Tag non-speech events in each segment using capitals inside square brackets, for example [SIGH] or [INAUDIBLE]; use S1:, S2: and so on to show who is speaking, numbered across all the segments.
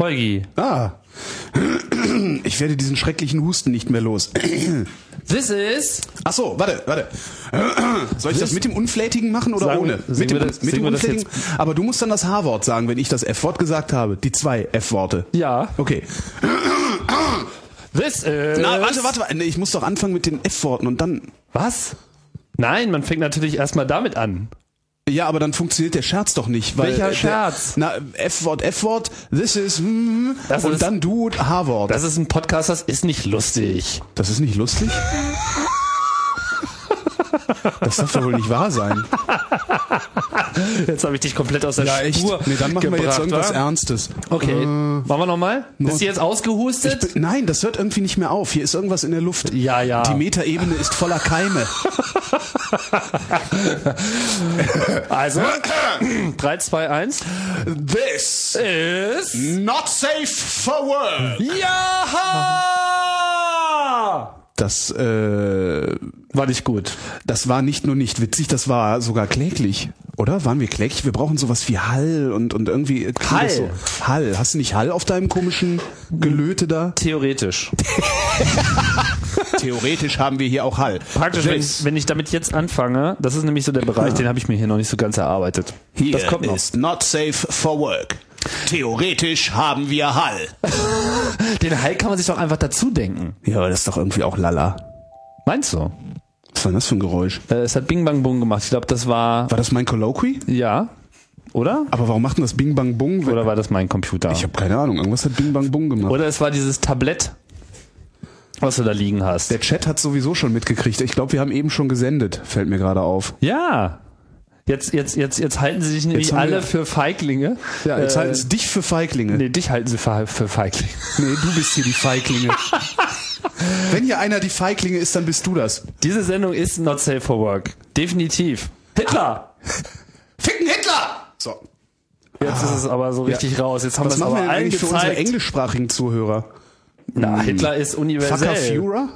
S1: Holgi.
S2: Ah. [CLEARS THROAT] Ich werde diesen schrecklichen Husten nicht mehr los. [CLEARS THROAT]
S1: This is.
S2: Ach so, warte, warte. [CLEARS THROAT] Soll ich das mit dem Unflätigen machen oder
S1: Sagen-
S2: ohne? Mit dem,
S1: das-
S2: mit dem Unflätigen. Aber du musst dann das H-Wort sagen, wenn ich das F-Wort gesagt habe. Die zwei F-Worte.
S1: Ja.
S2: Okay.
S1: This is.
S2: Na, warte, warte, warte. Ich muss doch anfangen mit den F-Worten und dann.
S1: Was? Nein, man fängt natürlich erstmal damit an.
S2: Ja, aber dann funktioniert der Scherz doch nicht. Weil
S1: Welcher
S2: der-
S1: Scherz?
S2: Na, F-Wort, F-Wort, this is, mm,
S1: Das
S2: und
S1: ist-
S2: dann du H-Wort.
S1: Das ist ein Podcast, das ist nicht lustig.
S2: Das ist nicht lustig? Das darf doch wohl nicht wahr sein.
S1: Jetzt habe ich dich komplett aus der
S2: Ja, echt.
S1: Spur
S2: Nee, dann machen wir jetzt
S1: gebracht,
S2: irgendwas
S1: wa?
S2: Ernstes.
S1: Okay, machen wir nochmal? Bist du jetzt ausgehustet?
S2: bin, nein, das hört irgendwie nicht mehr auf. Hier ist irgendwas in der Luft.
S1: Ja, ja.
S2: Die Metaebene ist voller Keime. [LAUGHS]
S1: Also, 3, 2, 1.
S2: This
S1: Ist.
S2: not safe for work.
S1: Ja!
S2: Das, äh,
S1: War nicht gut.
S2: das war nicht nur nicht witzig, das war sogar kläglich. Oder? Waren wir kläglich? Wir brauchen sowas wie Hall und, und irgendwie. klingt
S1: Hall?
S2: So. Hall. Hast du nicht Hall auf deinem komischen Gelöte da?
S1: Theoretisch. [LAUGHS]
S2: Theoretisch haben wir hier auch Hall.
S1: Praktisch, wenn, wenn ich damit jetzt anfange, das ist nämlich so der Bereich, den habe ich mir hier noch nicht so ganz erarbeitet.
S2: hier
S1: das kommt noch.
S2: ist not safe for work. Theoretisch haben wir Hall. [LAUGHS]
S1: Den Hall kann man sich doch einfach dazu denken.
S2: Ja, aber das ist doch irgendwie auch Lala.
S1: Meinst du?
S2: Was war denn das für ein Geräusch?
S1: Äh, es hat Bing Bang Bung gemacht. Ich glaube, das war.
S2: War das mein Colloquy?
S1: Ja. Oder?
S2: Aber warum macht denn das Bing Bang Bung?
S1: Oder war das mein Computer?
S2: Ich habe keine Ahnung. Irgendwas hat Bing Bang Bung gemacht.
S1: Oder es war dieses Tablett, was du da liegen hast.
S2: Der Chat hat sowieso schon mitgekriegt. Ich glaube, wir haben eben schon gesendet. Fällt mir gerade auf.
S1: Ja. Jetzt, jetzt, jetzt, jetzt halten sie sich nämlich alle
S2: wir-
S1: für Feiglinge.
S2: Ja, jetzt
S1: Äh,
S2: halten sie dich für Feiglinge.
S1: Nee, dich halten sie für, für Feiglinge.
S2: Nee, du bist hier die Feiglinge. [LAUGHS] Wenn hier einer die Feiglinge ist, dann bist du das.
S1: Diese Sendung ist not safe for work. Definitiv. Hitler!
S2: Ficken Hitler! So.
S1: Jetzt ist es aber so richtig raus. Jetzt haben wir es
S2: machen wir
S1: aber
S2: denn eigentlich für unsere englischsprachigen Zuhörer?
S1: Na, Hitler ist
S2: Fucker
S1: universell.
S2: Führer?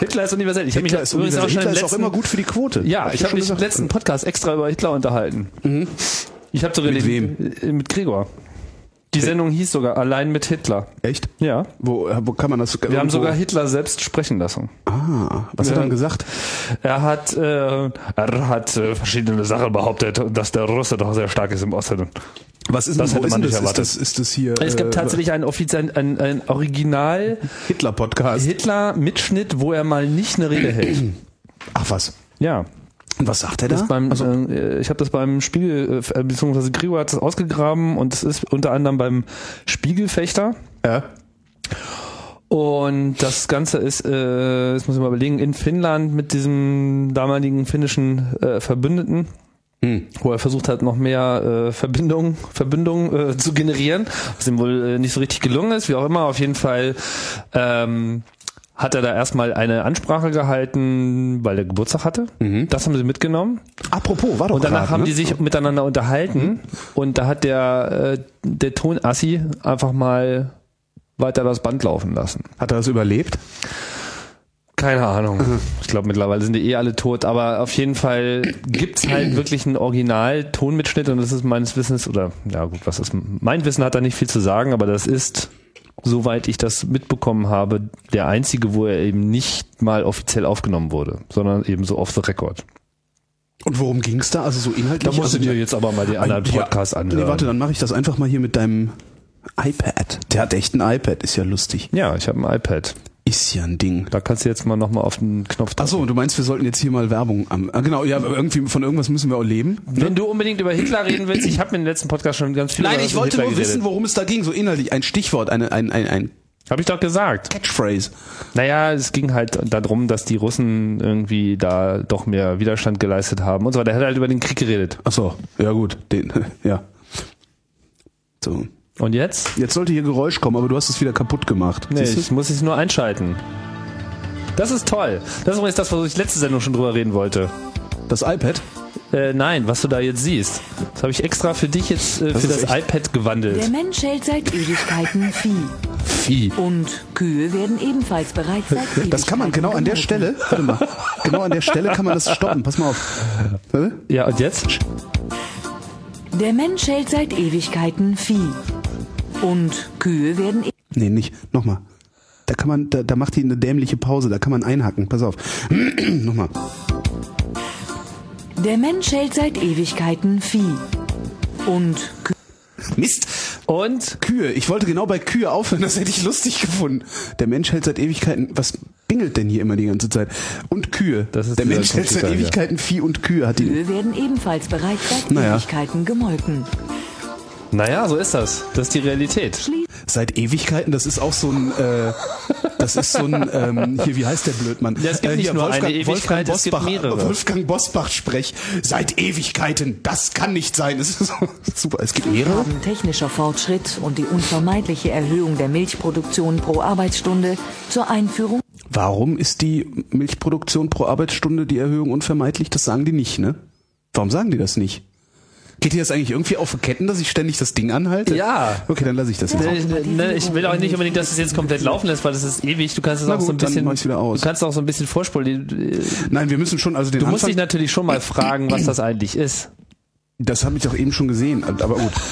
S1: Hitler ist universell. Ich habe mich
S2: Hitler ist,
S1: übrigens
S2: universell.
S1: auch schon
S2: Hitler
S1: im
S2: ist auch
S1: letzten,
S2: immer gut für die Quote.
S1: Ja,
S2: Hab
S1: ich habe mich im letzten Podcast extra über Hitler unterhalten. Ich habe sogar
S2: Mit
S1: den, äh, Mit Gregor. Die Sendung hieß sogar Allein mit Hitler.
S2: Echt?
S1: Ja.
S2: Wo, wo kann man das?
S1: Wir haben sogar Hitler selbst sprechen lassen.
S2: Ah, was hat er dann gesagt?
S1: Er hat, äh, er hat äh, verschiedene Sachen behauptet, dass der Russe doch sehr stark ist im Osten.
S2: Was ist
S1: Das
S2: denn,
S1: hätte man
S2: ist
S1: nicht
S2: denn das?
S1: erwartet.
S2: Ist das, ist das hier?
S1: Es gibt
S2: äh,
S1: tatsächlich einen offiziellen, ein, ein Original
S2: Hitler-Podcast.
S1: Hitler-Mitschnitt, wo er mal nicht eine Rede hält.
S2: Ach was.
S1: Ja.
S2: Und was sagt er
S1: Das
S2: da?
S1: beim,
S2: also,
S1: äh, ich habe das beim Spiegel, äh, beziehungsweise Gregor hat das ausgegraben und es ist unter anderem beim Spiegelfechter.
S2: ja.
S1: Und das Ganze ist, äh, das muss ich mal überlegen, in Finnland mit diesem damaligen finnischen äh, Verbündeten, wo er versucht hat, noch mehr äh, Verbindung, Verbindung äh, zu generieren, was ihm wohl äh, nicht so richtig gelungen ist, wie auch immer. Auf jeden Fall ähm, hat er da erstmal eine Ansprache gehalten, weil er Geburtstag hatte. Das haben sie mitgenommen.
S2: Apropos, war doch
S1: Und danach
S2: grad,
S1: haben
S2: ne?
S1: die sich miteinander unterhalten und da hat der, äh, der Tonassi einfach mal weiter das Band laufen lassen.
S2: Hat er das überlebt?
S1: Keine Ahnung. Ich glaube, mittlerweile sind die eh alle tot, aber auf jeden Fall gibt's halt wirklich einen Original-Tonmitschnitt und das ist meines Wissens, oder ja gut, was ist, mein Wissen hat da nicht viel zu sagen, aber das ist, soweit ich das mitbekommen habe, der einzige, wo er eben nicht mal offiziell aufgenommen wurde, sondern eben so off the record.
S2: Und worum ging's da? Also so inhaltlich?
S1: Da musst du
S2: also,
S1: dir jetzt aber mal den anderen
S2: Ja.
S1: Podcast anhören.
S2: Nee, warte, dann mache ich das einfach mal hier mit deinem iPad. Der hat echt ein iPad, ist ja lustig.
S1: Ja, ich habe ein iPad.
S2: Ist ja ein Ding.
S1: Da kannst du jetzt mal nochmal auf den Knopf drücken.
S2: Ach so, und du meinst, wir sollten jetzt hier mal Werbung am. Ah, genau, ja, aber irgendwie von irgendwas müssen wir auch leben.
S1: Wenn du unbedingt über Hitler reden willst, ich habe mir im letzten Podcast schon ganz viel
S2: Nein,
S1: über
S2: ich wollte
S1: Hitler
S2: nur wissen, worum es da ging, so inhaltlich. Ein Stichwort, eine, ein, ein, ein
S1: Habe ich doch gesagt.
S2: Catchphrase.
S1: Naja, es ging halt darum, dass die Russen irgendwie da doch mehr Widerstand geleistet haben und so weiter. Er hat halt über den Krieg geredet.
S2: Ach so, ja gut, den, [LAUGHS] ja. So.
S1: Und jetzt?
S2: Jetzt sollte hier Geräusch kommen, aber du hast es wieder kaputt gemacht.
S1: Nee,
S2: Siehst du?
S1: ich muss es nur einschalten. Das ist toll. Das ist übrigens das, was ich letzte Sendung schon drüber reden wollte.
S2: Das iPad?
S1: Äh, nein, was du da jetzt siehst. Das habe ich extra für dich jetzt äh,
S2: Das
S1: für das
S2: echt-
S1: iPad
S3: Der
S1: gewandelt.
S3: Mensch hält seit Ewigkeiten Vieh.
S2: Vieh.
S3: Und Kühe werden ebenfalls bereits seit Ewigkeiten
S2: Das kann man genau an der. Stelle, warte mal, genau an der Stelle kann man das stoppen. Pass mal auf. Warte.
S1: Ja, und jetzt?
S3: Der Mensch hält seit Ewigkeiten Vieh. Und Kühe werden e-
S2: Nee, nicht. Nochmal. Da kann man, da, da macht die eine dämliche Pause, da kann man einhacken. Pass auf. [CLEARS THROAT] Nochmal.
S3: Der Mensch hält seit Ewigkeiten Vieh. Und Kü
S2: Mist.
S1: Und
S2: Kühe. Ich wollte genau bei Kühe aufhören, das hätte ich lustig gefunden. Der Mensch hält seit Ewigkeiten, was bingelt denn hier immer die ganze Zeit? Und Kühe.
S1: Das ist
S2: Der Mensch hält seit. Ewigkeiten Vieh und Kühe. Hat die,
S3: Kühe werden ebenfalls bereits seit
S2: Naja.
S3: Ewigkeiten gemolken.
S1: Naja, so ist das. Das ist die Realität.
S2: Seit Ewigkeiten, das ist auch so ein, äh, das ist so ein, ähm, hier, wie heißt der Blödmann?
S1: Ja, es gibt nicht
S2: hier,
S1: nur eine Ewigkeit,
S2: Wolfgang
S1: es gibt
S2: Bosbach,
S1: mehrere.
S2: Wolfgang Bosbach sprech. Seit Ewigkeiten, das kann nicht sein. Es ist so, [LAUGHS] super, es gibt mehrere.
S3: haben technischer Fortschritt und die unvermeidliche Erhöhung der Milchproduktion pro Arbeitsstunde zur Einführung
S2: Warum ist die Milchproduktion pro Arbeitsstunde die Erhöhung unvermeidlich? Das sagen die nicht, ne? Warum sagen die das nicht? Geht dir das eigentlich irgendwie auf Ketten, dass ich ständig das Ding anhalte?
S1: Ja.
S2: Okay, dann lasse ich das jetzt.
S1: Ne, ne, ich will auch nicht unbedingt, dass es jetzt komplett laufen lässt, weil das ist ewig. Du kannst es auch so ein bisschen, du kannst auch so ein bisschen vorspulen.
S2: Nein, wir müssen schon, also den
S1: Du musst
S2: Anfang,
S1: dich natürlich schon mal fragen, was das eigentlich ist.
S2: das habe ich doch eben schon gesehen, aber gut. [LAUGHS]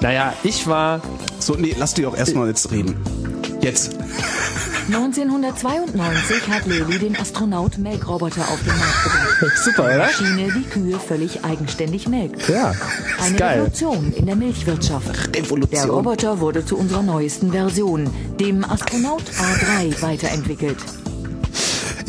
S1: Naja, ich war,
S2: So, nee, lass die auch erstmal jetzt reden. Jetzt.
S3: 1992 hat Lely den Astronaut-Melkroboter auf den Markt gebracht. [LAUGHS]
S1: super,
S3: Eine
S1: oder?
S3: Maschine, die Kühe völlig eigenständig melkt.
S1: Ja,
S3: Eine
S1: geil.
S3: Revolution in der Milchwirtschaft.
S2: Revolution.
S3: Der Roboter wurde zu unserer neuesten Version, dem Astronaut A3, weiterentwickelt.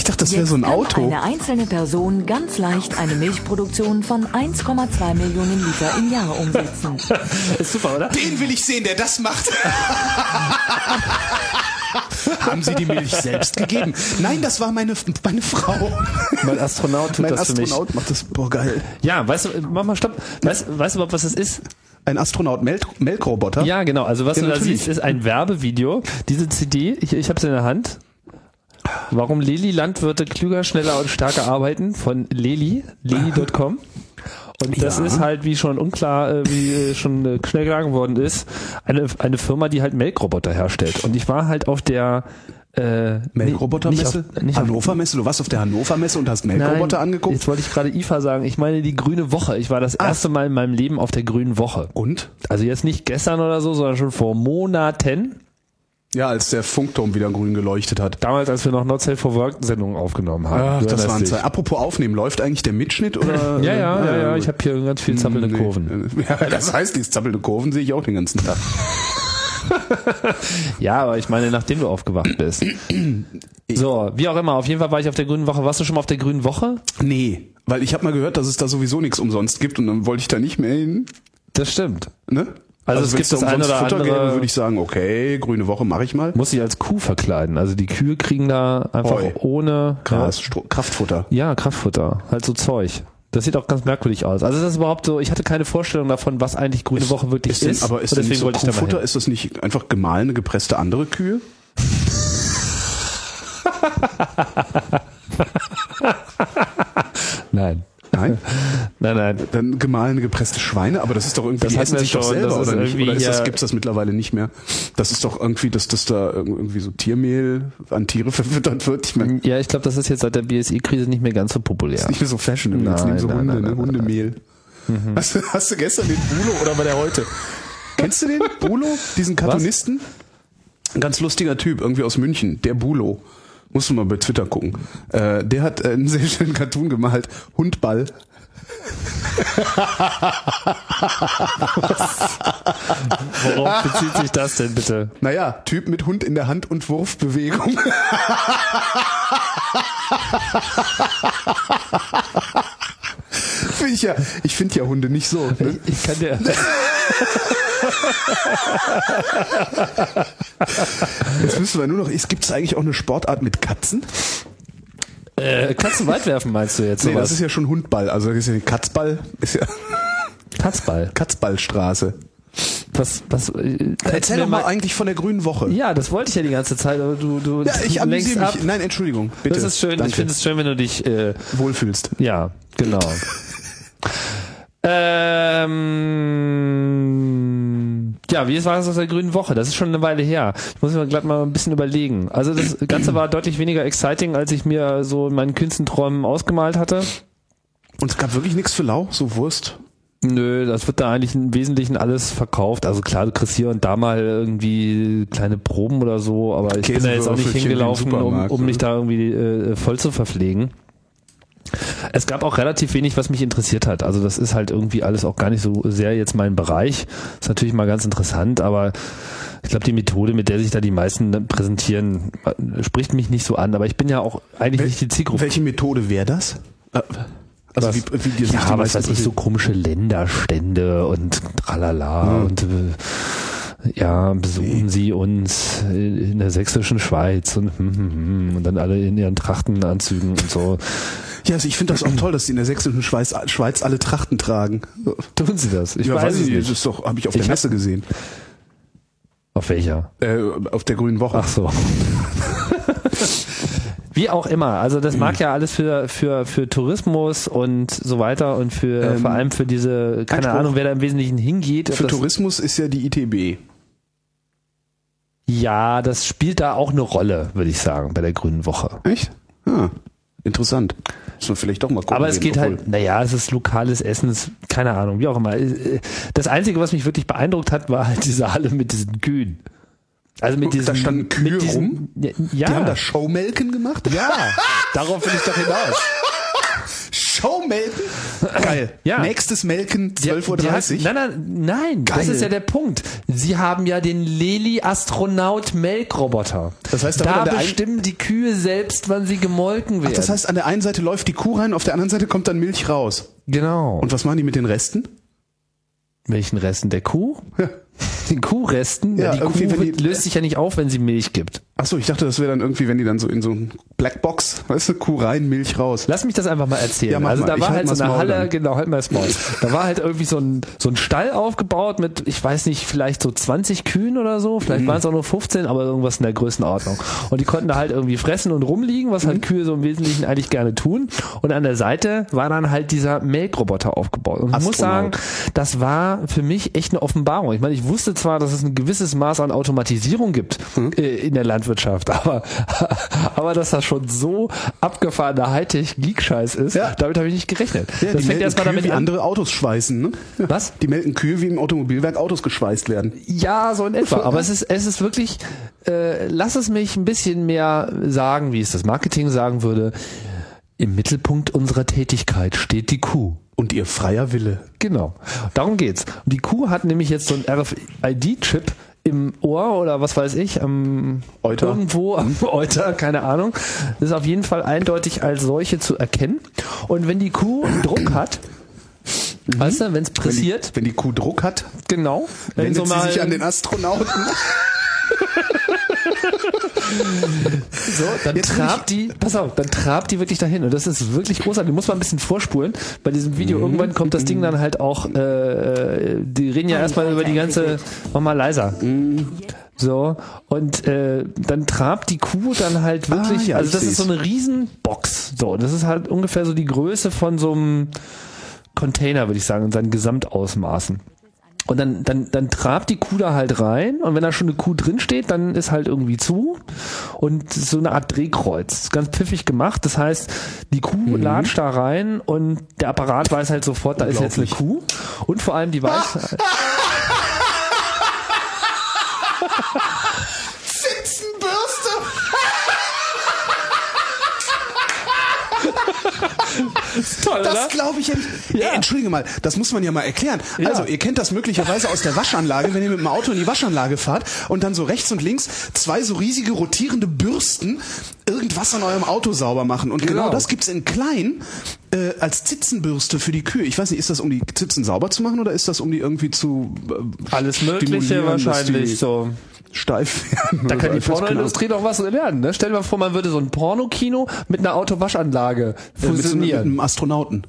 S2: Ich dachte, das wäre so ein Auto.
S3: eine einzelne Person ganz leicht eine Milchproduktion von 1,2 Millionen Liter im Jahr umsetzen. [LAUGHS]
S1: Ist super, oder?
S2: Den will ich sehen, der das macht. [LAUGHS] Haben Sie die Milch selbst gegeben? Nein, das war meine, meine Frau.
S1: Mein Astronaut tut
S2: mein
S1: das für mich.
S2: Astronaut macht das. Boah, geil.
S1: Ja, weißt du, mach mal stopp. Weißt, weißt du überhaupt, was das ist?
S2: Ein Astronaut-Melkroboter?
S1: Ja, genau. Also was
S2: Ja,
S1: du da siehst, ist ein Werbevideo. Diese CD, ich, ich habe sie in der Hand. Warum Leli Landwirte klüger, schneller und stärker arbeiten von Leli, leli.com. Und das
S2: Ja.
S1: ist halt, wie schon unklar, äh, wie äh, schon äh, schnell gesagt worden ist, eine, eine Firma, die halt Melkroboter herstellt. Und ich war halt auf der äh,
S2: Melkrobotermesse? Hannover-Messe? Du warst auf der Hannover-Messe und hast Melkroboter angeguckt?
S1: Jetzt wollte ich gerade IFA sagen. Ich meine die Grüne Woche. Ich war das
S2: Ah.
S1: erste Mal in meinem Leben auf der Grünen Woche.
S2: Und?
S1: Also jetzt nicht gestern oder so, sondern schon vor Monaten.
S2: Ja, als der Funkturm wieder grün geleuchtet hat.
S1: Damals, als wir noch Not Safe for Work Sendungen aufgenommen haben.
S2: Ach, das waren. Zeit. Apropos aufnehmen, läuft eigentlich der Mitschnitt oder? [LAUGHS]
S1: Ja, ja, ja, ja. Ich habe hier ganz viel zappelnde
S2: Nee.
S1: Kurven. [LAUGHS]
S2: Ja, das heißt, die zappelnde Kurven sehe ich auch den ganzen Tag. [LAUGHS]
S1: Ja, aber ich meine, nachdem du aufgewacht bist. [CLEARS THROAT] So, wie auch immer. Auf jeden Fall war ich auf der Grünen Woche. Warst du schon mal auf der Grünen Woche?
S2: Nee, weil ich habe mal gehört, dass es da sowieso nichts umsonst gibt und dann wollte ich da nicht mehr hin.
S1: Das stimmt.
S2: Ne?
S1: Also es
S2: wenn's
S1: gibt
S2: da
S1: das eine oder
S2: Futter
S1: andere-
S2: gäbe, würde ich sagen, okay, grüne Woche mache ich mal.
S1: Muss ich als Kuh verkleiden. Also die Kühe kriegen da einfach
S2: Heu.
S1: ohne
S2: Gras, Stro Kraftfutter.
S1: Ja, Kraftfutter. Halt so Zeug. Das sieht auch ganz merkwürdig aus. Also das ist überhaupt so, ich hatte keine Vorstellung davon, was eigentlich Grüne Woche wirklich
S2: Ist
S1: ist.
S2: denn, aber ist denn nicht so Kuhfutter, ist das nicht einfach gemahlene, gepresste andere Kühe? [LAUGHS]
S1: Nein.
S2: Nein? [LAUGHS]
S1: Nein, nein.
S2: Dann gemahlene, gepresste Schweine, aber das ist doch irgendwie,
S1: Das
S2: die essen sich doch selber,
S1: ist
S2: oder nicht? Oder ist das,
S1: hier-
S2: gibt's das mittlerweile nicht mehr? Das ist doch irgendwie, dass das da irgendwie so Tiermehl an Tiere [LAUGHS] verfüttert wird. Ich meine,
S1: Ja, ich glaube, das ist jetzt seit der BSI-Krise nicht mehr ganz so populär.
S2: nicht mehr so fashionable. Jetzt
S1: Nein,
S2: nehmen so
S1: nein,
S2: Hunde,
S1: nein,
S2: ne? Hundemehl. Hast, du, hast du gestern den Bulo oder war der heute? Kennst du den? Bulo? Diesen Cartoonisten? Ein ganz lustiger Typ, irgendwie aus München. Der Bulo. Musst du mal bei Twitter gucken. Äh, der hat äh, einen sehr schönen Cartoon gemalt. Hundball. [LAUGHS]
S1: Worauf bezieht sich das denn bitte?
S2: Naja, Typ mit Hund in der Hand und Wurfbewegung. [LAUGHS] Find ich ja, ich finde ja Hunde nicht so. Ne?
S1: Ich kann dir. [LAUGHS]
S2: Jetzt müssen wir nur noch, gibt es eigentlich auch eine Sportart mit Katzen?
S1: Äh, du weit werfen, meinst du jetzt?
S2: Nee,
S1: sowas?
S2: das ist ja schon Hundball. Also das ist ja Katzball, ist ja
S1: Katzball.
S2: Katzballstraße.
S1: Was, was, äh,
S2: Erzähl doch mal eigentlich von der Grünen Woche.
S1: Ja, das wollte ich ja die ganze Zeit, aber du, du
S2: Ja, ich
S1: lenkst
S2: amüsiere
S1: ab.
S2: mich. Nein, Entschuldigung. Bitte.
S1: Das ist schön.
S2: Danke.
S1: Ich finde es schön, wenn du dich, äh,
S2: wohlfühlst.
S1: ja, genau. [LAUGHS] ähm, ja, wie war das auf der Grünen Woche? Das ist schon eine Weile her. Ich muss mir glatt mal ein bisschen überlegen. Also das Ganze war deutlich weniger exciting, als ich mir so in meinen kühnsten Träumen ausgemalt hatte.
S2: Und es gab wirklich nichts für Lau, so Wurst.
S1: Nö, das wird da eigentlich im Wesentlichen alles verkauft. Also klar, du kriegst hier und da mal irgendwie kleine Proben oder so, aber ich bin da jetzt auch nicht hingelaufen, um, um mich da irgendwie äh, voll zu verpflegen. Es gab auch relativ wenig, was mich interessiert hat. Also das ist halt irgendwie alles auch gar nicht so sehr jetzt mein Bereich. Ist natürlich mal ganz interessant, aber ich glaube, die Methode, mit der sich da die meisten präsentieren, spricht mich nicht so an. Aber ich bin ja auch eigentlich
S2: Wel-
S1: nicht die Zielgruppe.
S2: Welche Methode wäre das? Äh, Also
S1: Was?
S2: wie, wie
S1: ja, was weiß ich, so komische Länderstände und tralala
S2: Hm.
S1: und äh, ja, besuchen sie uns in der sächsischen Schweiz und, hm, hm, hm, und dann alle in ihren Trachtenanzügen und so.
S2: Ja, also ich finde das auch toll, dass die in der sächsischen Schweiz, Schweiz alle Trachten tragen.
S1: Tun sie das? Ich
S2: ja,
S1: weiß es
S2: ich
S1: nicht.
S2: Das ist doch, habe ich auf
S1: Ich
S2: der Messe gesehen.
S1: Auf welcher?
S2: Äh, auf der Grünen Woche.
S1: Ach so. [LAUGHS] Wie auch immer. Also das mag ja alles für, für, für Tourismus und so weiter und für
S2: Ähm,
S1: vor allem für diese, keine. Ahnung, wer da im Wesentlichen hingeht.
S2: Für Tourismus ist ja die ITB.
S1: Ja, das spielt da auch eine Rolle, würde ich sagen, bei der Grünen Woche.
S2: Echt? Ah, interessant. Muss man vielleicht doch mal gucken.
S1: Aber es geht
S2: obwohl-
S1: halt, naja, es ist lokales Essen, es- keine Ahnung, wie auch immer. Äh, Das Einzige, was mich wirklich beeindruckt hat, war halt diese Halle mit diesen Kühen. Also mit
S2: Guck, da
S1: diesen,
S2: standen Kühe
S1: diesen,
S2: rum?
S1: Ja,
S2: Die haben da Showmelken gemacht?
S1: ja, darauf will ich doch hinaus. [LAUGHS]
S2: Showmelken? Geil.
S1: Ja.
S2: Nächstes Melken,
S1: Die-
S2: 12.30
S1: die
S2: Uhr.
S1: Nein, nein, nein, das
S2: Geil.
S1: ist ja der Punkt. Sie haben ja den Leli Astronaut Melkroboter.
S2: Das heißt, da
S1: da bestimmen die Kühe selbst, wann sie gemolken werden.
S2: Ach, das heißt, an der einen Seite läuft die Kuh rein, auf der anderen Seite kommt dann Milch raus.
S1: genau.
S2: Und was machen die mit den Resten?
S1: Welchen Resten der Kuh?
S2: Ja.
S1: Den Kuhresten?
S2: Ja,
S1: Ja, die Kuh
S2: irgendwie, wenn
S1: wird,
S2: die-
S1: löst sich ja nicht auf, wenn sie Milch gibt.
S2: Ach so, ich dachte, das wäre dann irgendwie, wenn die dann so in so ein Blackbox, weißt du, Kuh rein, Milch raus.
S1: Lass mich das einfach mal erzählen.
S2: Ja,
S1: also
S2: mal.
S1: da
S2: Ich
S1: war
S2: halt
S1: halt so eine Halle,
S2: dann.
S1: genau, halt mal das Maul. Da war halt irgendwie so ein, so ein Stall aufgebaut mit, ich weiß nicht, vielleicht so 20 Kühen oder so. Vielleicht
S2: Mhm.
S1: waren es auch nur 15, aber irgendwas in der Größenordnung. Und die konnten da halt irgendwie fressen und rumliegen, was
S2: Mhm.
S1: halt Kühe so im Wesentlichen eigentlich gerne tun. Und an der Seite war dann halt dieser Melkroboter aufgebaut. Und ich muss sagen, das war für mich echt eine Offenbarung. Ich meine, ich wusste zwar, dass es ein gewisses Maß an Automatisierung gibt
S2: Mhm.
S1: äh, in der Landwirtschaft, aber, [LAUGHS] aber dass das schon so abgefahrener Hightech-Geek-Scheiß ist,
S2: Ja.
S1: damit habe ich nicht gerechnet.
S2: Ja,
S1: das
S2: die
S1: fängt erstmal
S2: Kühe
S1: damit
S2: wie
S1: an.
S2: andere Autos schweißen, ne? Ja. [LAUGHS]
S1: Was?
S2: Die melken Kühe wie im Automobilwerk Autos geschweißt werden.
S1: Ja, so in etwa. [LAUGHS] Aber es ist, es ist wirklich, äh, lass es mich ein bisschen mehr sagen, wie es das Marketing sagen würde. Im Mittelpunkt unserer Tätigkeit steht die Kuh.
S2: Und ihr freier Wille.
S1: Genau. Darum geht's. Die Kuh hat nämlich jetzt so einen RFID-Chip im Ohr oder was weiß ich, am
S2: Euter.
S1: irgendwo am [LAUGHS] Euter, keine Ahnung. Das ist auf jeden Fall eindeutig als solche zu erkennen. Und wenn die Kuh Druck hat, weißt du, wenn es
S2: Wenn die,
S1: pressiert,
S2: wenn die Kuh Druck hat,
S1: genau, wenn
S2: wendet
S1: so
S2: sie sich an den Astronauten. [LAUGHS] [LAUGHS]
S1: so, dann
S2: Jetzt
S1: trabt die, pass auf, dann trabt die wirklich dahin. Und das ist wirklich großartig. Du musst mal ein bisschen vorspulen. Bei diesem Video
S2: Mhm.
S1: irgendwann kommt das Ding dann halt auch, äh, die reden ja erstmal über die ganze, mach mal leiser.
S2: Mhm.
S1: So, und äh, dann trabt die Kuh dann halt wirklich,
S2: Ah, ja,
S1: also das ist so eine Riesenbox. So, das ist halt ungefähr so die Größe von so einem Container, würde ich sagen, in seinen Gesamtausmaßen. Und dann, dann, dann trabt die Kuh da halt rein und wenn da schon eine Kuh drin steht, dann ist halt irgendwie zu und so eine Art Drehkreuz. Ganz pfiffig gemacht. Das heißt, die Kuh
S2: Mhm.
S1: latscht da rein und der Apparat weiß halt sofort, da ist jetzt eine Kuh. Und vor allem die weiß, [LAUGHS] [LAUGHS] toll,
S2: Das glaube ich ja nicht.
S1: Ja.
S2: Ey, entschuldige mal, das muss man ja mal erklären.
S1: Ja.
S2: Also, ihr kennt das möglicherweise aus der Waschanlage, wenn ihr mit dem Auto in die Waschanlage fahrt und dann so rechts und links zwei so riesige rotierende Bürsten irgendwas an eurem Auto sauber machen. Und genau,
S1: Genau.
S2: das gibt's in klein äh, als Zitzenbürste für die Kühe. Ich weiß nicht, ist das um die Zitzen sauber zu machen oder ist das um die irgendwie zu äh,
S1: alles Mögliche wahrscheinlich so.
S2: Steif werden?
S1: Da kann die
S2: Ahnung.
S1: Pornoindustrie doch was lernen. Ne? Stell dir mal vor, man würde so ein Pornokino mit einer Autowaschanlage
S2: mit, so, einem- mit
S1: fusionieren.
S2: einem Astronauten.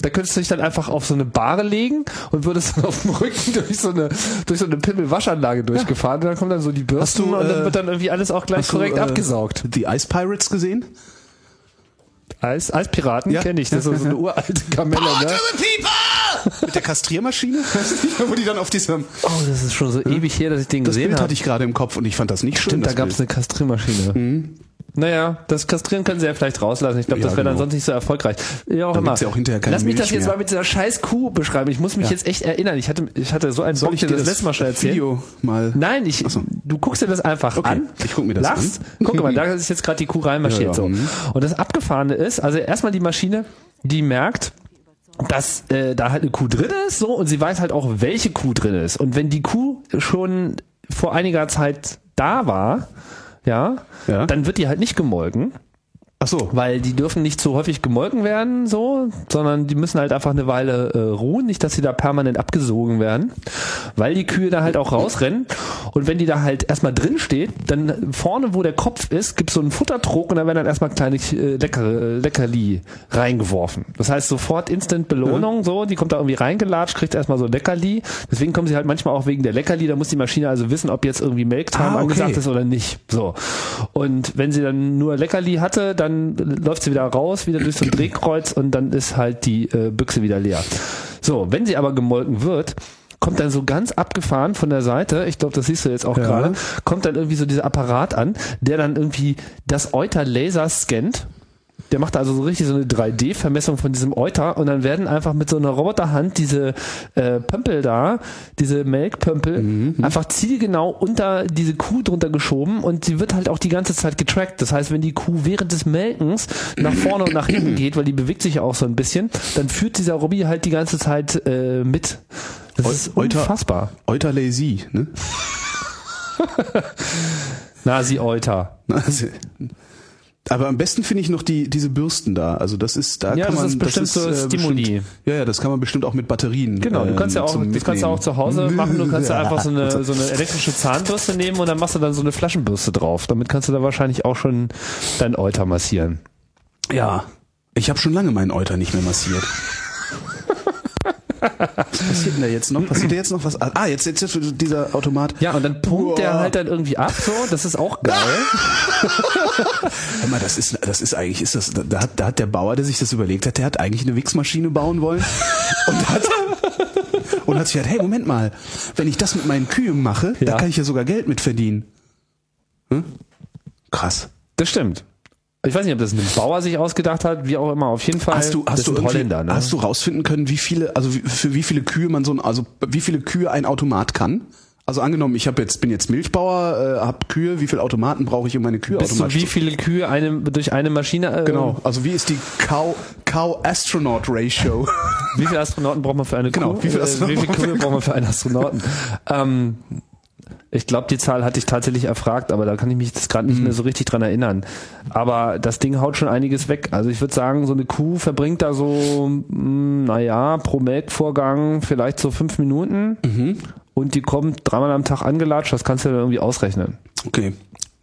S1: Da könntest du dich dann einfach auf so eine Bahre legen und würdest dann auf dem Rücken durch so eine, durch so eine Pimmelwaschanlage durchgefahren. Und dann kommen dann so die Bürsten
S2: du,
S1: und dann
S2: äh,
S1: wird dann irgendwie alles auch gleich
S2: Hast du,
S1: korrekt
S2: äh,
S1: abgesaugt.
S2: Die Ice Pirates gesehen?
S1: Eis, Eispiraten
S2: Ja.
S1: kenne ich. Das ist so eine [LAUGHS] uralte Kamelle, ne?
S2: Mit der Kastriermaschine? [LAUGHS] Wo die dann auf diesem...
S1: Oh, das ist schon so ewig her, dass ich den
S2: Das
S1: gesehen
S2: Bild
S1: habe.
S2: hatte ich gerade im Kopf und ich fand das nicht schön.
S1: Stimmt, da
S2: das
S1: gab es
S2: Bild.
S1: eine Kastriermaschine. Naja, das Kastrieren können sie ja vielleicht rauslassen. Ich glaube,
S2: Ja,
S1: das wäre dann
S2: genau.
S1: sonst nicht so erfolgreich. Ja, auch
S2: Dann
S1: immer.
S2: ja auch hinterher keine
S1: Lass mich das
S2: Milch
S1: jetzt
S2: mehr.
S1: mal mit dieser scheiß Kuh beschreiben. Ich muss mich
S2: Ja.
S1: jetzt echt erinnern. Ich hatte, ich hatte so ein
S2: Soll ich
S1: dir das
S2: das
S1: letzte Mal schon erzählen.
S2: Video mal.
S1: Nein, ich,
S2: so.
S1: du guckst dir das einfach
S2: Okay,
S1: an.
S2: ich guck mir das
S1: lachst,
S2: an.
S1: Guck mal, [LAUGHS] da ist jetzt gerade die Kuh reinmarschiert. So.
S2: mhm.
S1: Und das Abgefahrene ist, also erstmal die Maschine, die merkt, dass äh, da halt eine Kuh drin ist, so und sie weiß halt auch, welche Kuh drin ist. Und wenn die Kuh schon vor einiger Zeit da war, ja,
S2: Ja.
S1: dann wird die halt nicht gemolken.
S2: Ach so.
S1: Weil die dürfen nicht zu häufig gemolken werden, so, sondern die müssen halt einfach eine Weile äh, ruhen, nicht, dass sie da permanent abgesogen werden, weil die Kühe da halt auch rausrennen. Und wenn die da halt erstmal drin steht, dann vorne, wo der Kopf ist, gibt's so einen Futtertrog und da werden dann erstmal kleine äh, Lecker, äh, Leckerli reingeworfen. Das heißt sofort Instant Belohnung, so, die kommt da irgendwie reingelatscht, kriegt erstmal so Leckerli. Deswegen kommen sie halt manchmal auch wegen der Leckerli, da muss die Maschine also wissen, ob jetzt irgendwie Melktime
S2: Ah, okay.
S1: angesagt ist oder nicht. So. Und wenn sie dann nur Leckerli hatte, dann läuft sie wieder raus, wieder durch so ein Drehkreuz und dann ist halt die äh, Büchse wieder leer. So, wenn sie aber gemolken wird, kommt dann so ganz abgefahren von der Seite, ich glaube, das siehst du jetzt auch
S2: Ja.
S1: gerade, kommt dann irgendwie so dieser Apparat an, der dann irgendwie das Euter Laser scannt. Der macht also so richtig so eine 3D-Vermessung von diesem Euter und dann werden einfach mit so einer Roboterhand diese äh, Pömpel da, diese Melkpömpel, einfach zielgenau unter diese Kuh drunter geschoben und sie wird halt auch die ganze Zeit getrackt. Das heißt, wenn die Kuh während des Melkens nach vorne und nach hinten geht, weil die bewegt sich ja auch so ein bisschen, dann führt dieser Robby halt die ganze Zeit äh, mit. Das
S2: Eu-
S1: ist
S2: Euter-
S1: unfassbar.
S2: Euter lazy, ne? [LAUGHS]
S1: Nasi Euter.
S2: Also, aber am besten finde ich noch die diese Bürsten da. Also das ist da
S1: Ja,
S2: kann
S1: das
S2: man
S1: ist bestimmt so Stimuli.
S2: Bestimmt, ja, ja, das kann man bestimmt auch mit Batterien.
S1: Genau, du
S2: ähm,
S1: kannst ja auch,
S2: zum
S1: das kannst du auch zu Hause machen, du kannst ja [LAUGHS] einfach so eine, so eine elektrische Zahnbürste nehmen und dann machst du dann so eine Flaschenbürste drauf. Damit kannst du da wahrscheinlich auch schon dein Euter massieren.
S2: Ja, ich habe schon lange meinen Euter nicht mehr massiert. Was passiert denn da jetzt noch? Passiert da jetzt noch was? Ah, jetzt, jetzt, jetzt dieser Automat.
S1: Ja, und dann pumpt der
S2: Boah.
S1: halt dann irgendwie ab, so, das ist auch geil. [LAUGHS]
S2: Hör mal, das ist, das ist eigentlich, ist das, da hat, da hat der Bauer, der sich das überlegt hat, der hat eigentlich eine Wichsmaschine bauen wollen und hat, und hat sich gedacht, hey, Moment mal, wenn ich das mit meinen Kühen mache, da
S1: Ja.
S2: kann ich ja sogar Geld mit verdienen. Hm? Krass.
S1: Das stimmt. Ich weiß nicht, ob das ein Bauer sich ausgedacht hat, wie auch immer, auf jeden Fall.
S2: Hast du, hast du
S1: Holländer, ne?
S2: hast du rausfinden können, wie viele, also wie, für wie viele Kühe man so ein, also wie viele Kühe ein Automat kann? Also angenommen, ich habe jetzt bin jetzt Milchbauer, äh, habe Kühe, wie viele Automaten brauche ich, um meine Kühe
S1: Bis zu
S2: automatisch
S1: wie viele Kühe eine, durch eine Maschine, äh,
S2: Genau, also wie ist die Cow, Cow Astronaut Ratio?
S1: Wie viele Astronauten braucht man für eine
S2: Genau,
S1: Kuh?
S2: wie viele
S1: Äh, wie viele Kühe braucht man für einen Astronauten? [LAUGHS] ähm, ich glaube, die Zahl hatte ich tatsächlich erfragt, aber da kann ich mich jetzt gerade
S2: Mhm.
S1: nicht mehr so richtig dran erinnern. Aber das Ding haut schon einiges weg. Also ich würde sagen, so eine Kuh verbringt da so, mh, naja, pro Melkvorgang vielleicht so fünf Minuten
S2: Mhm.
S1: und die kommt dreimal am Tag angelatscht. Das kannst du dann irgendwie ausrechnen.
S2: Okay,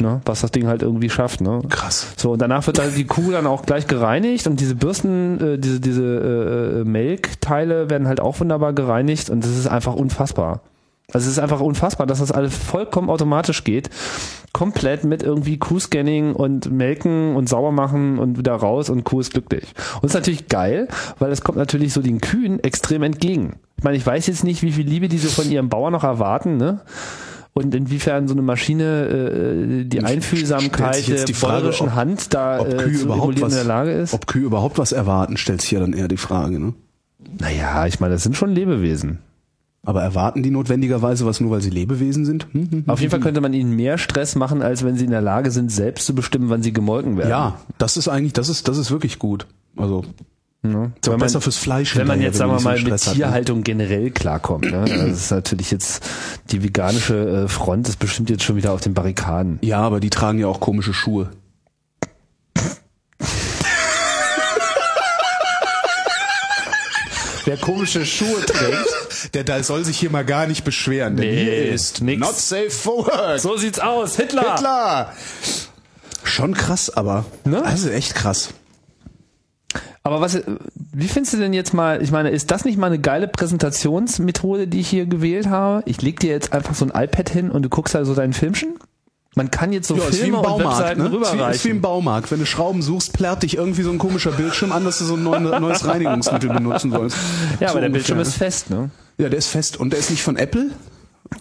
S1: Ne? Was das Ding halt irgendwie schafft. Ne?
S2: krass.
S1: So, und danach wird dann die Kuh dann auch gleich gereinigt und diese Bürsten, äh, diese, diese äh, äh, Melkteile werden halt auch wunderbar gereinigt und das ist einfach unfassbar. Also es ist einfach unfassbar, dass das alles vollkommen automatisch geht. Komplett mit irgendwie Kuhscanning und Melken und sauber machen und wieder raus und Kuh ist glücklich. Und ist natürlich geil, weil es kommt natürlich so den Kühen extrem entgegen. Ich meine, ich weiß jetzt nicht, wie viel Liebe die so von ihrem Bauer noch erwarten, ne? Und inwiefern so eine Maschine äh, die
S2: Stellt
S1: Einfühlsamkeit der bäuerischen
S2: ob-
S1: Hand da
S2: Ob
S1: äh,
S2: Kühe
S1: zu
S2: überhaupt was,
S1: in der Lage ist.
S2: ob Kühe überhaupt was erwarten, stellt sich ja dann eher die Frage, ne?
S1: Naja, ich meine, das sind schon Lebewesen.
S2: Aber erwarten die notwendigerweise was nur, weil sie Lebewesen sind? Hm, hm,
S1: Auf jeden Fall könnte man ihnen mehr Stress machen, als wenn sie in der Lage sind, selbst zu bestimmen, wann sie gemolken werden.
S2: Ja, das ist eigentlich, das ist, das ist wirklich gut. Also,
S1: Ne?
S2: ist
S1: Wenn man,
S2: besser fürs Fleisch.
S1: wenn man jetzt, sagen wir mal, mit
S2: hat, ne?
S1: Tierhaltung generell klarkommt. Ne? Das ist natürlich jetzt, die veganische äh, Front ist bestimmt jetzt schon wieder auf den Barrikaden.
S2: Ja, aber die tragen ja auch komische Schuhe.
S1: Wer komische Schuhe trägt,
S2: Der da soll sich hier mal gar nicht beschweren, denn
S1: Nee,
S2: hier ist
S1: nix.
S2: not safe for work.
S1: so sieht's aus. Hitler!
S2: Hitler! Schon krass, aber.
S1: Ne?
S2: Also echt krass.
S1: Aber was, wie findest du denn jetzt mal, ich meine, ist das nicht mal eine geile Präsentationsmethode, die ich hier gewählt habe? Ich leg dir jetzt einfach so ein iPad hin und du guckst da so dein Filmchen? Man kann jetzt so
S2: Ja,
S1: Filme
S2: im
S1: und
S2: Baumarkt,
S1: Webseiten
S2: ne? Ist wie, ist wie
S1: rüberreichen.
S2: im Baumarkt. Wenn du Schrauben suchst, plärrt dich irgendwie so ein komischer Bildschirm an, dass du so ein neu- neues [LAUGHS] Reinigungsmittel benutzen sollst.
S1: Ja,
S2: so
S1: aber der
S2: ungefähr,
S1: Bildschirm
S2: ne?
S1: ist fest, ne?
S2: Ja, der ist fest und der ist nicht von Apple.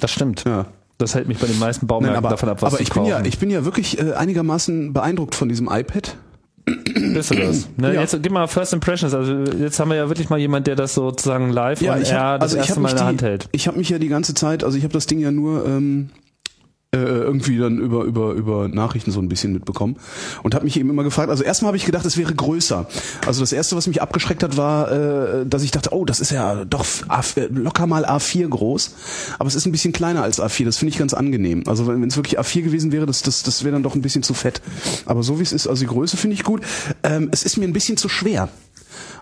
S1: Das stimmt.
S2: Ja.
S1: Das hält mich bei den meisten Baumärkten
S2: Nein, aber,
S1: davon ab, was
S2: aber ich bin ja, ich bin ja wirklich äh, einigermaßen beeindruckt von diesem iPad.
S1: Bist du das? Ne,
S2: Ja.
S1: Jetzt gib mal First Impressions. Also jetzt haben wir ja wirklich mal jemand, der das sozusagen live und
S2: ich
S1: er
S2: hab-
S1: das
S2: ich
S1: erste Mal in der
S2: die-
S1: Hand hält.
S2: Ich habe mich ja die ganze Zeit, also ich habe das Ding ja nur ähm, äh, irgendwie dann über über über Nachrichten so ein bisschen mitbekommen und habe mich eben immer gefragt. Also erstmal habe ich gedacht, es wäre größer. Also das erste, was mich abgeschreckt hat, war, äh, dass ich dachte, oh, das ist ja doch A, locker mal A4 groß, aber es ist ein bisschen kleiner als A4. Das finde ich ganz angenehm. Also wenn es wirklich A4 gewesen wäre, das das das wäre dann doch ein bisschen zu fett. Aber so wie es ist, also die Größe finde ich gut. Ähm, es ist mir ein bisschen zu schwer.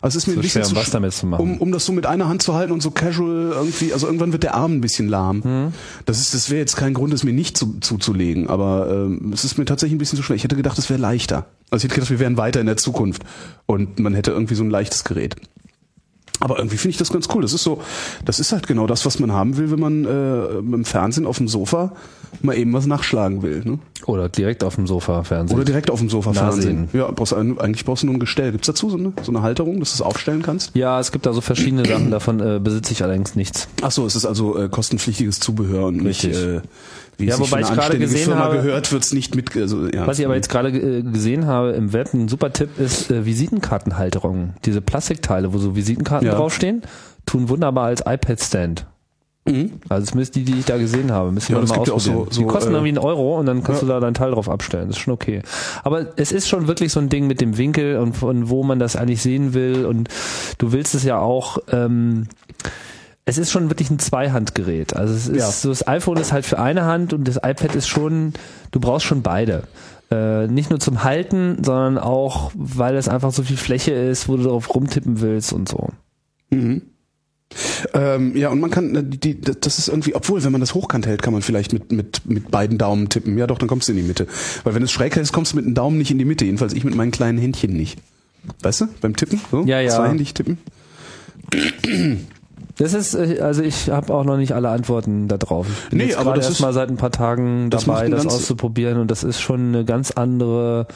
S2: Also es ist mir
S1: Zu
S2: ein bisschen
S1: schwer, um was damit zu machen.
S2: Um, um das so mit einer Hand zu halten und so casual irgendwie, also irgendwann wird der Arm ein bisschen lahm.
S1: Hm.
S2: Das ist, das wäre jetzt kein Grund, es mir nicht zu, zuzulegen, aber ähm, es ist mir tatsächlich ein bisschen zu schwer. Ich hätte gedacht, es wäre leichter. Also ich hätte gedacht, wir wären weiter in der Zukunft und man hätte irgendwie so ein leichtes Gerät. Aber irgendwie finde ich das ganz cool. Das ist so, das ist halt genau das, was man haben will, wenn man äh, im Fernsehen auf dem Sofa mal eben was nachschlagen will. Ne?
S1: Oder direkt auf dem Sofa Fernsehen.
S2: Oder direkt auf dem Sofa. Fernsehen. Ja, brauchst eigentlich brauchst du nur ein Gestell. Gibt's dazu so eine, so eine Halterung, dass du es aufstellen kannst?
S1: ja, es gibt da so verschiedene Sachen, davon äh, besitze ich allerdings nichts.
S2: Ach so, es ist also äh, kostenpflichtiges Zubehör und nicht,
S1: Richtig.
S2: äh, wie
S1: Ja,
S2: es
S1: wobei ich gerade gesehen
S2: Firma
S1: habe-
S2: gehört, wird's nicht mit. Also, ja.
S1: Was ich aber jetzt gerade äh, gesehen habe im Web, ein super Tipp ist äh, Visitenkartenhalterungen. Diese Plastikteile, wo so Visitenkarten
S2: Ja.
S1: draufstehen, tun wunderbar als iPad-Stand. Also zumindest die, die ich da gesehen habe, müssen
S2: Ja,
S1: wir mal ausprobieren.
S2: so- so,
S1: die kosten
S2: äh,
S1: irgendwie einen Euro und dann kannst
S2: ja.
S1: du da dein Teil drauf abstellen. Das ist schon okay. Aber es ist schon wirklich so ein Ding mit dem Winkel und von wo man das eigentlich sehen will und du willst es ja auch ähm, es ist schon wirklich ein Zweihandgerät. Also es ist
S2: Ja.
S1: so das iPhone ist halt für eine Hand und das iPad ist schon, du brauchst schon beide. Äh, nicht nur zum Halten, sondern auch, weil es einfach so viel Fläche ist, wo du darauf rumtippen willst und so.
S2: Ähm, ja, und man kann, äh, die, das ist irgendwie, obwohl, wenn man das hochkant hält, kann man vielleicht mit, mit, mit beiden Daumen tippen. Ja, doch, dann kommst du in die Mitte. Weil wenn es schräg hältst, kommst du mit dem Daumen nicht in die Mitte. Jedenfalls ich mit meinen kleinen Händchen nicht. Weißt du, beim Tippen? So?
S1: Ja, ja.
S2: Zweihändig tippen?
S1: Das ist, äh, also ich habe auch noch nicht alle Antworten da drauf. Ich bin
S2: Nee,
S1: jetzt
S2: aber das
S1: erst
S2: ist-
S1: mal seit ein paar Tagen
S2: das
S1: dabei, das
S2: ganz-
S1: auszuprobieren und das ist schon eine ganz andere.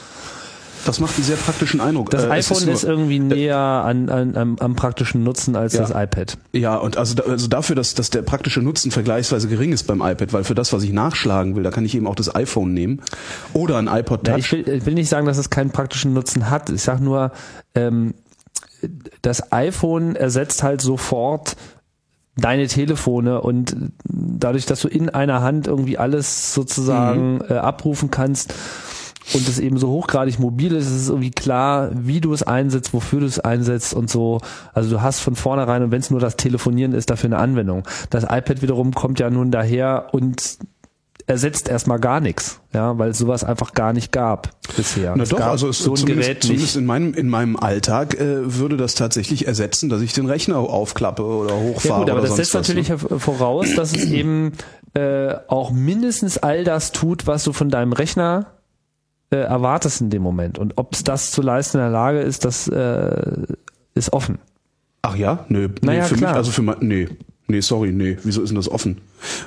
S2: Das macht einen sehr praktischen Eindruck.
S1: Das
S2: Äh,
S1: iPhone ist,
S2: nur-
S1: irgendwie näher an, an, am, am praktischen Nutzen als
S2: Ja.
S1: das iPad.
S2: Ja, und also, da- also dafür, dass, dass der praktische Nutzen vergleichsweise gering ist beim iPad, weil für das, was ich nachschlagen will, da kann ich eben auch das iPhone nehmen oder ein iPod Touch.
S1: Ja, ich, will, ich will nicht sagen, dass es keinen praktischen Nutzen hat. Ich sage nur, ähm, das iPhone ersetzt halt sofort deine Telefone und dadurch, dass du in einer Hand irgendwie alles sozusagen äh, abrufen kannst und es eben so hochgradig mobil ist, ist es irgendwie klar, wie du es einsetzt, wofür du es einsetzt und so. Also du hast von vornherein, und wenn es nur das Telefonieren ist, dafür eine Anwendung. Das iPad wiederum kommt ja nun daher und ersetzt erstmal gar nichts, ja, weil es sowas einfach gar nicht gab bisher.
S2: Na
S1: Es
S2: doch, also es
S1: so ein
S2: zumindest,
S1: Gerät
S2: zumindest
S1: nicht.
S2: in meinem in meinem Alltag äh, würde das tatsächlich ersetzen, dass ich den Rechner aufklappe oder hochfahre
S1: Ja gut, aber
S2: oder
S1: das setzt
S2: was,
S1: natürlich
S2: ne?
S1: voraus, dass es eben äh, auch mindestens all das tut, was du von deinem Rechner äh, erwartest in dem Moment. Und ob es das zu leisten in der Lage ist, das äh, ist offen.
S2: Ach ja, nö, nee,
S1: Naja,
S2: für
S1: klar.
S2: mich also für mein, nee. Nee, sorry, nee, wieso ist denn das offen?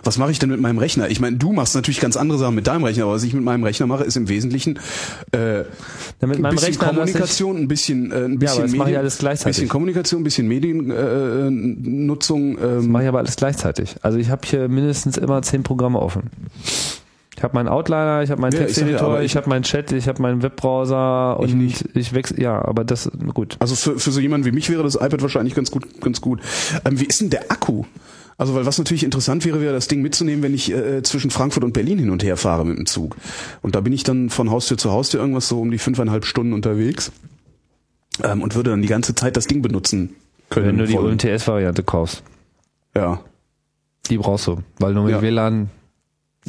S2: Was mache ich denn mit meinem Rechner? Ich meine, du machst natürlich ganz andere Sachen mit deinem Rechner, aber was ich mit meinem Rechner mache, ist im Wesentlichen äh,
S1: Ja, mit
S2: ein bisschen
S1: Rechner lasse ich-
S2: Kommunikation, ein bisschen, äh, ein bisschen
S1: das
S2: Medien,
S1: mache ich alles gleichzeitig.
S2: bisschen Kommunikation, ein bisschen Mediennutzung. Äh, ähm,
S1: Mache ich aber alles gleichzeitig. Also ich habe hier mindestens immer zehn Programme offen. Ich habe meinen Outliner, ich habe meinen
S2: Ja, ja,
S1: Texteditor, ich,
S2: ich-
S1: habe meinen Chat, ich habe meinen Webbrowser und
S2: Ich nicht.
S1: ich wechsle, ja, aber das, gut.
S2: Also für, für so jemanden wie mich wäre das iPad wahrscheinlich ganz gut, ganz gut. Ähm, wie ist denn der Akku? Also weil was natürlich interessant wäre, wäre das Ding mitzunehmen, wenn ich äh, zwischen Frankfurt und Berlin hin und her fahre mit dem Zug. Und da bin ich dann von Haustür zu Haustür irgendwas so um die fünfeinhalb Stunden unterwegs ähm, und würde dann die ganze Zeit das Ding benutzen können.
S1: Wenn du die. UMTS-Variante kaufst.
S2: ja,
S1: Die brauchst du, weil nur mit
S2: Ja.
S1: WLAN,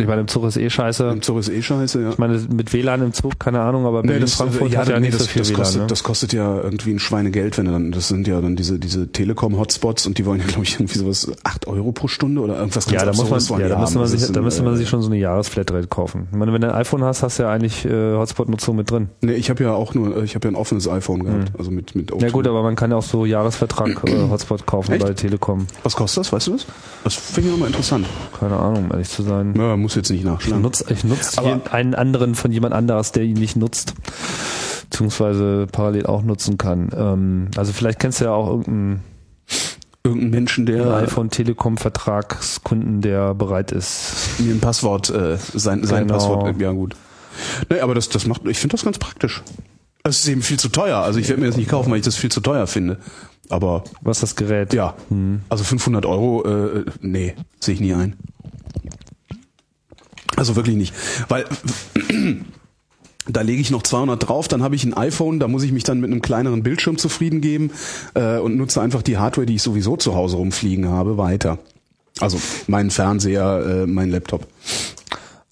S1: ich meine, im Zug ist eh scheiße.
S2: im Zug ist eh scheiße. Ja.
S1: Ich meine, mit WLAN im Zug, keine Ahnung, aber Berlin, Frankfurt hat ja
S2: nee,
S1: nicht
S2: das,
S1: so viel
S2: das
S1: WLAN.
S2: kostet,
S1: ne?
S2: das kostet ja irgendwie ein Schweinegeld, wenn du dann, das sind ja dann diese, diese Telekom-Hotspots und die wollen ja, glaube ich, irgendwie sowas, acht Euro pro Stunde oder irgendwas ganz
S1: ja, da muss man, ja, da müsste man
S2: Das
S1: sich, da müsste man
S2: äh,
S1: sich schon so eine Jahresflatrate kaufen. Ich meine, wenn du ein iPhone hast, hast du ja eigentlich äh, Hotspot-Nutzung mit drin.
S2: Nee, ich habe ja auch nur, ich habe ja ein offenes iPhone gehabt, also mit mit
S1: Mhm. Ja
S2: O2.
S1: gut, aber man kann ja auch so Jahresvertrag äh, [CLEARS THROAT] Hotspot kaufen
S2: Echt?
S1: bei Telekom.
S2: Was kostet das, weißt du das? Das finde ich nochmal interessant.
S1: Keine Ahnung, um ehrlich zu sein.
S2: Ja, muss jetzt nicht
S1: Ich
S2: nachschlagen.
S1: nutze ich nutz einen anderen von jemand anderes, der ihn nicht nutzt, beziehungsweise parallel auch nutzen kann. Ähm, also vielleicht kennst du ja auch irgendeinen
S2: irgendeinen Menschen, der
S1: iPhone Telekom Vertragskunden, der bereit ist.
S2: mir ein Passwort, äh, sein, sein
S1: Genau.
S2: Passwort, ja gut. Nee, aber das, das macht, ich finde das ganz praktisch. Es ist eben viel zu teuer. Also ich werde mir das nicht kaufen, weil ich das viel zu teuer finde. Aber
S1: Was das Gerät?
S2: ja, also 500 Euro, äh, nee, sehe ich nie ein. Also wirklich nicht. Weil [CLEARS THROAT] da lege ich noch 200 drauf, dann habe ich ein iPhone, da muss ich mich dann mit einem kleineren Bildschirm zufrieden geben äh, und nutze einfach die Hardware, die ich sowieso zu Hause rumfliegen habe, weiter. Also meinen Fernseher, äh, mein Laptop.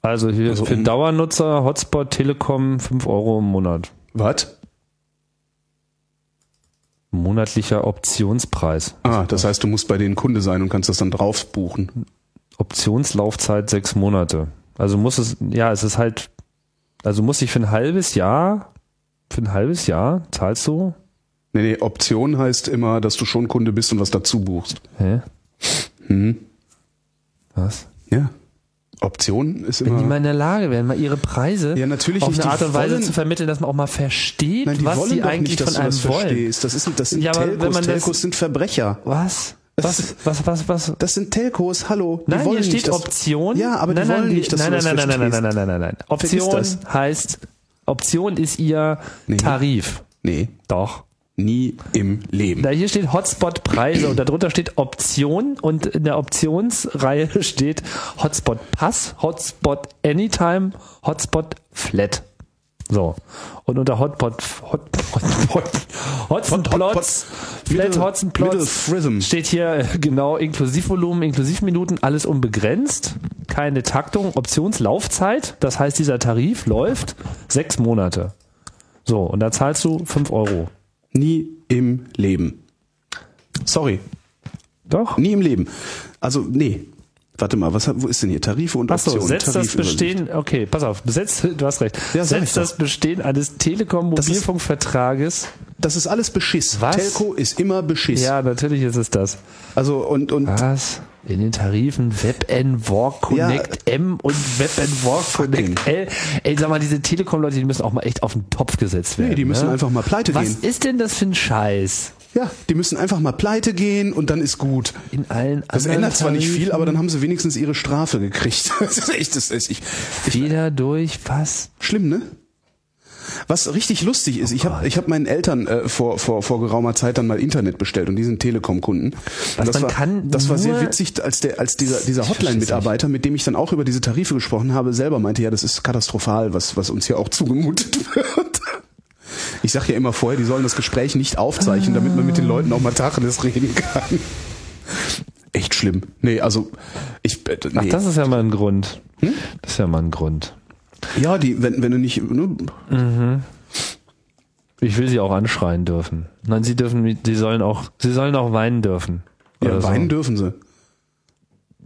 S1: Also hier
S2: Also
S1: für
S2: um-
S1: Dauernutzer Hotspot Telekom 5 Euro im Monat.
S2: Was?
S1: Monatlicher Optionspreis.
S2: Ah, das heißt, du musst bei denen Kunde sein und kannst das dann drauf buchen.
S1: Optionslaufzeit sechs Monate. Also muss es, ja, es ist halt, also muss ich für ein halbes Jahr, für ein halbes Jahr zahlst du?
S2: Nee, nee, Option heißt immer, dass du schon Kunde bist und was dazu buchst.
S1: Hä?
S2: Hm.
S1: Was?
S2: Ja. Option ist
S1: Wenn die
S2: immer.
S1: mal in der Lage wären, mal ihre Preise
S2: Ja, natürlich
S1: auf eine Art und Weise
S2: wollen-
S1: zu vermitteln, dass man auch mal versteht,
S2: Nein, die
S1: was
S2: wollen
S1: sie eigentlich
S2: nicht, dass
S1: von einem wollen.
S2: verstehst. Das, ist, das sind
S1: Ja, aber wenn
S2: Telcos. Telcos sind Verbrecher.
S1: Was? Was, was, was, was?
S2: Das sind Telcos, hallo. Die
S1: Nein,
S2: wollen
S1: hier steht
S2: nicht,
S1: Option.
S2: Ja, aber die
S1: nein,
S2: wollen
S1: nein,
S2: nicht, dass
S1: nein,
S2: du
S1: nein,
S2: das
S1: nein, nein, nein, nein, nein, nein, nein, nein.
S2: Vergiss
S1: Option heißt, Option ist ihr
S2: Nee.
S1: Tarif.
S2: Nee,
S1: Doch.
S2: nie im Leben.
S1: Da hier steht Hotspot Preise und darunter steht Option und in der Optionsreihe [LAUGHS] steht Hotspot Pass, Hotspot Anytime, Hotspot Flat. So. Und unter Hotspot, Hot, Hotspot, Hotspot, Flat
S2: Frism.
S1: steht hier äh, genau Inklusivvolumen, Inklusivminuten, alles unbegrenzt, keine Taktung, Optionslaufzeit, das heißt dieser Tarif läuft sechs Monate. So, und da zahlst du fünf Euro.
S2: Nie im Leben. Sorry,
S1: Doch.
S2: nie im Leben. Also, nee. Warte mal, was, wo ist denn hier Tarife und
S1: Achso,
S2: Optionen?
S1: setzt das. Bestehen, okay, pass auf, setzt, du hast recht,
S2: Ja,
S1: setzt das Bestehen eines Telekom-Mobilfunkvertrages,
S2: Das ist alles Beschiss.
S1: Was?
S2: Telco ist immer Beschiss.
S1: ja, natürlich ist es das.
S2: Also, und, und
S1: Was? In den Tarifen WebN, Walk Connect M und WebN Walk Connect L. Ey, sag mal, diese Telekom-Leute, die müssen auch mal echt auf den Topf gesetzt werden.
S2: Nee, die müssen
S1: ne?
S2: einfach mal pleite
S1: Was
S2: gehen.
S1: ist denn das für ein Scheiß?
S2: Ja, die müssen einfach mal pleite gehen und dann ist gut.
S1: In allen
S2: Das
S1: anderen
S2: ändert zwar nicht viel, aber dann haben sie wenigstens ihre Strafe gekriegt. [LAUGHS] Das ist echt, das ist ich,
S1: Feder durch, was?
S2: schlimm, ne? Was richtig lustig ist, ich habe ich hab meinen Eltern äh, vor, vor, vor geraumer Zeit dann mal Internet bestellt und die sind Telekom-Kunden. Und das
S1: man
S2: war,
S1: kann
S2: das war sehr witzig, als der, als dieser, dieser
S1: Ich
S2: Hotline-Mitarbeiter, mit dem ich dann auch über diese Tarife gesprochen habe, selber meinte, ja, das ist katastrophal, was, was uns hier auch zugemutet [LAUGHS] wird. Ich sage ja immer vorher, die sollen das Gespräch nicht aufzeichnen, damit man mit den Leuten auch mal Tacheles reden kann. Echt schlimm. Nee, also ich äh,
S1: Ach,
S2: nee.
S1: das ist ja mal ein Grund.
S2: Hm?
S1: Das ist ja mal ein Grund.
S2: ja, die wenn wenn du nicht ne,
S1: Ich will sie auch anschreien dürfen. Nein, sie dürfen, sie sollen auch, sie sollen auch weinen dürfen.
S2: ja,
S1: Oder so.
S2: weinen dürfen sie.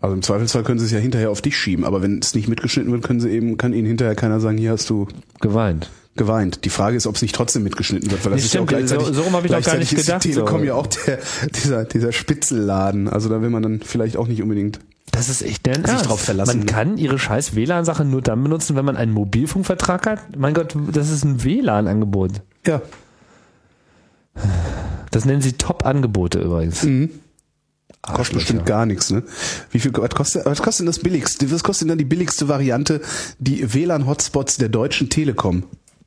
S2: Also im Zweifelsfall können sie es ja hinterher auf dich schieben, aber wenn es nicht mitgeschnitten wird, können sie eben kann ihnen hinterher keiner sagen, hier hast du
S1: Geweint.
S2: Geweint. Die Frage ist, ob es nicht trotzdem mitgeschnitten wird, weil das
S1: Nee,
S2: ist ja auch
S1: stimmt,
S2: gleichzeitig,
S1: so- so rum hab ich auch gar nicht gedacht,
S2: Telekom
S1: so.
S2: ja auch der, dieser, dieser Spitzelladen. Also da will man dann vielleicht auch nicht unbedingt.
S1: Das ist echt deren
S2: Sich
S1: Ernst.
S2: drauf verlassen,
S1: Man
S2: ne?
S1: kann ihre scheiß WLAN-Sache nur dann benutzen, wenn man einen Mobilfunkvertrag hat. Mein Gott, das ist ein WLAN-Angebot.
S2: Ja.
S1: Das nennen sie Top-Angebote übrigens.
S2: Mhm. Kostet bestimmt gar nichts, ne? Wie viel was kostet, was kostet denn das billigste? Was kostet denn dann die billigste Variante, die WLAN-Hotspots der Deutschen Telekom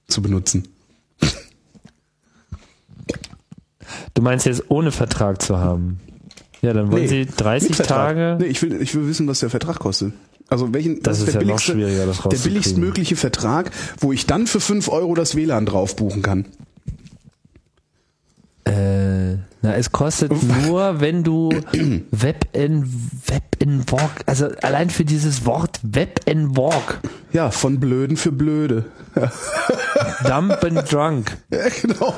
S2: zu benutzen?
S1: Du meinst jetzt ohne Vertrag zu haben? Ja, dann wollen sie 30
S2: mit Vertrag.
S1: Tage.
S2: Nee, ich will, ich will wissen, was der Vertrag kostet. Also welchen,
S1: Das
S2: was
S1: ist
S2: der
S1: ja noch
S2: billigste,
S1: schwieriger, das
S2: der billigstmögliche Vertrag, wo ich dann für 5 Euro das WLAN drauf buchen kann.
S1: Äh, na, es kostet nur, wenn du Web in Web in Walk, also allein für dieses Wort Web in Walk,
S2: Ja, von Blöden für Blöde.
S1: Dump and Drunk.
S2: Ja, genau.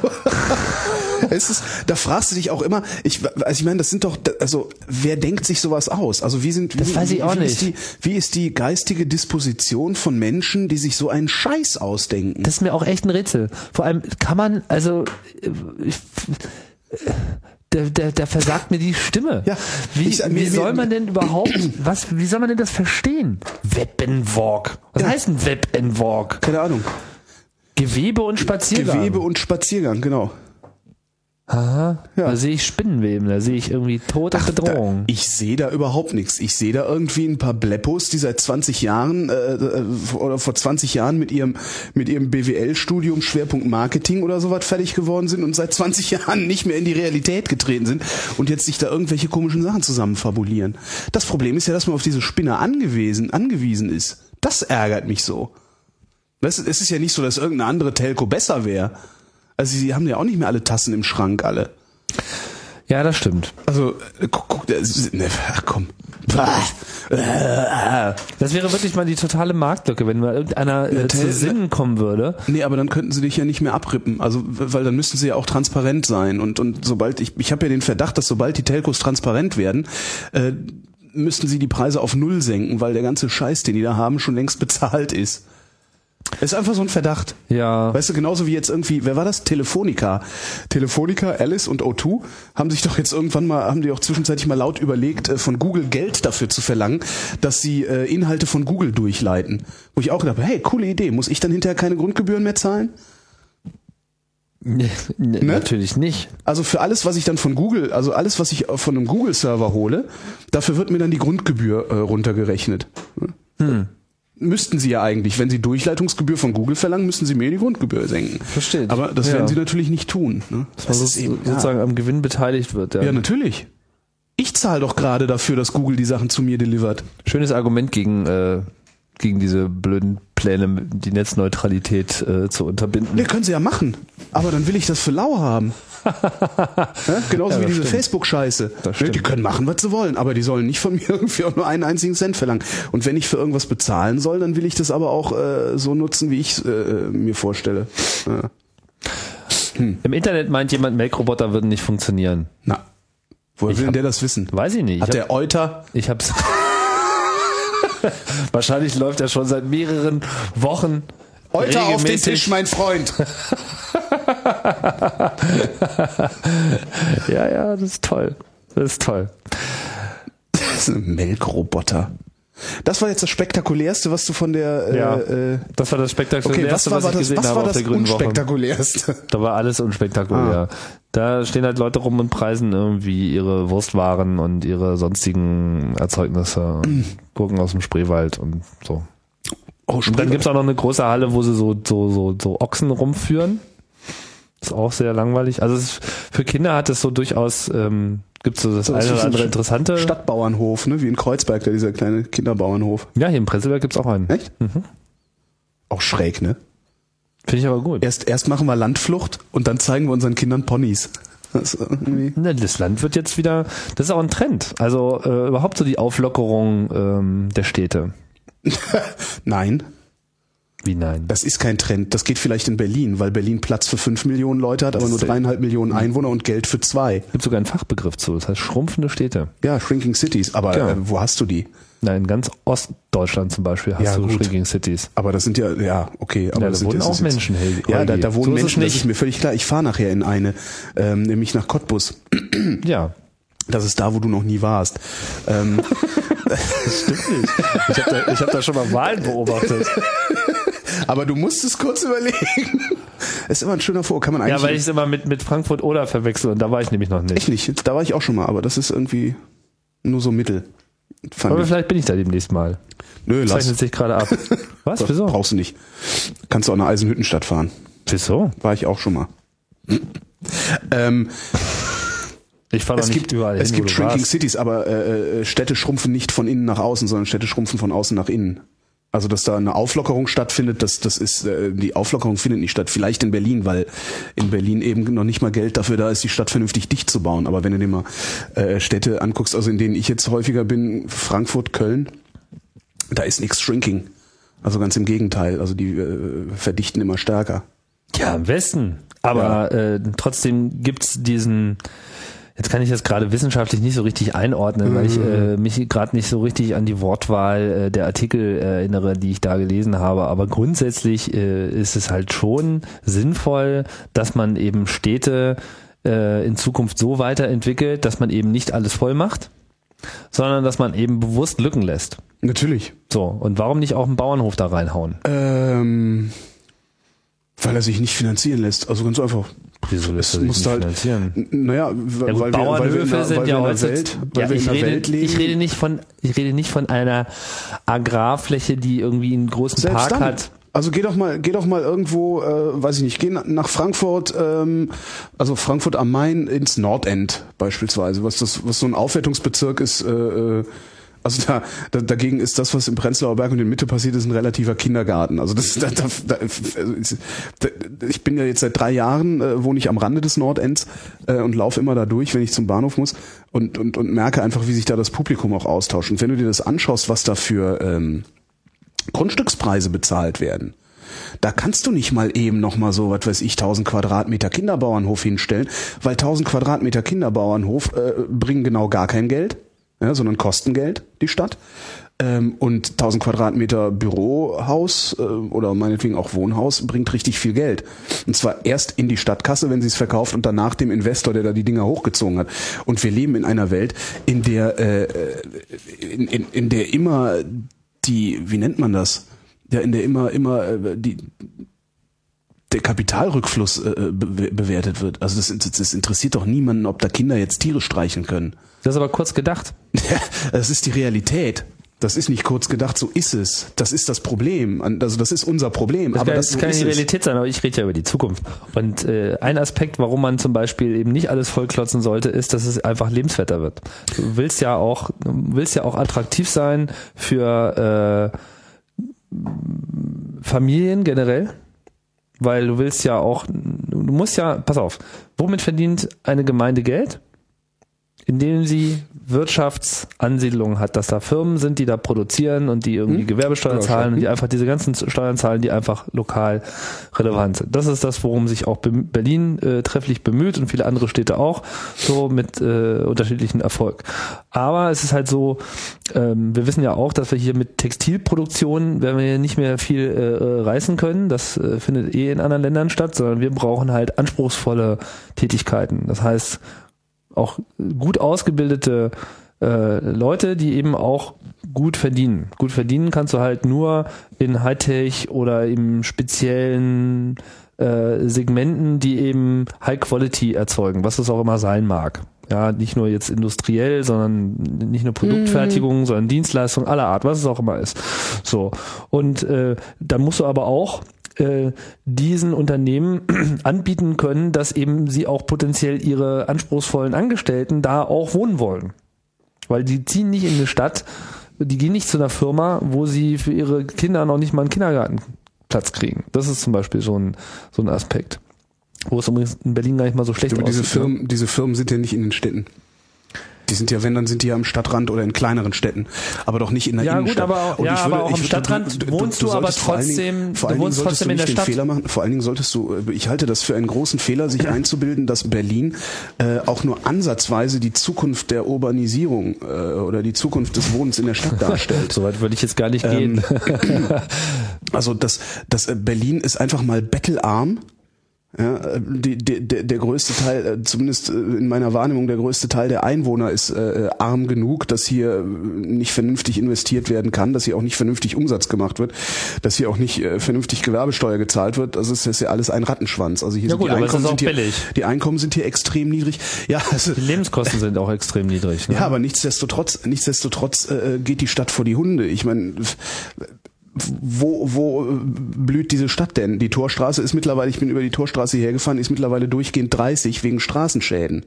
S2: es ist, da fragst du dich auch immer, ich, also ich meine, das sind doch, also wer denkt sich sowas aus? Also wie sind, wie,
S1: Das weiß ich auch
S2: wie Ist
S1: nicht.
S2: die, wie ist die geistige Disposition von Menschen, die sich so einen Scheiß ausdenken?
S1: Das ist mir auch echt ein Rätsel. Vor allem kann man, also ich, äh, da, da, da versagt mir die Stimme.
S2: Ja,
S1: wie,
S2: ich-
S1: wie
S2: mir-
S1: soll man denn überhaupt, [CLEARS THROAT] was, wie soll man denn das verstehen? Web and Walk. Was
S2: Ja.
S1: heißt ein Web and Walk?
S2: Keine Ahnung.
S1: Gewebe und Spaziergang.
S2: Gewebe und Spaziergang, genau.
S1: Aha. Ja. Da sehe ich Spinnenweben, da sehe ich irgendwie tote Ach, Bedrohung.
S2: Da, ich sehe da überhaupt nichts. Ich sehe da irgendwie ein paar Bleppos, die seit 20 Jahren äh, äh, oder vor 20 Jahren mit ihrem mit ihrem BWL-Studium Schwerpunkt Marketing oder sowas fertig geworden sind und seit 20 [LAUGHS] Jahren nicht mehr in die Realität getreten sind und jetzt sich da irgendwelche komischen Sachen zusammen fabulieren. Das Problem ist ja, dass man auf diese Spinner angewiesen angewiesen ist. Das ärgert mich so. Weißt, es ist ja nicht so, dass irgendeine andere Telco besser wäre. Also sie haben ja auch nicht mehr alle Tassen im Schrank, alle.
S1: Ja, das stimmt.
S2: Also, äh, guck, guck ne, ach komm.
S1: Das wäre wirklich mal die totale Marktlücke, wenn mal irgendeiner äh, zu Sinnen kommen würde.
S2: Nee, aber dann könnten sie dich ja nicht mehr abrippen. Also, weil dann müssten sie ja auch transparent sein. Und, und sobald, ich, ich habe ja den Verdacht, dass sobald die Telcos transparent werden, äh, müssten sie die Preise auf Null senken, weil der ganze Scheiß, den die da haben, schon längst bezahlt ist. Es ist einfach so ein Verdacht.
S1: Ja.
S2: Weißt du, genauso wie jetzt irgendwie, wer war das? Telefonica. Telefonica, Alice und O2 haben sich doch jetzt irgendwann mal, haben die auch zwischenzeitlich mal laut überlegt, äh, von Google Geld dafür zu verlangen, dass sie äh, Inhalte von Google durchleiten. Wo ich auch gedacht habe, hey, coole Idee, muss ich dann hinterher keine Grundgebühren mehr zahlen?
S1: Ne? Natürlich nicht.
S2: Also für alles, was ich dann von Google, also alles, was ich von einem Google-Server hole, dafür wird mir dann die Grundgebühr äh, runtergerechnet. Hm müssten sie ja eigentlich, wenn sie Durchleitungsgebühr von Google verlangen, müssen sie mir die Grundgebühr senken.
S1: Versteht.
S2: Aber das ja. werden sie natürlich nicht tun. Ne?
S1: Dass man das so, eben, sozusagen ja. am Gewinn beteiligt wird.
S2: Ja, ja natürlich. Ich zahle doch gerade dafür, dass Google die Sachen zu mir delivert.
S1: Schönes Argument gegen äh, gegen diese blöden Pläne, die Netzneutralität äh, zu unterbinden.
S2: Ne, können sie ja machen. Aber dann will ich das für lau haben. [LAUGHS] ja, genauso ja, wie diese Facebook-Scheiße. Ne, die können machen, was sie wollen, aber die sollen nicht von [LAUGHS] mir irgendwie auch nur einen einzigen Cent verlangen. Und wenn ich für irgendwas bezahlen soll, dann will ich das aber auch äh, so nutzen, wie ich äh, mir vorstelle. Ja.
S1: Hm. Im Internet meint jemand, Make-Roboter würden nicht funktionieren.
S2: Na, woher will hab, der das wissen?
S1: Weiß ich nicht.
S2: Hat
S1: ich
S2: der Euter?
S1: Ich hab's. [LAUGHS] [LAUGHS] Wahrscheinlich läuft er schon seit mehreren Wochen.
S2: Heute auf den Tisch, mein Freund. [LAUGHS]
S1: ja, ja, das ist toll. Das ist toll. [LAUGHS]
S2: Das ist ein Melkroboter. Das war jetzt das spektakulärste, was du von der.
S1: Ja, äh, das war das spektakulärste,
S2: okay, was, war, was ich gesehen das, was
S1: habe
S2: war das unspektakulärste?
S1: Woche. [LAUGHS] Da war alles unspektakulär. Ah. Da stehen halt Leute rum und preisen irgendwie ihre Wurstwaren und ihre sonstigen Erzeugnisse, mm. Gurken aus dem Spreewald und so. Oh, und dann gibt's auch noch eine große Halle, wo sie so so so, so Ochsen rumführen. Ist auch sehr langweilig. Also es, für Kinder hat es so durchaus ähm, Gibt es so das, das eine oder andere interessante?
S2: Stadtbauernhof, ne? Wie in Kreuzberg, da dieser kleine Kinderbauernhof.
S1: Ja, hier in Presselberg gibt's auch einen.
S2: Echt? Mhm. Auch schräg, ne?
S1: Finde ich aber gut.
S2: Erst, erst machen wir Landflucht und dann zeigen wir unseren Kindern Ponys.
S1: Das, das, Land wird jetzt wieder, das ist auch ein Trend. Also äh, überhaupt so die Auflockerung ähm, der Städte. [LAUGHS]
S2: Nein.
S1: Wie nein?
S2: Das ist kein Trend. Das geht vielleicht in Berlin, weil Berlin Platz für fünf Millionen Leute hat, aber nur dreieinhalb Millionen Einwohner und Geld für zwei.
S1: Es gibt sogar einen Fachbegriff zu, das heißt schrumpfende Städte.
S2: Ja, Shrinking Cities. Aber ja. äh, wo hast du die?
S1: Nein, in ganz Ostdeutschland zum Beispiel hast ja, du gut. Shrinking Cities.
S2: Aber das sind ja, ja, okay. Aber
S1: ja, da wohnen auch Menschen.
S2: Ja, da, da wohnen so Menschen, das ist mir völlig klar. Ich fahre nachher in eine, ähm, nämlich nach Cottbus. [CLEARS THROAT]
S1: Ja.
S2: Das ist da, wo du noch nie warst. Ähm, [LAUGHS]
S1: das stimmt nicht. Ich habe da, hab da schon mal Wahlen beobachtet. [LAUGHS]
S2: Aber du musst es kurz überlegen. [LAUGHS] ist immer ein schöner Vor. Kann man eigentlich.
S1: Ja, weil ich es immer mit, mit Frankfurt oder verwechsel und da war ich nämlich noch nicht.
S2: Echt nicht. Da war ich auch schon mal, aber das ist irgendwie nur so mittel.
S1: aber ich. vielleicht bin ich da demnächst mal.
S2: Nö,
S1: das lass. Zeichnet sich gerade ab. [LAUGHS]
S2: Was? Wieso? Brauchst du nicht. Kannst du auch nach Eisenhüttenstadt fahren.
S1: Wieso?
S2: War ich auch schon mal. ähm,
S1: ich fahre nicht
S2: gibt,
S1: überall
S2: Es
S1: hin,
S2: gibt Shrinking Cities, aber äh, äh, Städte schrumpfen nicht von innen nach außen, sondern Städte schrumpfen von außen nach innen. Also dass da eine Auflockerung stattfindet, das, das ist äh, die Auflockerung findet nicht statt. Vielleicht in Berlin, weil in Berlin eben noch nicht mal Geld dafür da ist, die Stadt vernünftig dicht zu bauen. Aber wenn du dir mal äh, Städte anguckst, also in denen ich jetzt häufiger bin, Frankfurt, Köln, da ist nichts Shrinking. Also ganz im Gegenteil. Also die äh, verdichten immer stärker.
S1: Ja, am besten. Aber ja. äh, trotzdem gibt's diesen Jetzt kann ich das gerade wissenschaftlich nicht so richtig einordnen, mhm. weil ich mhm. äh, mich gerade nicht so richtig an die Wortwahl äh, der Artikel erinnere, die ich da gelesen habe. Aber grundsätzlich äh, ist es halt schon sinnvoll, dass man eben Städte äh, in Zukunft so weiterentwickelt, dass man eben nicht alles voll macht, sondern dass man eben bewusst Lücken lässt.
S2: Natürlich.
S1: So, und warum nicht auch einen Bauernhof da reinhauen?
S2: Ähm, weil er sich nicht finanzieren lässt. Also ganz einfach.
S1: Wieso lässt er
S2: sich nicht
S1: halt,
S2: finanzieren? Naja,
S1: ja, gut, weil, Bauernhöfe wir, weil sind ja heute, Welt, ja, ich, rede, ich rede nicht von, ich rede nicht von einer Agrarfläche, die irgendwie einen großen Selbst Park dann. hat.
S2: Also geh doch mal, geh doch mal irgendwo, äh, weiß ich nicht, geh nach Frankfurt, ähm, also Frankfurt am Main ins Nordend beispielsweise, was das, was so ein Aufwertungsbezirk ist. Äh, äh also da, da, dagegen ist das, was im Prenzlauer Berg und in Mitte passiert ist, ein relativer Kindergarten. Also das, da, da, da, ich bin ja jetzt seit drei Jahren äh, wohne ich am Rande des Nordends äh, und laufe immer da durch, wenn ich zum Bahnhof muss und, und, und merke einfach, wie sich da das Publikum auch austauscht. Und wenn du dir das anschaust, was da für ähm, Grundstückspreise bezahlt werden, da kannst du nicht mal eben noch mal so, was weiß ich, 1000 Quadratmeter Kinderbauernhof hinstellen, weil 1000 Quadratmeter Kinderbauernhof äh, bringen genau gar kein Geld ja, sondern Kostengeld, die Stadt. Ähm, und 1000 Quadratmeter Bürohaus äh, oder meinetwegen auch Wohnhaus bringt richtig viel Geld. Und zwar erst in die Stadtkasse, wenn sie es verkauft und danach dem Investor, der da die Dinger hochgezogen hat. Und wir leben in einer Welt, in der, äh, in, in, in der immer die, wie nennt man das? Ja, in der immer, immer äh, die, der Kapitalrückfluss äh, be bewertet wird. Also das, das interessiert doch niemanden, ob da Kinder jetzt Tiere streichen können.
S1: Das ist aber kurz gedacht.
S2: Das ist die Realität. Das ist nicht kurz gedacht, so ist es. Das ist das Problem. Also das ist unser Problem.
S1: Das
S2: aber
S1: kann,
S2: das,
S1: das kann die Realität sein, aber ich rede ja über die Zukunft. Und äh, ein Aspekt, warum man zum Beispiel eben nicht alles vollklotzen sollte, ist, dass es einfach lebenswerter wird. Du willst ja auch, willst ja auch attraktiv sein für äh, Familien generell weil du willst ja auch, du musst ja, pass auf, womit verdient eine Gemeinde Geld? Indem sie Wirtschaftsansiedlungen hat, dass da Firmen sind, die da produzieren und die irgendwie hm? Gewerbesteuer zahlen und die einfach diese ganzen Steuern zahlen, die einfach lokal relevant sind. Das ist das, worum sich auch Berlin äh, trefflich bemüht und viele andere Städte auch, so mit äh, unterschiedlichen Erfolg. Aber es ist halt so, ähm, wir wissen ja auch, dass wir hier mit Textilproduktion werden wir hier nicht mehr viel äh, reißen können. Das äh, findet eh in anderen Ländern statt, sondern wir brauchen halt anspruchsvolle Tätigkeiten. Das heißt, auch gut ausgebildete äh, Leute, die eben auch gut verdienen. Gut verdienen kannst du halt nur in Hightech oder im speziellen äh, Segmenten, die eben High Quality erzeugen, was es auch immer sein mag. Ja, nicht nur jetzt industriell, sondern nicht nur Produktfertigung, mhm. sondern Dienstleistung aller Art, was es auch immer ist. So. Und äh, da musst du aber auch äh, diesen Unternehmen [CLEARS THROAT] anbieten können, dass eben sie auch potenziell ihre anspruchsvollen Angestellten da auch wohnen wollen. Weil die ziehen nicht in eine Stadt, die gehen nicht zu einer Firma, wo sie für ihre Kinder noch nicht mal einen Kindergartenplatz kriegen. Das ist zum Beispiel so ein, so ein Aspekt. Wo es übrigens in Berlin gar nicht mal so schlecht
S2: ist. Diese ne? Firmen, diese Firmen sind ja nicht in den Städten. Die sind ja, wenn, dann sind die ja am Stadtrand oder in kleineren Städten, aber doch nicht in der
S1: ja,
S2: Innenstadt.
S1: Gut, aber, auch, ja, würde, aber auch am Stadtrand du, du, wohnst du, aber trotzdem,
S2: vor allen Dingen, du wohnst trotzdem in der Stadt. Fehler machen. Vor allen Dingen solltest du, äh, ich halte das für einen großen Fehler, sich einzubilden, dass Berlin äh, auch nur ansatzweise die Zukunft der Urbanisierung äh, oder die Zukunft des Wohnens in der Stadt [LAUGHS] darstellt.
S1: Soweit würde ich jetzt gar nicht ähm,
S2: gehen. [CLEARS THROAT] also das, das äh, Berlin ist einfach mal bettelarm ja, die, die, der, der größte Teil, äh, zumindest äh, in meiner Wahrnehmung, der größte Teil der Einwohner ist äh, arm genug, dass hier nicht vernünftig investiert werden kann, dass hier auch nicht vernünftig Umsatz gemacht wird, dass hier auch nicht äh, vernünftig Gewerbesteuer gezahlt wird. Also ist ja alles ein Rattenschwanz. Also hier
S1: ja
S2: sind
S1: gut,
S2: die Einkommen
S1: sind
S2: hier, die Einkommen sind hier extrem niedrig. Ja,
S1: also, die Lebenskosten sind auch extrem niedrig.
S2: Ne? Ja, aber nichtsdestotrotz, nichtsdestotrotz äh, geht die Stadt vor die Hunde. Ich meine, wo, wo blüht diese Stadt denn? Die Torstraße ist mittlerweile, ich bin über die Torstraße hergefahren, ist mittlerweile durchgehend 30 wegen Straßenschäden.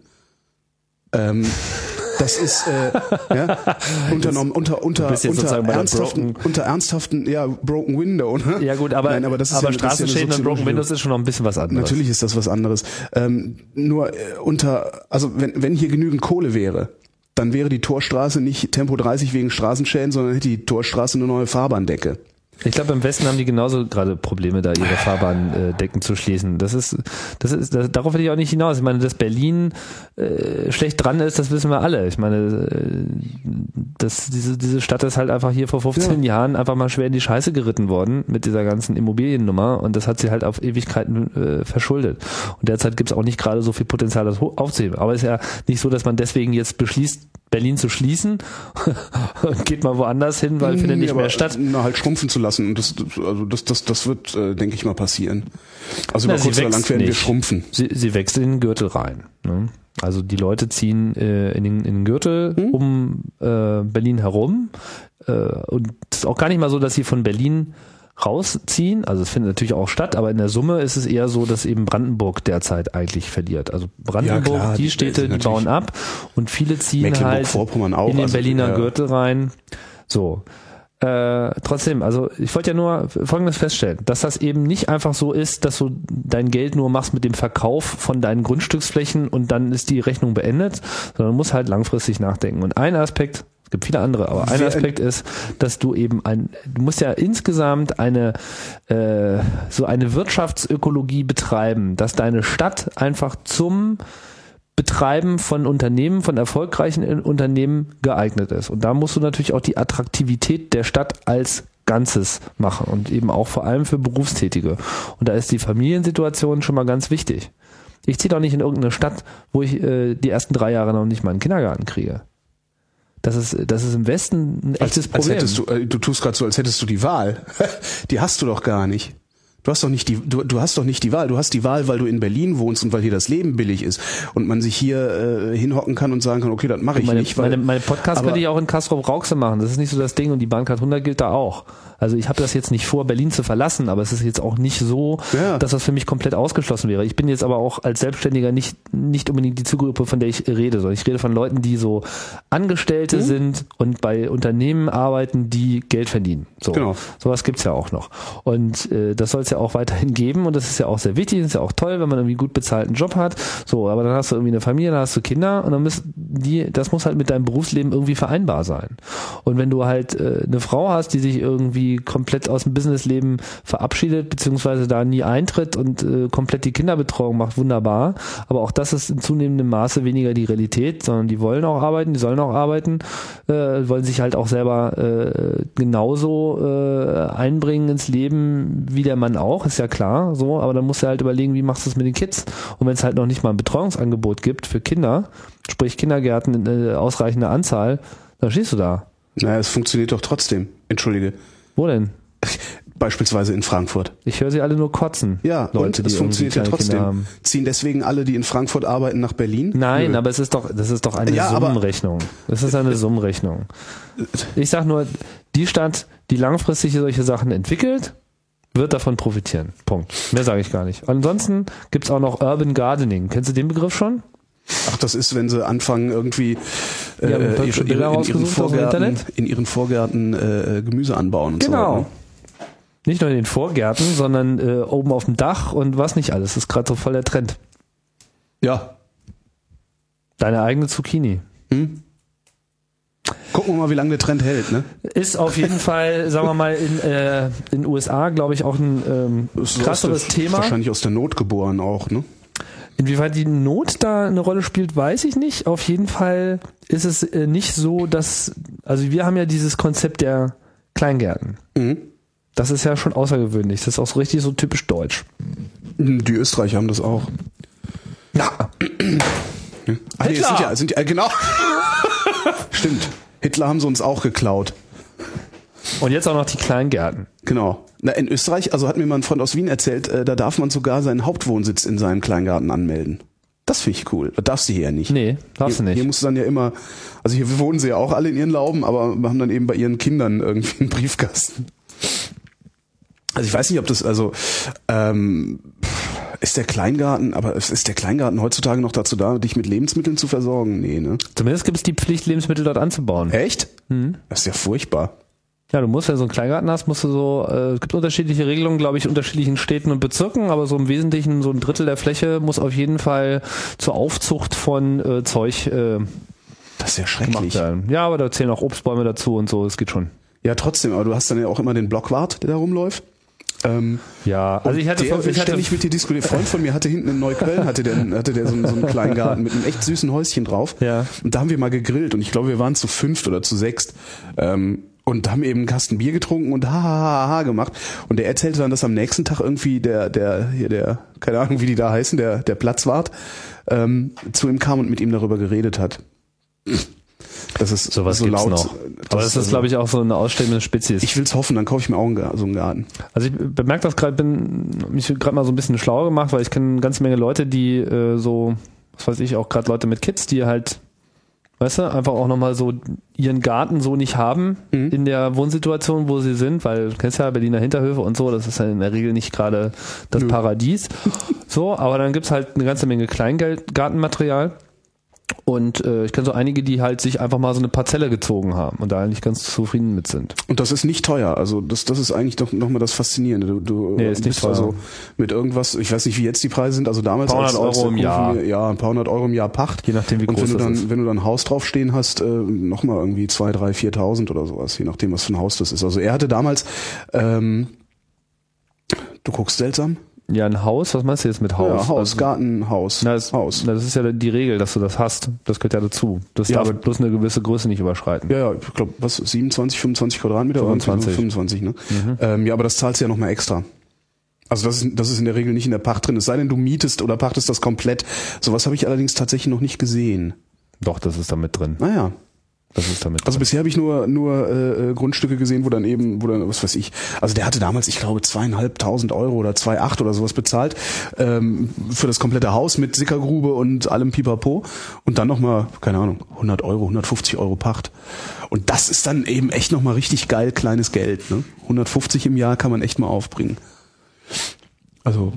S2: Ähm, das ist äh, ja, [LAUGHS] unternommen unter unter unter ernsthaften unter ernsthaften ja broken window ne?
S1: ja gut aber
S2: Nein, aber, das
S1: ist aber ja, Straßenschäden ja und broken windows ist schon noch ein bisschen was anderes
S2: natürlich ist das was anderes ähm, nur äh, unter also wenn wenn hier genügend Kohle wäre dann wäre die Torstraße nicht Tempo 30 wegen Straßenschäden sondern hätte die Torstraße eine neue Fahrbahndecke
S1: ich glaube, im Westen haben die genauso gerade Probleme, da ihre [LAUGHS] Fahrbahndecken äh, zu schließen. Das ist, das ist, das, darauf will ich auch nicht hinaus. Ich meine, dass Berlin äh, schlecht dran ist, das wissen wir alle. Ich meine, äh, dass diese, diese Stadt ist halt einfach hier vor 15 ja. Jahren einfach mal schwer in die Scheiße geritten worden mit dieser ganzen Immobiliennummer und das hat sie halt auf Ewigkeiten äh, verschuldet. Und derzeit gibt es auch nicht gerade so viel Potenzial, das aufzuheben. Aber es ist ja nicht so, dass man deswegen jetzt beschließt, Berlin zu schließen [LAUGHS] und geht mal woanders hin, weil findet nicht mehr statt.
S2: Na, halt schrumpfen zu lassen. Und das, also das, das, das wird, äh, denke ich mal, passieren. Also
S1: Na,
S2: über kurz oder lang werden wir
S1: nicht.
S2: schrumpfen.
S1: Sie, sie wächst in den Gürtel rein. Ne? Also die Leute ziehen äh, in, den, in den Gürtel
S2: Hm?
S1: um äh, Berlin herum. Äh, und es ist auch gar nicht mal so, dass sie von Berlin rausziehen. Also es findet natürlich auch statt, aber in der Summe ist es eher so, dass eben Brandenburg derzeit eigentlich verliert. Also Brandenburg,
S2: klar,
S1: die
S2: die-
S1: Städte,
S2: die
S1: bauen ab und viele ziehen halt
S2: auch,
S1: in den
S2: also,
S1: Berliner
S2: ja.
S1: Gürtel rein. So. Äh, trotzdem, also ich wollte ja nur Folgendes feststellen, dass das eben nicht einfach so ist, dass du dein Geld nur machst mit dem Verkauf von deinen Grundstücksflächen und dann ist die Rechnung beendet, sondern du musst halt langfristig nachdenken. Und ein Aspekt, es gibt viele andere, aber ein Aspekt ist, dass du eben ein, du musst ja insgesamt eine äh, so eine Wirtschaftsökologie betreiben, dass deine Stadt einfach zum Betreiben von Unternehmen, von erfolgreichen Unternehmen geeignet ist. Und da musst du natürlich auch die Attraktivität der Stadt als Ganzes machen und eben auch vor allem für Berufstätige. Und da ist die Familiensituation schon mal ganz wichtig. Ich ziehe doch nicht in irgendeine Stadt, wo ich äh, die ersten drei Jahre noch nicht mal einen Kindergarten kriege. Das ist, das ist im Westen ein echtes
S2: als, als
S1: Problem.
S2: hättest du, äh, du tust gerade so, als hättest du die Wahl. [LAUGHS] die hast du doch gar nicht. Du hast doch nicht die, du, du hast doch nicht die Wahl. Du hast die Wahl, weil du in Berlin wohnst und weil hier das Leben billig ist und man sich hier äh, hinhocken kann und sagen kann, okay, das mache ich
S1: meine,
S2: nicht. Weil,
S1: meine, meine Podcast
S2: aber-
S1: könnte ich auch in Castrop Rauxel machen. Das ist nicht so das Ding und die Bahncard 100 gilt da auch. Also ich habe das jetzt nicht vor, Berlin zu verlassen, aber es ist jetzt auch nicht so,
S2: Ja.
S1: dass das für mich komplett ausgeschlossen wäre. Ich bin jetzt aber auch als Selbstständiger nicht, nicht unbedingt die Zielgruppe, von der ich rede, sondern ich rede von Leuten, die so Angestellte
S2: Mhm.
S1: sind und bei Unternehmen arbeiten, die Geld verdienen. So.
S2: Genau.
S1: Sowas gibt's ja auch noch. Und äh, das soll es ja auch weiterhin geben und das ist ja auch sehr wichtig, das ist ja auch toll, wenn man irgendwie gut bezahlten Job hat. So, aber dann hast du irgendwie eine Familie, dann hast du Kinder und dann müssen die, das muss halt mit deinem Berufsleben irgendwie vereinbar sein. Und wenn du halt äh, eine Frau hast, die sich irgendwie komplett aus dem Businessleben verabschiedet, beziehungsweise da nie eintritt und äh, komplett die Kinderbetreuung macht, wunderbar. Aber auch das ist in zunehmendem Maße weniger die Realität, sondern die wollen auch arbeiten, die sollen auch arbeiten, äh, wollen sich halt auch selber äh, genauso äh, einbringen ins Leben wie der Mann auch, ist ja klar, so, aber dann musst du halt überlegen, wie machst du es mit den Kids? Und wenn es halt noch nicht mal ein Betreuungsangebot gibt für Kinder, sprich Kindergärten in äh, ausreichender Anzahl, dann stehst du da.
S2: naja, es funktioniert doch trotzdem. Entschuldige.
S1: Wo denn?
S2: Beispielsweise in Frankfurt.
S1: Ich höre sie alle nur kotzen.
S2: Ja,
S1: Leute,
S2: und es funktioniert ja trotzdem. Ziehen deswegen alle, die in Frankfurt arbeiten, nach Berlin?
S1: Nein,
S2: Nö.
S1: aber es ist doch, das ist doch eine
S2: Ja,
S1: Summenrechnung. Das ist eine [LAUGHS] Summenrechnung. Ich sag nur, die Stadt, die langfristig solche Sachen entwickelt, wird davon profitieren. Punkt. Mehr sage ich gar nicht. Ansonsten gibt's auch noch Urban Gardening. Kennst du den Begriff schon?
S2: Ach, das ist, wenn sie anfangen, irgendwie äh, ihre, ihre, in, ihren Vorgärten, in ihren Vorgärten äh, Gemüse anbauen und so.
S1: Genau.
S2: Ne?
S1: Nicht nur in den Vorgärten, sondern äh, oben auf dem Dach und was nicht alles. Das ist gerade so voll der Trend.
S2: Ja.
S1: Deine eigene Zucchini.
S2: Gucken wir mal, wie lange der Trend hält. Ne?
S1: Ist auf jeden [LAUGHS] Fall, sagen wir mal, in äh, in USA, glaube ich, auch ein ähm, krasseres
S2: der,
S1: Thema.
S2: Wahrscheinlich aus der Not geboren auch. Ne?
S1: Inwieweit die Not da eine Rolle spielt, weiß ich nicht. Auf jeden Fall ist es äh, nicht so, dass, also wir haben ja dieses Konzept der Kleingärten.
S2: Mhm.
S1: Das ist ja schon außergewöhnlich. Das ist auch so richtig so typisch deutsch.
S2: Die Österreicher haben das auch.
S1: Ja.
S2: Ah, nee, sind ja, sind ja, genau. [LAUGHS] Stimmt. Hitler haben sie uns auch geklaut.
S1: Und jetzt auch noch die Kleingärten.
S2: Genau. Na, in Österreich, also hat mir mal ein Freund aus Wien erzählt, äh, da darf man sogar seinen Hauptwohnsitz in seinem Kleingarten anmelden. Das finde ich cool. Das darfst du hier ja nicht.
S1: Nee, darfst du
S2: Hier, hier
S1: nicht.
S2: musst du dann ja immer, also hier wohnen sie ja auch alle in ihren Lauben, aber haben dann eben bei ihren Kindern irgendwie einen Briefkasten. Also ich weiß nicht, ob das, also ähm, ist der Kleingarten, aber ist der Kleingarten heutzutage noch dazu da, dich mit Lebensmitteln zu versorgen? Nee, ne?
S1: Zumindest gibt es die Pflicht, Lebensmittel dort anzubauen.
S2: Echt? Das ist ja furchtbar.
S1: Ja, du musst, wenn du so einen Kleingarten hast, musst du so, äh, es gibt unterschiedliche Regelungen, glaube ich, in unterschiedlichen Städten und Bezirken, aber so im Wesentlichen so ein Drittel der Fläche muss auf jeden Fall zur Aufzucht von äh, Zeug äh,
S2: Das ist ja
S1: gemacht
S2: schrecklich.
S1: werden. Ja, aber da zählen auch Obstbäume dazu und so, es geht schon.
S2: Ja, trotzdem, aber du hast dann ja auch immer den Blockwart, der da rumläuft. Ähm,
S1: Ja, also ich hatte,
S2: der
S1: ich hatte
S2: ständig mit dir diskutieren. Freund von mir hatte hinten in Neukölln, hatte der, hatte der so, einen- so einen kleinen Garten mit einem echt süßen Häuschen drauf.
S1: Ja.
S2: Und da haben wir mal gegrillt und ich glaube, wir waren zu fünft oder zu sechst. Ähm, und haben eben einen Kasten Bier getrunken und ha, ha, ha, ha gemacht. Und der erzählte dann, dass am nächsten Tag irgendwie der, der, hier der, keine Ahnung, wie die da heißen, der, der Platzwart, ähm, zu ihm kam und mit ihm darüber geredet hat. Das ist
S1: Sowas
S2: so
S1: gibt's
S2: laut.
S1: noch. Aber das ist, glaube ich, auch so eine aussterbende Spezies.
S2: Ich will's hoffen, dann kaufe ich mir auch einen, so einen Garten.
S1: Also ich bemerke das gerade, bin mich gerade mal so ein bisschen schlauer gemacht, weil ich kenne eine ganze Menge Leute, die äh, so, was weiß ich, auch gerade Leute mit Kids, die halt, weißt du, einfach auch nochmal so ihren Garten so nicht haben in der Wohnsituation, wo sie sind, weil du kennst ja Berliner Hinterhöfe und so, das ist ja in der Regel nicht gerade das Paradies. so, aber dann gibt's halt eine ganze Menge Kleingartenmaterial. Und äh, ich kenne so einige, die halt sich einfach mal so eine Parzelle gezogen haben und da eigentlich ganz zufrieden mit sind.
S2: Und das ist nicht teuer. Also das, das ist eigentlich doch nochmal das Faszinierende. Du, du
S1: Nee, ist nicht
S2: bist
S1: teuer.
S2: also mit irgendwas, ich weiß nicht, wie jetzt die Preise sind, also damals
S1: Paar hundert Euro im Jahr.
S2: Ja, ein paar hundert Euro im Jahr Pacht.
S1: Je nachdem, wie
S2: Und
S1: groß
S2: wenn du
S1: das
S2: dann,
S1: ist.
S2: wenn du dann ein Haus draufstehen hast, äh, nochmal irgendwie zwei, drei, viertausend oder sowas, je nachdem, was für ein Haus das ist. Also er hatte damals, ähm, du guckst seltsam?
S1: Ja, ein Haus, was meinst du jetzt mit Haus?
S2: Ja, Haus,
S1: Also-
S2: Garten, Haus.
S1: Na, das,
S2: Haus.
S1: Na, das ist ja die Regel, dass du das hast. Das gehört ja dazu. Das
S2: Ja,
S1: darf
S2: aber-
S1: bloß eine gewisse Größe nicht überschreiten.
S2: Ja, ja, ich glaube, was, 27, 25 Quadratmeter?
S1: 25.
S2: 25, ne? Ähm, ja, aber das zahlst du ja nochmal extra. Also das ist, das ist in der Regel nicht in der Pacht drin, es sei denn, du mietest oder pachtest das komplett. Sowas habe ich allerdings tatsächlich noch nicht gesehen.
S1: Doch, das ist da mit drin.
S2: Naja.
S1: Das ist damit
S2: Also bisher habe ich nur nur äh, äh, Grundstücke gesehen, wo dann eben, wo dann, was weiß ich, also der hatte damals, ich glaube, zweieinhalbtausend Euro oder zwei acht oder sowas bezahlt ähm, für das komplette Haus mit Sickergrube und allem Pipapo und dann nochmal, keine Ahnung, 100 Euro, 150 Euro Pacht. Und das ist dann eben echt nochmal richtig geil kleines Geld. Ne? 150 im Jahr kann man echt mal aufbringen. Also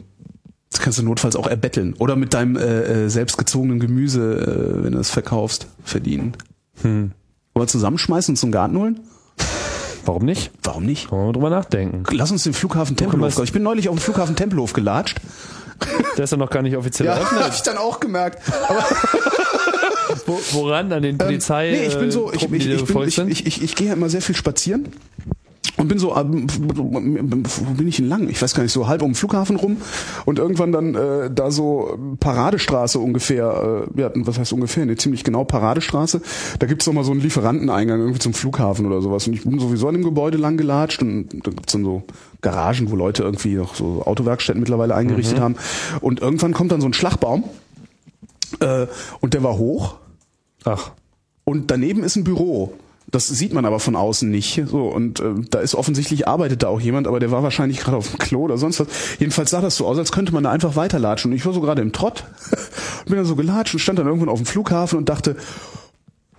S2: das kannst du notfalls auch erbetteln oder mit deinem äh, äh, selbstgezogenen Gemüse, äh, wenn du es verkaufst, verdienen.
S1: Hm.
S2: Wollen wir zusammenschmeißen und zum Garten holen?
S1: Warum nicht?
S2: Warum nicht?
S1: Können wir drüber nachdenken.
S2: Lass uns den Flughafen Tempelhof. Ich bin neulich auf dem Flughafen Tempelhof gelatscht.
S1: Der ist ja noch gar nicht offiziell
S2: habe [LAUGHS]
S1: eröffnet.
S2: ich dann auch gemerkt. Aber [LAUGHS]
S1: Wo, woran? An den Polizei?
S2: nee, ich bin so, ich, ich, ich, ich, ich gehe ja immer sehr viel spazieren. Und bin so, wo bin ich denn lang? Ich weiß gar nicht, so halb um den Flughafen rum und irgendwann dann äh, da so Paradestraße ungefähr, äh, ja, was heißt ungefähr, ne, ziemlich genau Paradestraße. Da gibt's noch mal so einen Lieferanteneingang irgendwie zum Flughafen oder sowas. Und ich bin sowieso an dem Gebäude lang gelatscht und da gibt's dann so Garagen, wo Leute irgendwie noch so Autowerkstätten mittlerweile eingerichtet haben. Und irgendwann kommt dann so ein Schlagbaum äh, und der war hoch
S1: Ach,
S2: und daneben ist ein Büro. Das sieht man aber von außen nicht. So und äh, da ist offensichtlich arbeitet da auch jemand, aber der war wahrscheinlich gerade auf dem Klo oder sonst was. Jedenfalls sah das so aus, als könnte man da einfach weiterlatschen. Und ich war so gerade im Trott, [LAUGHS] bin dann so gelatscht und stand dann irgendwann auf dem Flughafen und dachte,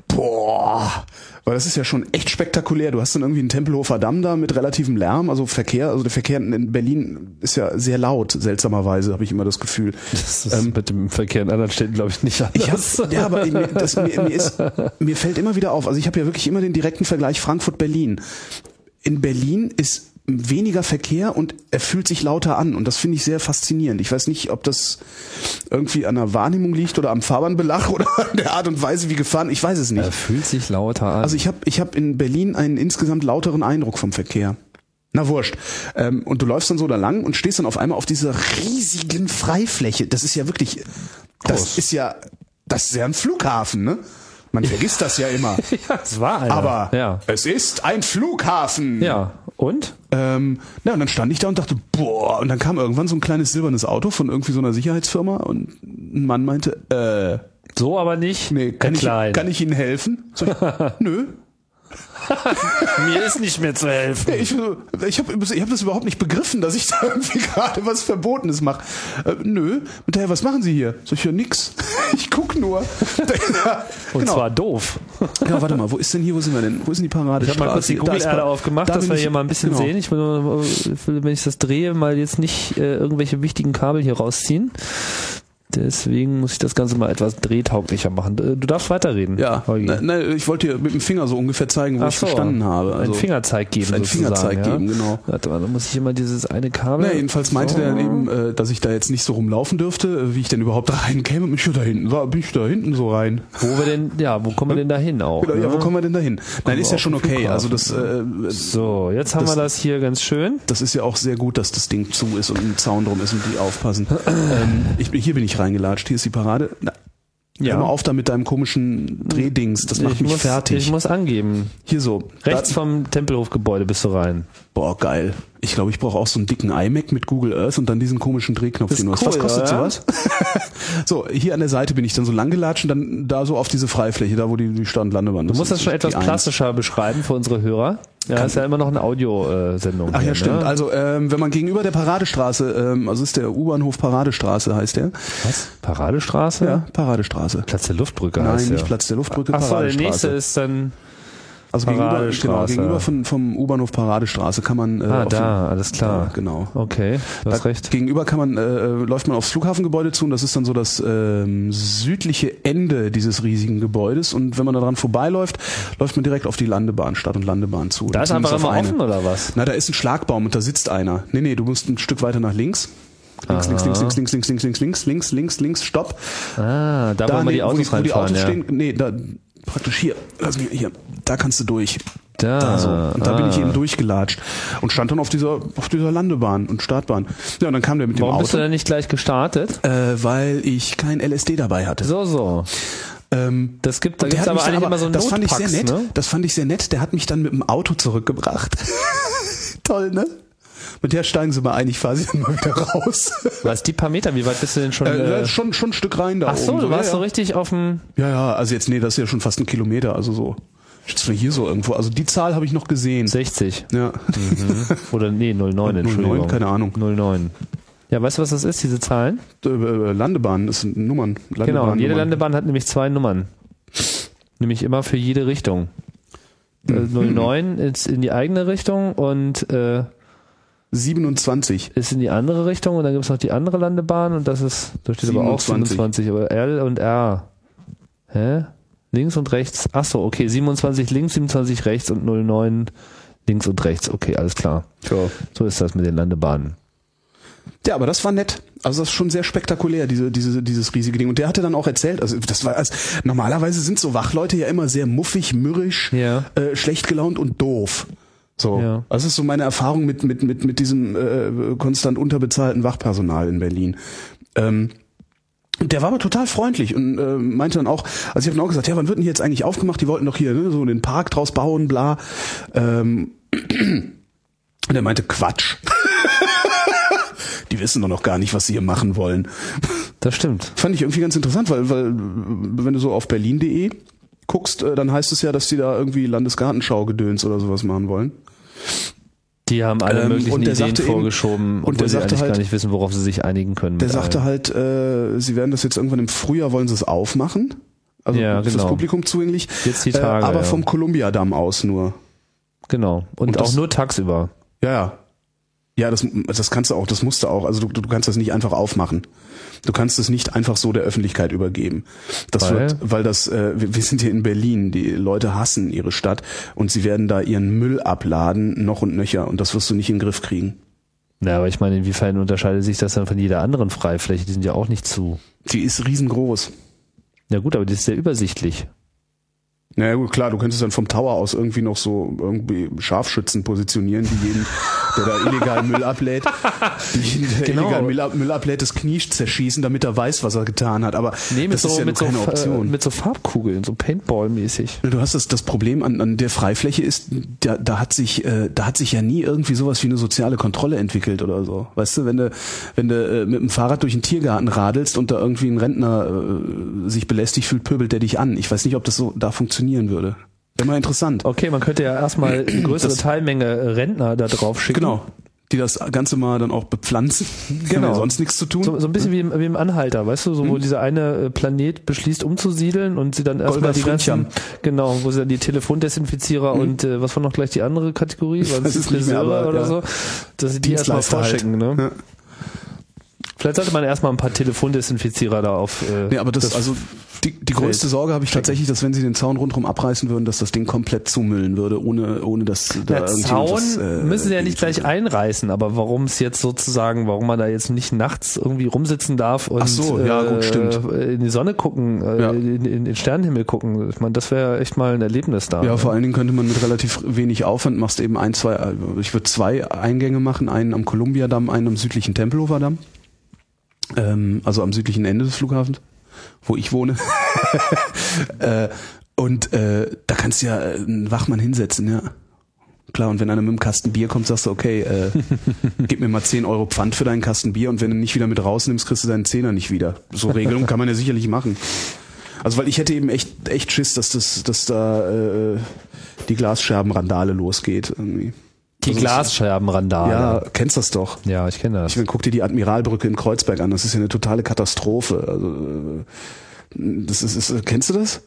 S2: boah, weil das ist ja schon echt spektakulär. Du hast dann irgendwie einen Tempelhofer Damm da mit relativem Lärm, also Verkehr, also der Verkehr in Berlin ist ja sehr laut, seltsamerweise habe ich immer das Gefühl.
S1: das ist mit dem Verkehr in anderen Städten, glaube ich, nicht anders.
S2: Ich ja, aber mir, das, mir, mir, ist, mir fällt immer wieder auf, also ich habe ja wirklich immer den direkten Vergleich Frankfurt-Berlin. In Berlin ist weniger Verkehr und er fühlt sich lauter an und das finde ich sehr faszinierend. Ich weiß nicht, ob das irgendwie an der Wahrnehmung liegt oder am Fahrbahnbelag [LAUGHS] oder an der Art und Weise, wie gefahren, ich weiß es nicht.
S1: Er fühlt sich lauter an.
S2: Also ich habe ich hab in Berlin einen insgesamt lauteren Eindruck vom Verkehr. Na wurscht. Ähm, und du läufst dann so da lang und stehst dann auf einmal auf dieser riesigen Freifläche. Das ist ja wirklich, das
S1: Groß.
S2: ist ja, das ist ja ein Flughafen, ne? Man [LAUGHS] vergisst das ja immer.
S1: ja, es war einer.
S2: Aber
S1: ja.
S2: es ist ein Flughafen.
S1: Ja. Und?
S2: Ähm, na, und dann stand ich da und dachte, boah, und dann kam irgendwann so ein kleines silbernes Auto von irgendwie so einer Sicherheitsfirma und ein Mann meinte, äh,
S1: So aber nicht.
S2: nee, kann, ich, kann ich Ihnen helfen? So, [LAUGHS] nö. [LAUGHS]
S1: Mir ist nicht mehr zu helfen.
S2: Ich ich habe ich hab das überhaupt nicht begriffen, dass ich da irgendwie gerade was Verbotenes mache. Äh, nö. Und daher, was machen Sie hier? So, ich ja nix. [LAUGHS] Ich guck nur. [LAUGHS]
S1: Und
S2: genau.
S1: zwar doof.
S2: ja, warte mal, wo ist denn hier, wo sind wir denn? Wo ist denn die Paradestraße?
S1: Ich habe mal kurz die
S2: Da
S1: Google-Erde
S2: Pa-
S1: aufgemacht,
S2: da
S1: dass wir hier mal ein bisschen
S2: genau.
S1: sehen. Ich will, nur, ich will, wenn ich das drehe, mal jetzt nicht äh, irgendwelche wichtigen Kabel hier rausziehen. Deswegen muss ich das Ganze mal etwas drehtauglicher machen. Äh, Du darfst weiterreden.
S2: Ja,
S1: Holgi.
S2: ne, ich wollte dir mit dem Finger so ungefähr zeigen, wo
S1: Ach
S2: ich
S1: so,
S2: verstanden habe. Also,
S1: einen Fingerzeig geben. sozusagen,
S2: Fingerzeig
S1: ja?
S2: geben, genau.
S1: Warte mal, dann muss ich immer dieses eine Kabel.
S2: Na, jedenfalls meinte
S1: so.
S2: der dann eben, äh, dass ich da jetzt nicht so rumlaufen dürfte, äh, wie ich denn überhaupt [LAUGHS] reinkäme. Und ich da hinten, war, bin ich da hinten so rein.
S1: Wo wir denn, ja, wo kommen wir denn da hin auch?
S2: Genau, ja, wo
S1: ne?
S2: kommen wir denn da hin? Nein, ist ja schon okay. Also das, äh,
S1: So, jetzt haben
S2: Das-
S1: wir das hier ganz schön.
S2: das ist ja auch sehr gut, dass das Ding zu ist und ein Zaun drum ist und die aufpassen. [CLEARS THROAT] ähm, ich, bin- hier bin ich reingelatscht, hier ist die Parade. Na, Ja. Hör mal auf da mit deinem komischen Drehdings, das macht
S1: ich
S2: mich
S1: muss,
S2: fertig.
S1: Ich muss angeben.
S2: Hier so.
S1: Rechts
S2: da,
S1: vom Tempelhofgebäude bist du rein.
S2: Boah, geil. Ich glaube, ich brauche auch so einen dicken iMac mit Google Earth und dann diesen komischen Drehknopf,
S1: Das
S2: den du
S1: ist
S2: hast. Was
S1: cool,
S2: kostet
S1: oder?
S2: sowas? [LAUGHS] so, hier an der Seite bin ich dann so lang gelatscht und dann da so auf diese Freifläche, da wo die, die Start- und Landebahn
S1: Du musst das schon etwas plastischer beschreiben für unsere Hörer. Ja, ist ja immer noch eine Audiosendung.
S2: Ach ja,
S1: hier,
S2: stimmt.
S1: Ne?
S2: Also ähm, wenn man gegenüber der Paradestraße, ähm, also ist der U-Bahnhof Paradestraße, heißt der.
S1: Was? Paradestraße?
S2: Ja, Paradestraße.
S1: Platz der Luftbrücke
S2: Nein,
S1: heißt
S2: nicht
S1: ja.
S2: Platz der Luftbrücke,
S1: Ach so, der
S2: Paradestraße.
S1: nächste ist dann.
S2: Also gegenüber, genau, gegenüber von, vom U-Bahnhof Paradestraße kann man äh,
S1: Ah,
S2: auf
S1: da, alles klar.
S2: Ja, genau.
S1: Okay, du hast
S2: Da
S1: recht.
S2: Gegenüber kann man, äh, läuft man aufs Flughafengebäude zu und das ist dann so das ähm, südliche Ende dieses riesigen Gebäudes und wenn man da dran vorbeiläuft, läuft man direkt auf die Landebahn, Start- und Landebahn zu.
S1: Da ist einfach immer
S2: eine.
S1: offen oder was?
S2: Na, da ist ein Schlagbaum und da sitzt einer. Nee, nee, du musst ein Stück weiter nach links. Links, links, links, links, links, links, links, links, links, links, links, links, stopp.
S1: Ah, da, wo immer
S2: nee,
S1: die Autos
S2: wo die
S1: reinfahren.
S2: Autos
S1: ja.
S2: stehen, nee, da, praktisch hier, lass mich, hier, da kannst du durch.
S1: Da,
S2: Da so. Und da bin ich
S1: ah.
S2: eben durchgelatscht und stand dann auf dieser, auf dieser Landebahn und Startbahn. Ja, und dann kam der mit dem
S1: Warum bist du
S2: Auto,
S1: denn nicht gleich gestartet?
S2: äh, weil ich kein LSD dabei hatte.
S1: So, so.
S2: Ähm,
S1: Das gibt, da gibt's aber eigentlich immer so
S2: das fand ich sehr nett.
S1: ne?
S2: Das fand ich sehr nett. Der hat mich dann mit dem Auto zurückgebracht. [LAUGHS] Toll, ne? Mit der steigen sie mal ein, ich fahre sie dann mal wieder raus.
S1: Was, die paar Meter, wie weit bist du denn schon?
S2: Äh,
S1: Äh,
S2: schon, schon ein Stück rein da
S1: ach so,
S2: oben.
S1: du warst
S2: ja,
S1: so richtig auf dem...
S2: Ja, ja, also jetzt, nee, das ist ja schon fast ein Kilometer, also so. Jetzt mal hier so irgendwo. Also die Zahl habe ich noch gesehen.
S1: 60.
S2: Ja.
S1: Oder nee, 09, [LAUGHS] Entschuldigung.
S2: 09, keine Ahnung.
S1: 09. Ja, weißt du, was das ist, diese Zahlen?
S2: Äh, äh, Landebahn, das sind Nummern. Landebahn,
S1: Genau, und jede
S2: Nummern.
S1: Landebahn hat nämlich zwei Nummern. Nämlich immer für jede Richtung. Äh,
S2: Mhm.
S1: 09 ist in die eigene Richtung und äh,
S2: 27.
S1: ist in die andere Richtung und dann gibt es noch die andere Landebahn und das ist, da steht aber auch
S2: 27.
S1: 27, aber L und R. Hä? Links und rechts. Ach so, okay, 27 links, 27 rechts und 09 links und rechts. Okay, alles klar.
S2: Ja.
S1: So ist das mit den Landebahnen.
S2: Ja, aber das war nett. Also das ist schon sehr spektakulär, diese, diese, dieses riesige Ding. Und der hatte dann auch erzählt, also das war, also normalerweise sind so Wachleute ja immer sehr muffig, mürrisch,
S1: Ja.
S2: äh, schlecht gelaunt und doof. So.
S1: Ja.
S2: Das ist so meine Erfahrung mit, mit, mit, mit diesem äh, konstant unterbezahlten Wachpersonal in Berlin. Ähm, und der war aber total freundlich und äh, meinte dann auch, also ich habe dann auch gesagt, ja, wann wird denn hier jetzt eigentlich aufgemacht? Die wollten doch hier ne, so den Park draus bauen, bla. Ähm, [CLEARS THROAT] und er meinte, Quatsch. [LAUGHS] Die wissen doch noch gar nicht, was sie hier machen wollen.
S1: Das stimmt.
S2: Fand ich irgendwie ganz interessant, weil, weil wenn du so auf berlin.de guckst, äh, dann heißt es ja, dass die da irgendwie Landesgartenschau-Gedöns oder sowas machen wollen.
S1: Die haben alle
S2: Ähm,
S1: möglichen Ideen
S2: sagte eben-
S1: vorgeschoben,
S2: und der
S1: sie
S2: sagte halt-
S1: gar nicht wissen, worauf sie sich einigen können.
S2: Der sagte
S1: allem.
S2: halt, äh, sie werden das jetzt irgendwann im Frühjahr, wollen sie es aufmachen. Also
S1: Ja,
S2: ist das
S1: genau.
S2: Publikum zugänglich.
S1: Jetzt die Tage,
S2: äh, aber
S1: ja.
S2: vom Columbia-Damm aus nur.
S1: Genau. Und,
S2: Und
S1: auch
S2: das-
S1: nur tagsüber.
S2: Ja, ja. Ja, das, das kannst du auch, das musst du auch. Also du, du kannst das nicht einfach aufmachen. Du kannst es nicht einfach so der Öffentlichkeit übergeben. Das
S1: Weil?
S2: wird, weil das, äh, wir, wir sind hier in Berlin, die Leute hassen ihre Stadt und sie werden da ihren Müll abladen, noch und nöcher, und das wirst du nicht in den Griff kriegen.
S1: Ja, aber ich meine, inwiefern unterscheidet sich das dann von jeder anderen Freifläche? Die sind ja auch nicht zu.
S2: Die ist riesengroß.
S1: Ja gut, aber die ist sehr übersichtlich.
S2: Naja gut, klar, du könntest dann vom Tower aus irgendwie noch so irgendwie Scharfschützen positionieren, die jeden, [LAUGHS] der da illegal Müll ablädt, der
S1: Genau.
S2: illegal Müll, Müll ablädt, das Knie zerschießen, damit er weiß, was er getan hat. Aber
S1: Nee,
S2: das
S1: so,
S2: ist ja
S1: mit,
S2: nur
S1: so,
S2: keine Option.
S1: mit so Farbkugeln, so Paintball-mäßig.
S2: Du hast das, das Problem an, an der Freifläche ist, da, da hat sich, äh, da hat sich ja nie irgendwie sowas wie eine soziale Kontrolle entwickelt oder so. Weißt du, wenn du, wenn du äh, mit dem Fahrrad durch den Tiergarten radelst und da irgendwie ein Rentner äh, sich belästigt fühlt, pöbelt der dich an. Ich weiß nicht, ob das so da funktionieren würde. Mal interessant.
S1: Okay, man könnte ja erstmal [CLEARS THROAT] eine größere
S2: Das-
S1: Teilmenge äh, Rentner da drauf schicken.
S2: Genau. Die das Ganze mal dann auch bepflanzen.
S1: Genau.
S2: ja sonst nichts zu tun.
S1: So, so ein bisschen wie im, wie im Anhalter, weißt du, so wo dieser eine äh, Planet beschließt umzusiedeln und sie dann erstmal die ganzen, genau, wo sie dann die Telefondesinfizierer und äh, was war noch gleich die andere Kategorie? War das
S2: nicht mehr,
S1: Friseure
S2: aber,
S1: oder
S2: ja.
S1: so? Dass sie die erstmal
S2: halt.
S1: vorschicken, ne?
S2: Ja.
S1: Vielleicht sollte man erstmal ein paar Telefondesinfizierer da auf. Äh,
S2: Nee, aber das, also die, die größte Sorge habe ich tatsächlich, dass wenn sie den Zaun rundherum abreißen würden, dass das Ding komplett zumüllen würde, ohne, ohne dass da
S1: der Zaun
S2: was, äh,
S1: müssen sie ja nicht gleich einreißen, aber warum es jetzt sozusagen, warum man da jetzt nicht nachts irgendwie rumsitzen darf und
S2: so, ja, gut,
S1: äh, in die Sonne gucken, äh,
S2: Ja.
S1: in, in den Sternenhimmel gucken. Ich meine, das wäre echt mal ein Erlebnis da.
S2: Ja, vor allen Dingen könnte man mit relativ wenig Aufwand machst eben ein, zwei, äh, ich würde zwei Eingänge machen, einen am Kolumbiadamm, einen am südlichen Tempelhofer Damm. Ähm, also am südlichen Ende des Flughafens, wo ich wohne. [LAUGHS] äh, und äh, da kannst du ja einen Wachmann hinsetzen, ja. Klar, und wenn einer mit einem Kasten Bier kommt, sagst du, okay, äh, [LAUGHS] gib mir mal 10 Euro Pfand für deinen Kasten Bier und wenn du nicht wieder mit rausnimmst, kriegst du deinen Zehner nicht wieder. So [LAUGHS] Regelung kann man ja sicherlich machen. Also weil ich hätte eben echt, echt Schiss, dass das, dass da äh, die Glasscherbenrandale losgeht irgendwie.
S1: Die
S2: Also
S1: Glasscherbenrandale.
S2: Ja, kennst das doch.
S1: Ja, ich kenne das.
S2: Ich meine, guck dir die Admiralbrücke in Kreuzberg an. Das ist ja eine totale Katastrophe. Also, äh, das ist, ist kennst du das?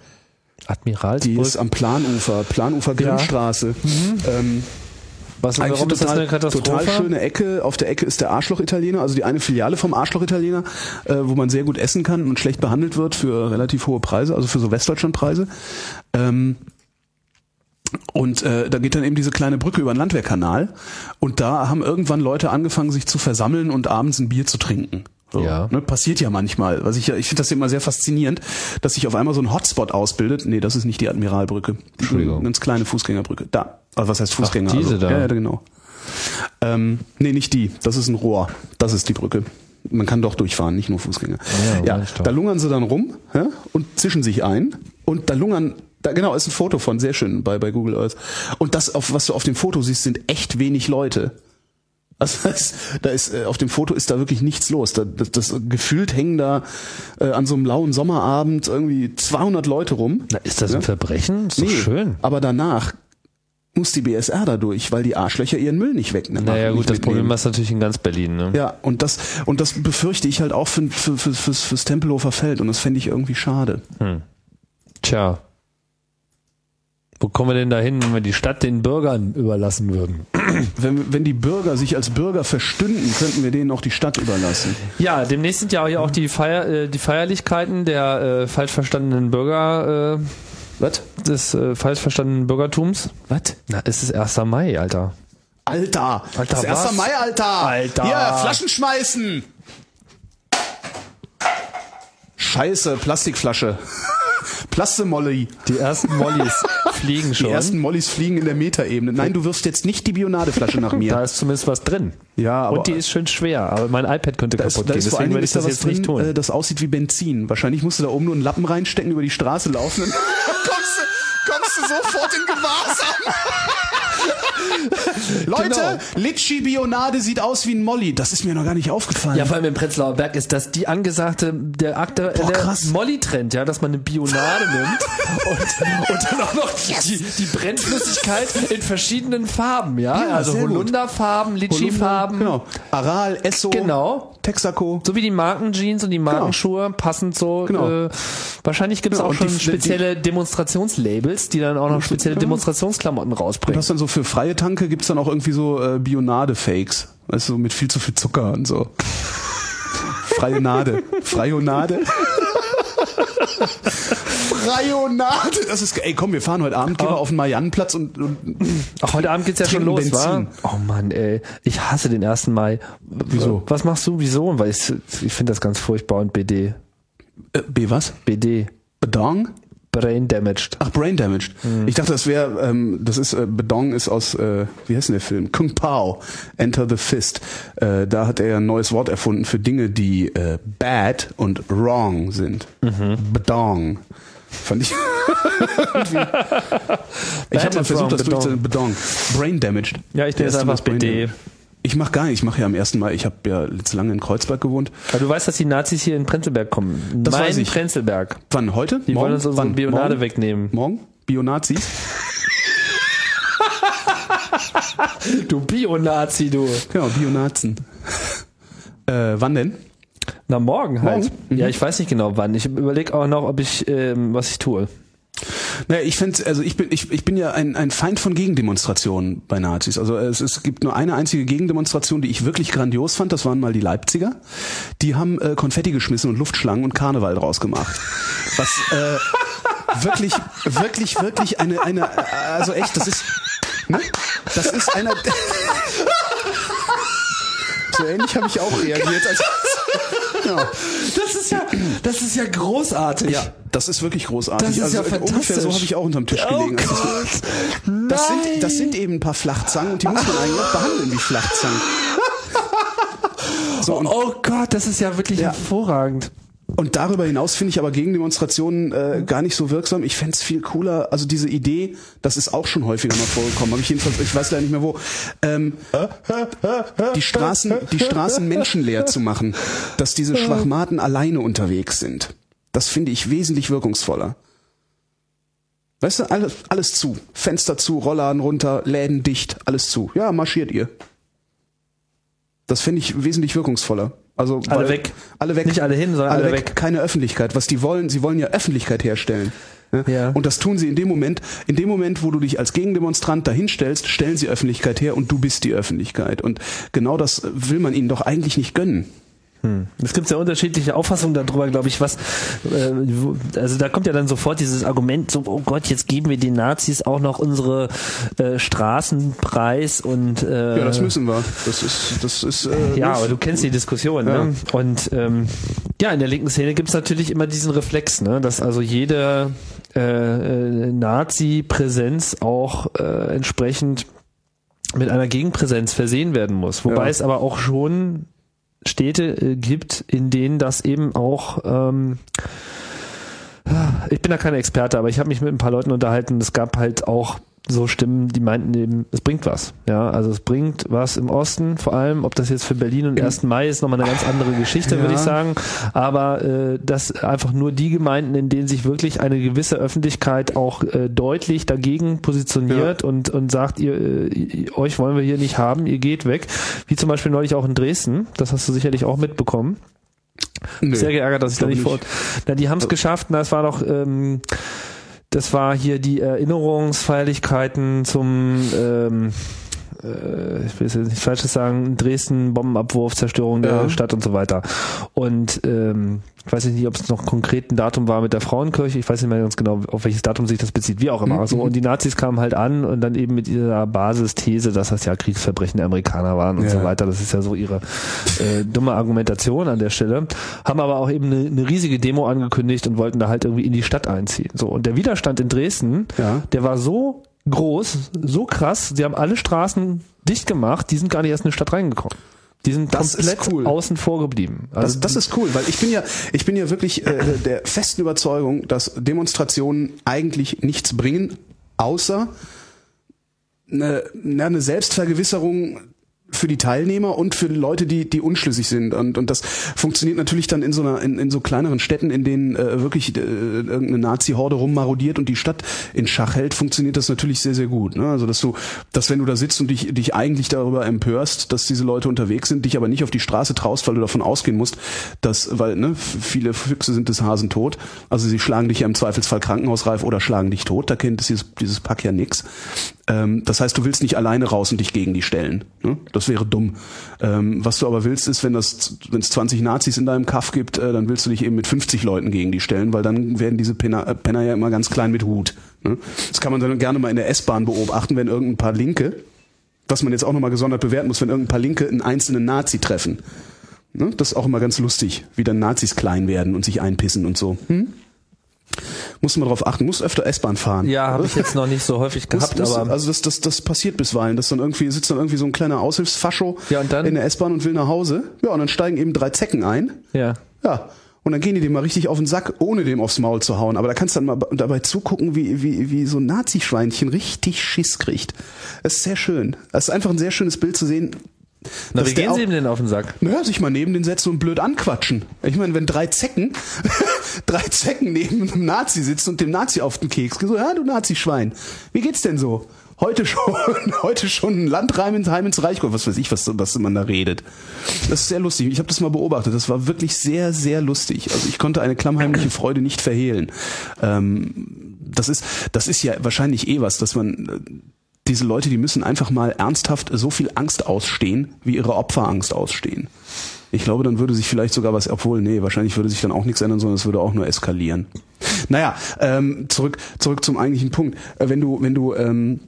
S2: Die
S1: Admiralsburg.
S2: ist am Planufer, Planufer Grimmstraße. Ähm,
S1: Was,
S2: eigentlich
S1: warum
S2: eine
S1: ist das
S2: total,
S1: eine Katastrophe?
S2: total schöne Ecke. Auf der Ecke ist der Arschloch-Italiener, also die eine Filiale vom Arschloch-Italiener, äh, wo man sehr gut essen kann und schlecht behandelt wird für relativ hohe Preise, also für so Westdeutschland-Preise. Ähm, und äh, da geht dann eben diese kleine Brücke über den Landwehrkanal. Und da haben irgendwann Leute angefangen, sich zu versammeln und abends ein Bier zu trinken. So,
S1: Ja.
S2: Ne, passiert ja manchmal. Was ich ja, ich finde das immer sehr faszinierend, dass sich auf einmal so ein Hotspot ausbildet. Nee, das ist nicht die Admiralbrücke.
S1: Entschuldigung.
S2: Eine ganz kleine Fußgängerbrücke. Da. Also was heißt Fußgänger?
S1: diese
S2: also,
S1: da.
S2: Ja, ja, genau. Ähm, nee, nicht die. Das ist ein Rohr. Das ist die Brücke. Man kann doch durchfahren, nicht nur Fußgänger.
S1: Ja,
S2: Ja, da lungern sie dann rum ja, und zischen sich ein. Und da lungern, da genau, ist ein Foto von, sehr schön bei, bei Google Earth. Und das, auf, was du auf dem Foto siehst, sind echt wenig Leute. Also [LAUGHS] da ist, da ist äh, auf dem Foto ist da wirklich nichts los. Da, das, das gefühlt hängen da äh, an so einem lauen Sommerabend irgendwie 200 Leute rum.
S1: Na, ist das ein Verbrechen? Ist
S2: Nee,
S1: schön.
S2: Aber danach muss die BSR da durch, weil die Arschlöcher ihren Müll nicht wegnehmen.
S1: Naja, gut, das
S2: mitnehmen.
S1: Problem ist natürlich in ganz Berlin, ne?
S2: Ja, und das, und das befürchte ich halt auch für, für, für, fürs, fürs Tempelhofer Feld und das fände ich irgendwie schade.
S1: Tja. Wo kommen wir denn da hin, wenn wir die Stadt den Bürgern überlassen würden?
S2: Wenn, wenn die Bürger sich als Bürger verstünden, könnten wir denen auch die Stadt überlassen.
S1: Ja, demnächst sind ja auch hier auch die, Feier, äh, die Feierlichkeiten der äh, falsch verstandenen Bürger, äh,
S2: Was?
S1: des äh, falsch verstandenen Bürgertums.
S2: Was?
S1: Na, es ist 1. Mai, Alter.
S2: Alter!
S1: Alter,
S2: das ist 1.
S1: was?
S2: Mai, Alter!
S1: Alter.
S2: Hier, Flaschen schmeißen! Scheiße, Plastikflasche. Plastemolly.
S1: Die ersten Mollys [LAUGHS] fliegen schon.
S2: Die ersten Mollys fliegen in der Metaebene. Nein, du wirfst jetzt nicht die Bionadeflasche nach
S1: da
S2: mir.
S1: ist zumindest was drin.
S2: Ja, aber
S1: Und die ist schön schwer, aber mein iPad könnte
S2: da ist,
S1: kaputt
S2: da
S1: gehen,
S2: ist allen
S1: deswegen werde ich
S2: ist da
S1: das
S2: was
S1: jetzt nicht
S2: drin,
S1: tun.
S2: äh, das aussieht wie Benzin. Wahrscheinlich musst du da oben nur einen Lappen reinstecken, über die Straße laufen und [LAUGHS] kommst, du, kommst du sofort in Gewahrsam. [LAUGHS] [LAUGHS] Leute,
S1: Genau.
S2: Litschi Bionade sieht aus wie ein Molly. Das ist mir noch gar nicht aufgefallen.
S1: Ja, vor allem im Prenzlauer Berg ist das die angesagte, der Akte,
S2: Boah,
S1: der. Molly-Trend, ja, dass man eine Bionade nimmt [LAUGHS] und, und dann auch noch die, die Brennflüssigkeit in verschiedenen Farben, ja,
S2: Ja,
S1: also. Holunderfarben, Litschi-Farben,
S2: Genau. Aral, Esso,
S1: Genau.
S2: Texaco.
S1: So wie die Markenjeans und die Markenschuhe, passend so.
S2: Genau.
S1: Äh, wahrscheinlich gibt es
S2: Genau,
S1: auch
S2: und
S1: schon
S2: die- die-
S1: spezielle Demonstrationslabels, die dann auch noch spezielle Demonstrationsklamotten
S2: Und
S1: rausbringen.
S2: das dann so für freie Tanke gibt's dann auch irgendwie so äh, Bionade-Fakes. Weißt du, mit viel zu viel Zucker und so. [LAUGHS] Freie Nade. Freionade. [LAUGHS] Freionade. Das ist, ey, komm, wir fahren heute Abend, gehen wir auf den Mariannenplatz und, und
S1: Ach, heute Abend geht's ja schon los, wa?
S2: Benzin.
S1: Oh Mann, ey. Ich hasse den 1. Mai.
S2: Wieso?
S1: Was machst du? Wieso? Weil ich, ich finde das ganz furchtbar und BD.
S2: äh, B was?
S1: BD.
S2: Bedong?
S1: Brain Damaged.
S2: Ach, Brain Damaged. Ich dachte, das wäre, ähm, das ist, äh, Bedong ist aus, äh, wie heißt denn der Film? Kung Pao, Enter the Fist. Äh, da hat er ein neues Wort erfunden für Dinge, die äh, bad und wrong sind. Bedong. Fand ich. [LAUGHS] ich habe mal versucht, das durchzusetzen. Bedong. Brain Damaged.
S1: Ja, ich es
S2: erste
S1: einfach BD.
S2: Ich mache gar nicht, ich mache ja am ersten Mal, ich habe ja jetzt lange in Kreuzberg gewohnt.
S1: Aber du weißt, dass die Nazis hier in Prenzlberg kommen.
S2: Das
S1: mein
S2: weiß ich.
S1: Prenzlberg.
S2: Wann? Heute?
S1: Die wollen uns unsere
S2: Wann?
S1: Bionade
S2: Morgen?
S1: wegnehmen.
S2: Morgen? Bionazis? [LAUGHS]
S1: Du Bio-Nazi, du.
S2: Genau, Bionazen. äh, wann denn?
S1: Na, morgen halt.
S2: Morgen? Mhm.
S1: Ja, ich weiß nicht genau wann. Ich überlege auch noch, ob ich, ähm, was ich tue.
S2: Naja, ich fände, also ich bin, ich, ich bin ja ein, ein Feind von Gegendemonstrationen bei Nazis. Also es, es gibt nur eine einzige Gegendemonstration, die ich wirklich grandios fand. Das waren mal die Leipziger. Die haben äh, Konfetti geschmissen und Luftschlangen und Karneval draus gemacht. Was äh, wirklich, wirklich, wirklich eine, eine, also echt, das ist, ne? Das ist einer. [LAUGHS] so ähnlich habe ich auch reagiert. Als, ja.
S1: Das ist ja, das ist ja großartig.
S2: Ja, das ist wirklich großartig.
S1: Das ist
S2: also
S1: ja
S2: äh, ungefähr so habe ich auch unterm Tisch gelegen.
S1: Oh
S2: als das-
S1: Gott.
S2: Das
S1: Nein.
S2: sind, das sind eben ein paar Flachzangen und die muss man eigentlich auch behandeln wie Flachzangen. [LAUGHS] So,
S1: oh Gott, das ist ja wirklich
S2: Ja.
S1: hervorragend.
S2: Und darüber hinaus finde ich aber Gegendemonstrationen äh, gar nicht so wirksam. Ich fände es viel cooler, also diese Idee, das ist auch schon häufiger mal vorgekommen, aber ich jedenfalls, ich weiß leider nicht mehr wo, ähm, die Straßen, die Straßen menschenleer zu machen, dass diese Schwachmaten alleine unterwegs sind. Das finde ich wesentlich wirkungsvoller. Weißt du, alles, alles zu. Fenster zu, Rollladen runter, Läden dicht, alles zu. Ja, marschiert ihr. Das finde ich wesentlich wirkungsvoller. Also
S1: alle weg.
S2: Alle weg.
S1: Nicht alle hin, sondern alle, alle weg. weg.
S2: Keine Öffentlichkeit. Was die wollen, sie wollen ja Öffentlichkeit herstellen. Ne? Ja. Und das tun sie in dem Moment, in dem Moment, wo du dich als Gegendemonstrant dahinstellst, stellen sie Öffentlichkeit her und du bist die Öffentlichkeit. Und genau das will man ihnen doch eigentlich nicht gönnen.
S1: Hm. Es gibt sehr unterschiedliche Auffassungen darüber, glaube ich, was, äh, also da kommt ja dann sofort dieses Argument, so, oh Gott, jetzt geben wir den Nazis auch noch unsere äh, Straßenpreis und äh,
S2: Ja, das müssen wir. Das ist, das ist
S1: äh, Ja, aber du kennst die Diskussion, ne? ja. ne? Und ähm, ja, in der linken Szene gibt es natürlich immer diesen Reflex, ne, dass also jede äh, äh, Nazi-Präsenz auch äh, entsprechend mit einer Gegenpräsenz versehen werden muss. Wobei ja. es aber auch schon Städte äh, gibt, in denen das eben auch ähm, ich bin da kein Experte, aber ich habe mich mit ein paar Leuten unterhalten. Es gab halt auch so Stimmen, die meinten eben, es bringt was. Ja, also es bringt was im Osten, vor allem, ob das jetzt für Berlin und 1. Mai ist, nochmal eine ganz andere Geschichte, ja. würde ich sagen. Aber äh, dass einfach nur die Gemeinden, in denen sich wirklich eine gewisse Öffentlichkeit auch äh, deutlich dagegen positioniert ja. und, und sagt, ihr, äh, euch wollen wir hier nicht haben, ihr geht weg. Wie zum Beispiel neulich auch in Dresden, das hast du sicherlich auch mitbekommen. Nö, Sehr geärgert, dass ich da nicht vor. Na, die haben es geschafft, na, es war doch ähm, das war hier die Erinnerungsfeierlichkeiten zum ähm, äh, ich will jetzt nicht falsches sagen, Dresden, Bombenabwurf, Zerstörung der ja. Stadt und so weiter. Und ähm, ich weiß nicht, ob es noch konkret ein Datum war mit der Frauenkirche, ich weiß nicht mehr ganz genau, auf welches Datum sich das bezieht, wie auch immer. Mhm. So, und die Nazis kamen halt an und dann eben mit dieser Basisthese, dass das ja Kriegsverbrechen der Amerikaner waren und ja. so weiter. Das ist ja so ihre äh, dumme Argumentation an der Stelle. Haben aber auch eben eine, eine riesige Demo angekündigt und wollten da halt irgendwie in die Stadt einziehen. So, und der Widerstand in Dresden, ja. der war so groß, so krass. Sie haben alle Straßen dicht gemacht, die sind gar nicht erst in die Stadt reingekommen. Die sind das komplett cool. außen vor geblieben.
S2: Also das, das ist cool, weil ich bin ja, ich bin ja wirklich äh, der festen Überzeugung, dass Demonstrationen eigentlich nichts bringen, außer eine, eine Selbstvergewisserung für die Teilnehmer und für die Leute, die, die unschlüssig sind. Und, und das funktioniert natürlich dann in so einer, in, in so kleineren Städten, in denen äh, wirklich äh, irgendeine Nazi-Horde rummarodiert und die Stadt in Schach hält, funktioniert das natürlich sehr, sehr gut. Ne? Also dass du, dass wenn du da sitzt und dich, dich eigentlich darüber empörst, dass diese Leute unterwegs sind, dich aber nicht auf die Straße traust, weil du davon ausgehen musst, dass, weil ne, viele Füchse sind des Hasen tot. Also sie schlagen dich ja im Zweifelsfall krankenhausreif oder schlagen dich tot. Da kennt dieses, dieses Pack ja nix. Ähm, das heißt, du willst nicht alleine raus und dich gegen die stellen. Ne? Das wäre dumm. Ähm, was du aber willst, ist, wenn das, wenn es 20 Nazis in deinem Kaff gibt, äh, dann willst du dich eben mit 50 Leuten gegen die stellen, weil dann werden diese Penner, äh, Penner ja immer ganz klein mit Hut. Ne? Das kann man dann gerne mal in der S-Bahn beobachten, wenn irgendein paar Linke, was man jetzt auch nochmal gesondert bewerten muss, wenn irgendein paar Linke einen einzelnen Nazi treffen. Ne? Das ist auch immer ganz lustig, wie dann Nazis klein werden und sich einpissen und so. Hm? Muss man darauf achten, muss öfter S-Bahn fahren.
S1: Ja, habe ich jetzt noch nicht so häufig gehabt,
S2: muss,
S1: aber
S2: also das, das, das passiert bisweilen, dass dann irgendwie sitzt dann irgendwie so ein kleiner Aushilfsfascho ja, und dann? in der S-Bahn und will nach Hause. Ja, und dann steigen eben drei Zecken ein.
S1: Ja.
S2: Ja. Und dann gehen die dem mal richtig auf den Sack, ohne dem aufs Maul zu hauen. Aber da kannst du dann mal dabei zugucken, wie, wie, wie so ein Nazi-Schweinchen richtig Schiss kriegt. Das ist sehr schön. Das ist einfach ein sehr schönes Bild zu sehen,
S1: na, wie gehen Sie ihm denn auf den Sack?
S2: Naja, sich mal neben den setzen und blöd anquatschen. Ich meine, wenn drei Zecken, [LAUGHS] drei Zecken neben einem Nazi sitzen und dem Nazi auf den Keks so, ja, du Nazi-Schwein, wie geht's denn so? Heute schon, [LAUGHS] heute schon ein Landreim ins Heim ins Reich, was weiß ich, was, was man da redet. Das ist sehr lustig. Ich habe das mal beobachtet. Das war wirklich sehr, sehr lustig. Also ich konnte eine klammheimliche Freude nicht verhehlen. Ähm, das ist, das ist ja wahrscheinlich eh was, dass man diese Leute, die müssen einfach mal ernsthaft so viel Angst ausstehen, wie ihre Opfer Angst ausstehen. Ich glaube, dann würde sich vielleicht sogar was, obwohl, nee, wahrscheinlich würde sich dann auch nichts ändern, sondern es würde auch nur eskalieren. Naja, ähm, zurück, zurück zum eigentlichen Punkt. Äh, wenn du, wenn du, ähm,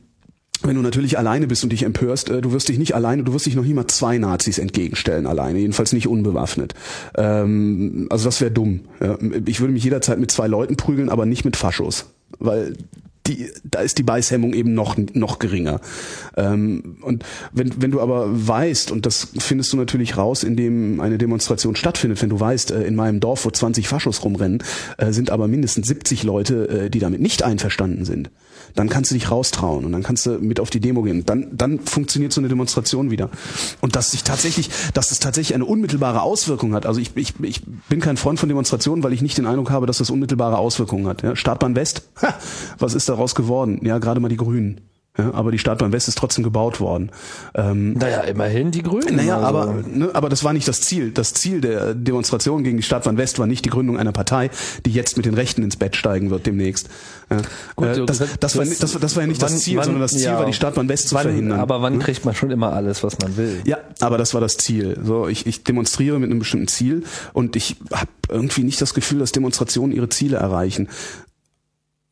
S2: wenn du natürlich alleine bist und dich empörst, äh, du wirst dich nicht alleine, du wirst dich noch nie mal zwei Nazis entgegenstellen alleine, jedenfalls nicht unbewaffnet. Ähm, also das wäre dumm. Ja. Ich würde mich jederzeit mit zwei Leuten prügeln, aber nicht mit Faschos, weil die, da ist die Beißhemmung eben noch, noch geringer. Ähm, und wenn, wenn du aber weißt, und das findest du natürlich raus, indem eine Demonstration stattfindet, wenn du weißt, äh, in meinem Dorf, wo 20 Faschos rumrennen, äh, sind aber mindestens 70 Leute, äh, die damit nicht einverstanden sind dann kannst du dich raustrauen und dann kannst du mit auf die Demo gehen. Dann, dann funktioniert so eine Demonstration wieder. Und dass sich tatsächlich, dass es tatsächlich eine unmittelbare Auswirkung hat. Also ich, ich, ich bin kein Freund von Demonstrationen, weil ich nicht den Eindruck habe, dass das unmittelbare Auswirkungen hat. Ja, Startbahn West, ha, was ist daraus geworden? Ja, gerade mal die Grünen. Ja, aber die Startbahn West ist trotzdem gebaut worden.
S1: Ähm, naja, immerhin die Grünen.
S2: Naja, also. aber, ne, aber das war nicht das Ziel. Das Ziel der Demonstration gegen die Startbahn West war nicht die Gründung einer Partei, die jetzt mit den Rechten ins Bett steigen wird demnächst. Ja. Gut, äh, das, das, das, war, das, das war ja nicht wann, das Ziel, wann, sondern das Ziel ja, war, die Startbahn West zu verhindern.
S1: Aber wann hm? kriegt man schon immer alles, was man will?
S2: Ja, aber das war das Ziel. So, ich, ich demonstriere mit einem bestimmten Ziel und ich habe irgendwie nicht das Gefühl, dass Demonstrationen ihre Ziele erreichen.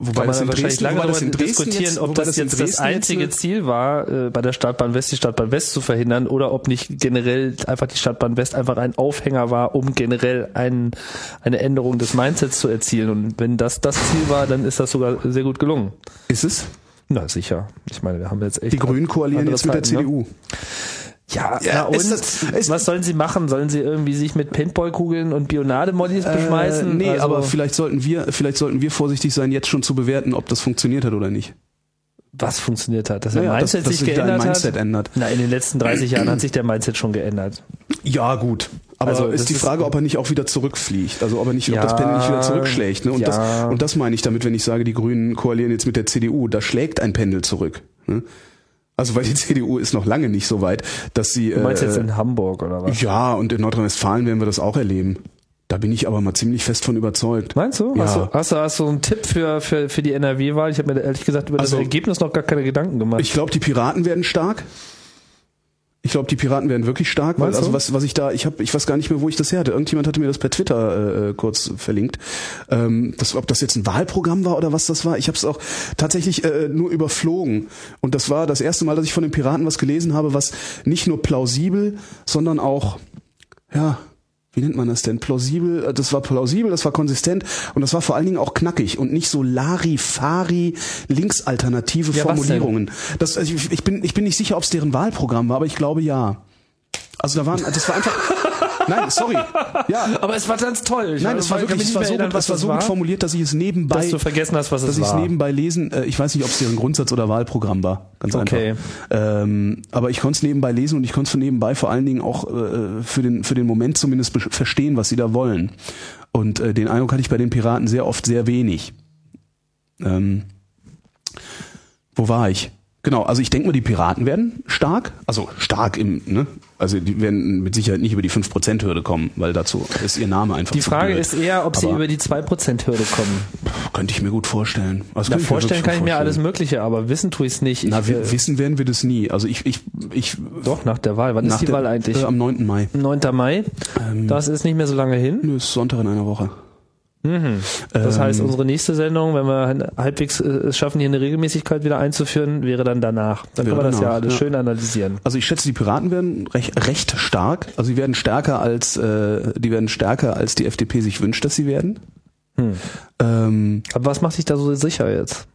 S1: Wobei in wahrscheinlich Dresden, lange darüber diskutieren, jetzt, ob das, das jetzt das einzige jetzt Ziel war, äh, bei der Stadtbahn West die Stadtbahn West zu verhindern oder ob nicht generell einfach die Stadtbahn West einfach ein Aufhänger war, um generell ein, eine Änderung des Mindsets zu erzielen. Und wenn das das Ziel war, dann ist das sogar sehr gut gelungen.
S2: Ist es?
S1: Na sicher. Ich meine, wir haben jetzt echt.
S2: Die Grünen koalieren jetzt mit der CDU. Ne?
S1: Ja, ja und das, was sollen sie machen? Sollen sie irgendwie sich mit Paintballkugeln und Bionademodis äh, beschmeißen?
S2: Nee, also, aber vielleicht sollten wir, vielleicht sollten wir vorsichtig sein, jetzt schon zu bewerten, ob das funktioniert hat oder nicht.
S1: Was funktioniert hat? Dass der naja, Mindset dass, sich dass geändert Mindset hat? Ändert. Na, in den letzten 30 Jahren hat sich der Mindset schon geändert.
S2: Ja, gut. Aber also, ist die Frage, ob er nicht auch wieder zurückfliegt. Also ob er nicht, ja, ob das Pendel nicht wieder zurückschlägt. Ne? Und, ja. das, und das meine ich damit, wenn ich sage, die Grünen koalieren jetzt mit der CDU. Da schlägt ein Pendel zurück. Ne? Also weil die [LAUGHS] CDU ist noch lange nicht so weit, dass sie.
S1: Du meinst äh, jetzt in Hamburg oder was?
S2: Ja, und in Nordrhein-Westfalen werden wir das auch erleben. Da bin ich aber mal ziemlich fest von überzeugt.
S1: Meinst du? Ja. Hast, du hast, du, hast du einen Tipp für, für, für die NRW-Wahl? Ich habe mir ehrlich gesagt über also, das Ergebnis noch gar keine Gedanken gemacht.
S2: Ich glaube, die Piraten werden stark. Ich glaube, die Piraten werden wirklich stark, weil also was, was ich da, ich habe, ich weiß gar nicht mehr, wo ich das her hatte. Irgendjemand hatte mir das per Twitter äh, äh, kurz verlinkt. Ähm, das, ob das jetzt ein Wahlprogramm war oder was das war, ich habe es auch tatsächlich äh, nur überflogen. Und das war das erste Mal, dass ich von den Piraten was gelesen habe, was nicht nur plausibel, sondern auch ja wie nennt man das denn? Plausibel, äh, das war plausibel, das war konsistent und das war vor allen Dingen auch knackig und nicht so Larifari linksalternative ja, Formulierungen. Das, also ich, ich, bin, ich bin nicht sicher, ob es deren Wahlprogramm war, aber ich glaube ja. Also da waren, das war einfach. [LAUGHS] Nein, sorry. Ja. [LAUGHS]
S1: Aber es war ganz toll.
S2: Ich Nein, es war wirklich, es war so, gut, es war so gut formuliert, dass ich es nebenbei.
S1: Dass du vergessen hast, was es
S2: dass
S1: war.
S2: Dass ich es nebenbei lesen, äh, ich weiß nicht, ob es deren Grundsatz oder Wahlprogramm war. Ganz okay. einfach. Ähm, aber ich konnte es nebenbei lesen und ich konnte es nebenbei vor allen Dingen auch äh, für, den, für den Moment zumindest verstehen, was sie da wollen. Und äh, den Eindruck hatte ich bei den Piraten sehr oft sehr wenig. Ähm, wo war ich? Genau, also ich denke mal, die Piraten werden stark, also stark im, ne? Also die werden mit Sicherheit nicht über die 5%-Hürde kommen, weil dazu ist ihr Name einfach
S1: Die Frage blöd. ist eher, ob Aber sie über die 2%-Hürde kommen.
S2: Könnte ich mir gut vorstellen.
S1: Also Na, vorstellen kann ich mir alles Mögliche, aber wissen tue ich es nicht.
S2: Na,
S1: ich,
S2: wir, wissen werden wir das nie. Also ich, ich, ich
S1: Doch, nach der Wahl. Wann ist die der, Wahl eigentlich? Äh,
S2: am 9. Mai.
S1: 9. Mai? Ähm, das ist nicht mehr so lange hin.
S2: Nö, ist Sonntag in einer Woche.
S1: Mhm. Das ähm, heißt, unsere nächste Sendung, wenn wir halbwegs äh, es schaffen, hier eine Regelmäßigkeit wieder einzuführen, wäre dann danach. Dann können wir das ja alles ja. schön analysieren.
S2: Also ich schätze, die Piraten werden recht, recht stark. Also sie werden stärker als äh, die werden stärker als die FDP sich wünscht, dass sie werden.
S1: Hm. Ähm, Aber was macht sich da so sicher jetzt?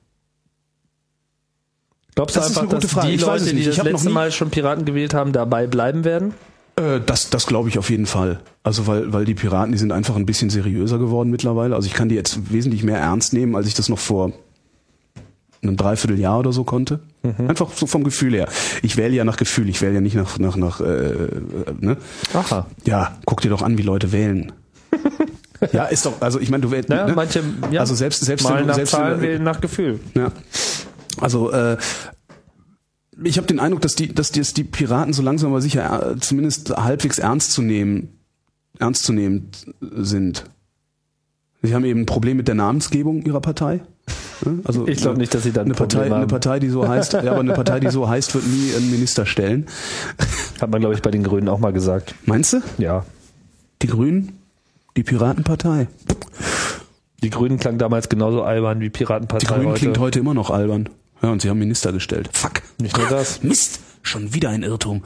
S1: Glaubst du das einfach, dass die Leute, die das letzte Mal schon Piraten gewählt haben, dabei bleiben werden?
S2: Äh, das das glaube ich auf jeden Fall. Also weil, weil die Piraten, die sind einfach ein bisschen seriöser geworden mittlerweile. Also ich kann die jetzt wesentlich mehr ernst nehmen, als ich das noch vor einem Dreivierteljahr oder so konnte. Mhm. Einfach so vom Gefühl her. Ich wähle ja nach Gefühl, ich wähle ja nicht nach, nach, nach äh, ne?
S1: Aha.
S2: Ja, guck dir doch an, wie Leute wählen. [LAUGHS] ja, ist doch, also ich meine, du wählst.
S1: Ja, ne? manche, ja,
S2: also selbst, selbst
S1: mal nach
S2: selbst
S1: Zahlen wählen nach Gefühl.
S2: Ja. Also äh, ich habe den Eindruck, dass die, dass die, dass die Piraten so langsam aber sicher äh, zumindest halbwegs ernst zu nehmen, ernst zu nehmen sind. Sie haben eben ein Problem mit der Namensgebung ihrer Partei.
S1: Also ich glaube nicht, dass sie dann
S2: eine Partei,
S1: haben.
S2: eine Partei, die so heißt, ja, aber eine Partei, die so heißt, wird nie einen Minister stellen.
S1: Hat man glaube ich bei den Grünen auch mal gesagt.
S2: Meinst du?
S1: Ja.
S2: Die Grünen, die Piratenpartei.
S1: Die Grünen klang damals genauso albern wie Piratenpartei.
S2: Die Grünen heute. klingt heute immer noch albern. Ja, und sie haben Minister gestellt.
S1: Fuck. Nicht nur das.
S2: Mist. Schon wieder ein Irrtum.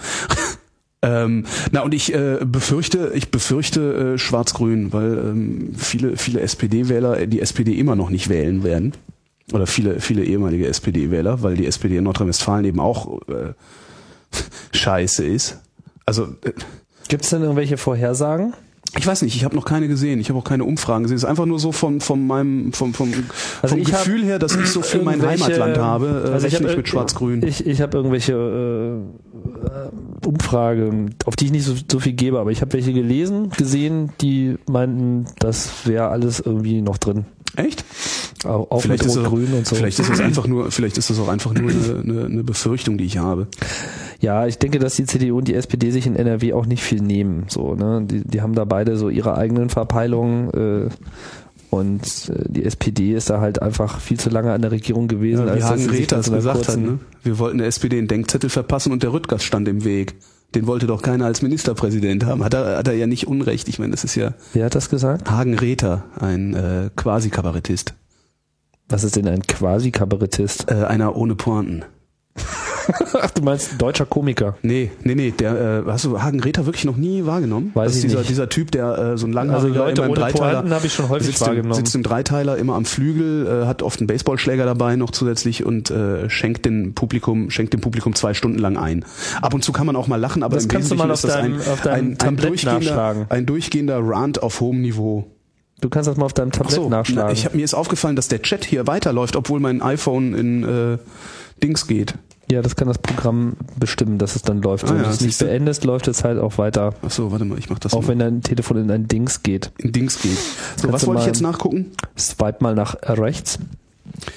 S2: [LAUGHS] ähm, na und ich äh, befürchte, ich befürchte äh, Schwarz-Grün, weil ähm, viele viele SPD-Wähler die SPD immer noch nicht wählen werden. Oder viele, viele ehemalige SPD-Wähler, weil die SPD in Nordrhein-Westfalen eben auch äh, [LAUGHS] scheiße ist. Also äh,
S1: Gibt es denn irgendwelche Vorhersagen?
S2: Ich weiß nicht, ich habe noch keine gesehen, ich habe auch keine Umfragen gesehen. Es ist einfach nur so vom, vom meinem vom, vom,
S1: Also
S2: vom Gefühl her, dass ich so für mein Heimatland habe, äh,
S1: also ich hab
S2: ich mit Schwarz-Grün.
S1: Ich, ich habe irgendwelche äh, äh, Umfragen, auf die ich nicht so, so viel gebe, aber ich habe welche gelesen, gesehen, die meinten, das wäre alles irgendwie noch drin.
S2: Echt?
S1: Auch, auch
S2: Vielleicht
S1: mit
S2: ist, es,
S1: Rot-Grün und so.
S2: vielleicht ist es einfach nur, vielleicht ist es auch einfach nur eine, eine, eine Befürchtung, die ich habe.
S1: Ja, ich denke, dass die CDU und die SPD sich in NRW auch nicht viel nehmen. So, ne? die, die haben da beide so ihre eigenen Verpeilungen äh, und äh, die SPD ist da halt einfach viel zu lange an der Regierung gewesen.
S2: Wie
S1: als dass
S2: Hagen
S1: mit
S2: es gesagt hat, ne? Wir wollten der SPD einen Denkzettel verpassen und der Rüttgers stand im Weg. Den wollte doch keiner als Ministerpräsident haben. Hat er, hat er ja nicht Unrecht. Ich meine, das ist ja
S1: Wer hat das gesagt?
S2: Hagen Räther, ein äh, Quasi-Kabarettist.
S1: Was ist denn ein Quasi-Kabarettist?
S2: Äh, einer ohne Pointen.
S1: Ach, du meinst ein deutscher Komiker.
S2: Nee, nee, nee, der, äh, hast du Hagen Räther wirklich noch nie wahrgenommen?
S1: Weiß
S2: das ist
S1: ich
S2: dieser,
S1: nicht.
S2: dieser Typ, der äh, so ein
S1: Also
S2: langhaariger,
S1: Leute
S2: immer im Dreiteiler,
S1: habe ich schon häufig
S2: sitzt im,
S1: wahrgenommen.
S2: sitzt im Dreiteiler immer am Flügel, äh, hat oft einen Baseballschläger dabei noch zusätzlich und äh, schenkt dem Publikum, schenkt dem Publikum zwei Stunden lang ein. Ab und zu kann man auch mal lachen, aber
S1: Das
S2: im Wesentlichen ist das
S1: deinem-
S2: ein, ein, ein, durchgehender, ein durchgehender Rant auf hohem Niveau.
S1: Du kannst das mal auf deinem Tablet
S2: so,
S1: nachschlagen.
S2: na, ich hab, mir ist aufgefallen, dass der Chat hier weiterläuft, obwohl mein iPhone in äh, Dings geht.
S1: Ja, das kann das Programm bestimmen, dass es dann läuft.
S2: Ah
S1: Wenn
S2: ja,
S1: du es nicht beendest, läuft es halt auch weiter.
S2: Ach so, warte mal, ich mach das
S1: Auch
S2: mal.
S1: wenn dein Telefon in ein Dings geht.
S2: in Dings geht. So,
S1: Kannst
S2: was wollte ich jetzt nachgucken?
S1: Swipe mal nach rechts.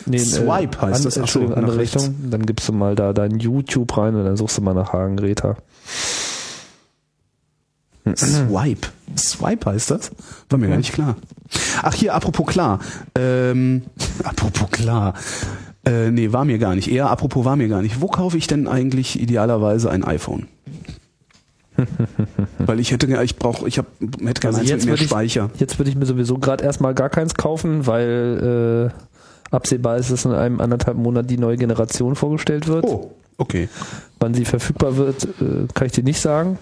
S1: Nee,
S2: Swipe heißt
S1: an,
S2: das. Ach so,
S1: andere
S2: rechts.
S1: Richtung. Dann gibst du mal da dein YouTube rein und dann suchst du mal nach Hagen Greta.
S2: Swipe. Swipe heißt das? War mir gar nicht klar. Ach hier, apropos klar. Ähm, apropos klar. Äh, nee, war mir gar nicht. Eher apropos war mir gar nicht. Wo kaufe ich denn eigentlich idealerweise ein iPhone? [LAUGHS] Weil ich hätte, ich brauche, ich hab, hätte gerne eins mit mehr Speicher.
S1: ich, jetzt würde ich mir sowieso gerade erstmal gar keins kaufen, weil äh, absehbar ist, dass in einem anderthalb Monat die neue Generation vorgestellt wird.
S2: Oh, okay.
S1: Wann sie verfügbar wird, äh, kann ich dir nicht sagen.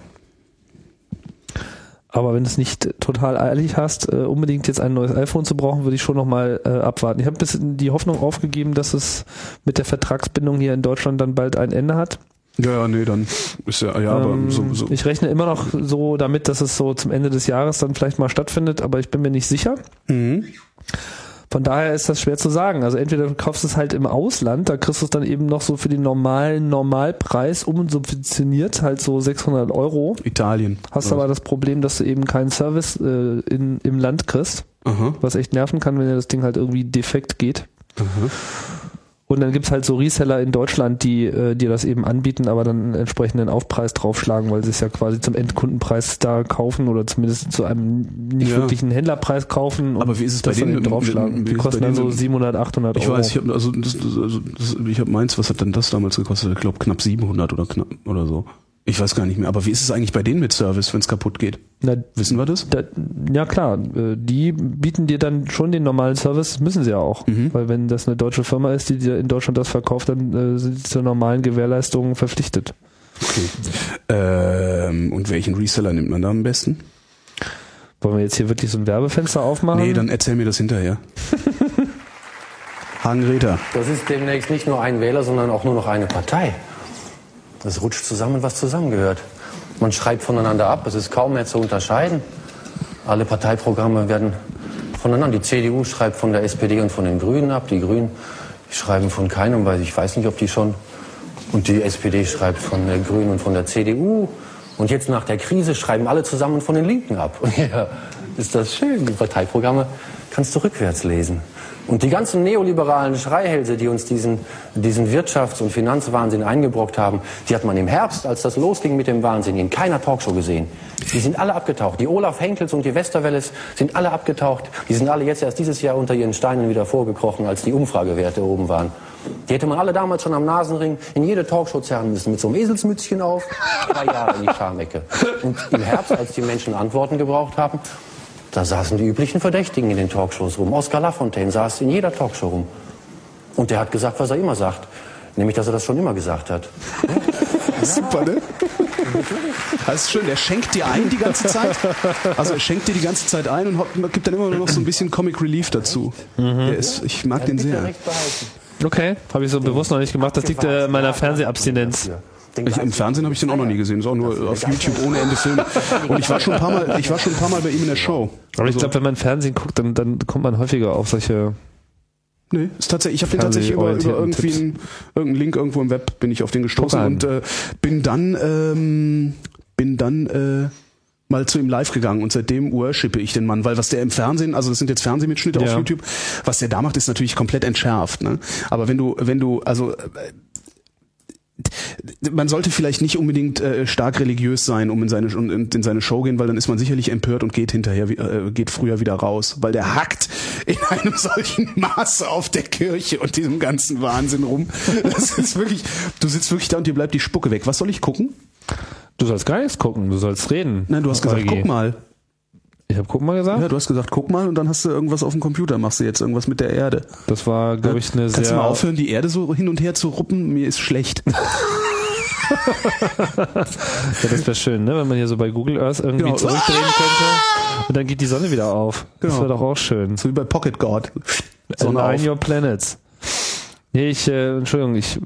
S1: Aber wenn du es nicht total eilig hast, äh, unbedingt jetzt ein neues iPhone zu brauchen, würde ich schon nochmal äh, abwarten. Ich habe ein bisschen die Hoffnung aufgegeben, dass es mit der Vertragsbindung hier in Deutschland dann bald ein Ende hat.
S2: Ja, ja, nee, dann ist ja, ja, aber
S1: Ähm,
S2: so, so.
S1: Ich rechne immer noch so damit, dass es so zum Ende des Jahres dann vielleicht mal stattfindet, aber ich bin mir nicht sicher.
S2: Mhm.
S1: Von daher ist das schwer zu sagen. Also entweder du kaufst es halt im Ausland, da kriegst du es dann eben noch so für den normalen Normalpreis umsubventioniert, halt so 600 Euro.
S2: Italien.
S1: Hast aber das Problem, dass du eben keinen Service äh, in, im Land kriegst,
S2: Aha,
S1: was echt nerven kann, wenn dir das Ding halt irgendwie defekt geht.
S2: aha.
S1: Und dann gibt's halt so Reseller in Deutschland, die äh, dir das eben anbieten, aber dann einen entsprechenden Aufpreis draufschlagen, weil sie es ja quasi zum Endkundenpreis da kaufen oder zumindest zu einem nicht
S2: Ja.
S1: wirklichen Händlerpreis kaufen
S2: Aber wie ist es bei denen
S1: draufschlagen.
S2: wie
S1: Die kosten dann so
S2: denen-
S1: 700, 800
S2: Ich
S1: Euro.
S2: weiß, ich habe also, das, das, also das, ich habe meins, was hat denn das damals gekostet? Ich glaube knapp 700 oder knapp oder so. Ich weiß gar nicht mehr. Aber wie ist es eigentlich bei denen mit Service, wenn es kaputt geht?
S1: Na,
S2: Wissen wir das?
S1: da, ja klar, äh, die bieten dir dann schon den normalen Service, das müssen sie ja auch.
S2: Mhm.
S1: Weil wenn das eine deutsche Firma ist, die dir in Deutschland das verkauft, dann äh, sind sie zur normalen Gewährleistung verpflichtet.
S2: Okay. Ähm, und welchen Reseller nimmt man da am besten?
S1: Wollen wir jetzt hier wirklich so ein Werbefenster aufmachen?
S2: Nee, dann erzähl mir das hinterher. [LAUGHS] Hagen Räther.
S4: Das ist demnächst nicht nur ein Wähler, sondern auch nur noch eine Partei. Das rutscht zusammen, was zusammengehört. Man schreibt voneinander ab, es ist kaum mehr zu unterscheiden. Alle Parteiprogramme werden voneinander. Die CDU schreibt von der SPD und von den Grünen ab. Die Grünen schreiben von keinem, weil ich weiß nicht, ob die schon. Und die SPD schreibt von der Grünen und von der CDU. Und jetzt nach der Krise schreiben alle zusammen von den Linken ab. [LAUGHS] Ja, ist das schön. Die Parteiprogramme kannst du rückwärts lesen. Und die ganzen neoliberalen Schreihälse, die uns diesen, diesen Wirtschafts- und Finanzwahnsinn eingebrockt haben, die hat man im Herbst, als das losging mit dem Wahnsinn, in keiner Talkshow gesehen. Die sind alle abgetaucht. Die Olaf Henkels und die Westerwelles sind alle abgetaucht. Die sind alle jetzt erst dieses Jahr unter ihren Steinen wieder vorgekrochen, als die Umfragewerte oben waren. Die hätte man alle damals schon am Nasenring in jede Talkshow zerren müssen, mit so einem Eselsmützchen auf, drei Jahre in die Schamecke. Und im Herbst, als die Menschen Antworten gebraucht haben, da saßen die üblichen Verdächtigen in den Talkshows rum. Oskar Lafontaine saß in jeder Talkshow rum. Und der hat gesagt, was er immer sagt. Nämlich, dass er das schon immer gesagt hat. [LAUGHS]
S2: Super, ne? Das ist schön, der schenkt dir ein die ganze Zeit. Also er schenkt dir die ganze Zeit ein und gibt dann immer nur noch so ein bisschen Comic Relief dazu. Der ist, ich mag den sehr.
S1: Okay, habe ich so bewusst noch nicht gemacht. Das liegt äh, an meiner Fernsehabstinenz.
S4: Den
S2: Ich, Im Fernsehen habe ich den auch noch nie gesehen, ist auch nur auf YouTube ohne Ende Filme. [LAUGHS] Und ich war schon ein paar Mal, ich war schon ein paar Mal bei ihm in der Show.
S1: Aber ich
S2: Also,
S1: glaube, wenn man Fernsehen guckt, dann, dann kommt man häufiger auf solche.
S2: Nee, ist tatsächlich, ich habe den tatsächlich über, über irgendwie einen, irgendeinen Link irgendwo im Web bin ich auf den gestoßen und äh, bin dann ähm, bin dann äh, mal zu ihm live gegangen und seitdem worshipe ich den Mann, weil was der im Fernsehen, also das sind jetzt Fernsehmitschnitte auf
S1: Ja.
S2: YouTube, was der da macht, ist natürlich komplett entschärft. Ne? Aber wenn du, wenn du, also äh, man sollte vielleicht nicht unbedingt äh, stark religiös sein, um in seine um in, in seine Show gehen, weil dann ist man sicherlich empört und geht hinterher äh, geht früher wieder raus, weil der hackt in [LAUGHS] einem solchen Maße auf der Kirche und diesem ganzen Wahnsinn rum. Das ist wirklich, du sitzt wirklich da und dir bleibt die Spucke weg. Was soll ich gucken?
S1: Du sollst gar nichts gucken, du sollst reden.
S2: Nein, du hast gesagt, guck mal.
S1: Ich habe guck mal gesagt.
S2: Ja, du hast gesagt, guck mal und dann hast du irgendwas auf dem Computer, machst du jetzt irgendwas mit der Erde.
S1: Das war, glaube ich, eine
S2: Kannst du
S1: sehr.
S2: mal aufhören, die Erde so hin und her zu ruppen? Mir ist schlecht. [LAUGHS]
S1: Ja, das wäre schön, ne? wenn man hier so bei Google Earth irgendwie
S2: Genau.
S1: zurückdrehen könnte und dann geht die Sonne wieder auf. Das
S2: Genau.
S1: wäre doch auch schön.
S2: So wie bei Pocket God. Sonne
S1: Align
S2: auf.
S1: your planets. Nee, ich, äh, Entschuldigung, ich äh,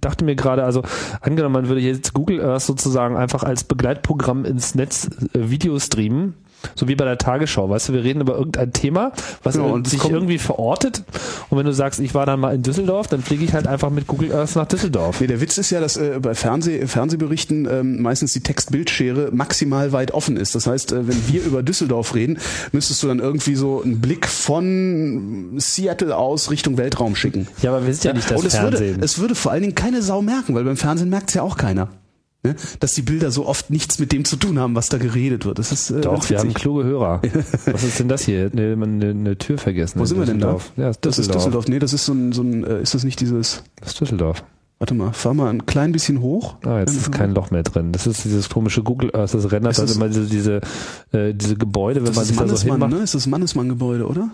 S1: dachte mir gerade, also angenommen, man würde jetzt Google Earth sozusagen einfach als Begleitprogramm ins Netz äh, Video streamen, so wie bei der Tagesschau, weißt du, wir reden über irgendein Thema, was
S2: Genau,
S1: sich irgendwie verortet und wenn du sagst, ich war dann mal in Düsseldorf, dann fliege ich halt einfach mit Google Earth nach Düsseldorf.
S2: Nee, der Witz ist ja, dass äh, bei Fernseh, Fernsehberichten ähm, meistens die Text-Bildschere maximal weit offen ist. Das heißt, äh, wenn wir über Düsseldorf reden, müsstest du dann irgendwie so einen Blick von Seattle aus Richtung Weltraum schicken.
S1: Ja, aber wir sind ja, nicht das
S2: Und es
S1: Fernsehen.
S2: würde, es würde vor allen Dingen keine Sau merken, weil beim Fernsehen merkt es ja auch keiner. Ne? Dass die Bilder so oft nichts mit dem zu tun haben, was da geredet wird. Das ist äh,
S1: Doch, wir haben kluge Hörer. [LAUGHS] Was ist denn das hier? Eine, eine, eine Tür vergessen.
S2: Wo
S1: in
S2: sind wir denn da?
S1: Ja,
S2: Das ist Düsseldorf. Nee, das ist so ein, so ein äh, ist das nicht dieses,
S1: Das ist Düsseldorf.
S2: warte mal, fahr mal ein klein bisschen hoch.
S1: Ah, jetzt ist kein Loch mehr drin. Das ist dieses komische Google Earth, das rendert
S2: Ist
S1: dann
S2: das-
S1: immer diese, diese, äh, diese Gebäude, wenn
S2: Das
S1: man
S2: ist
S1: sich da so hinmacht.
S2: ne? Ist das Mannesmann-Gebäude, oder?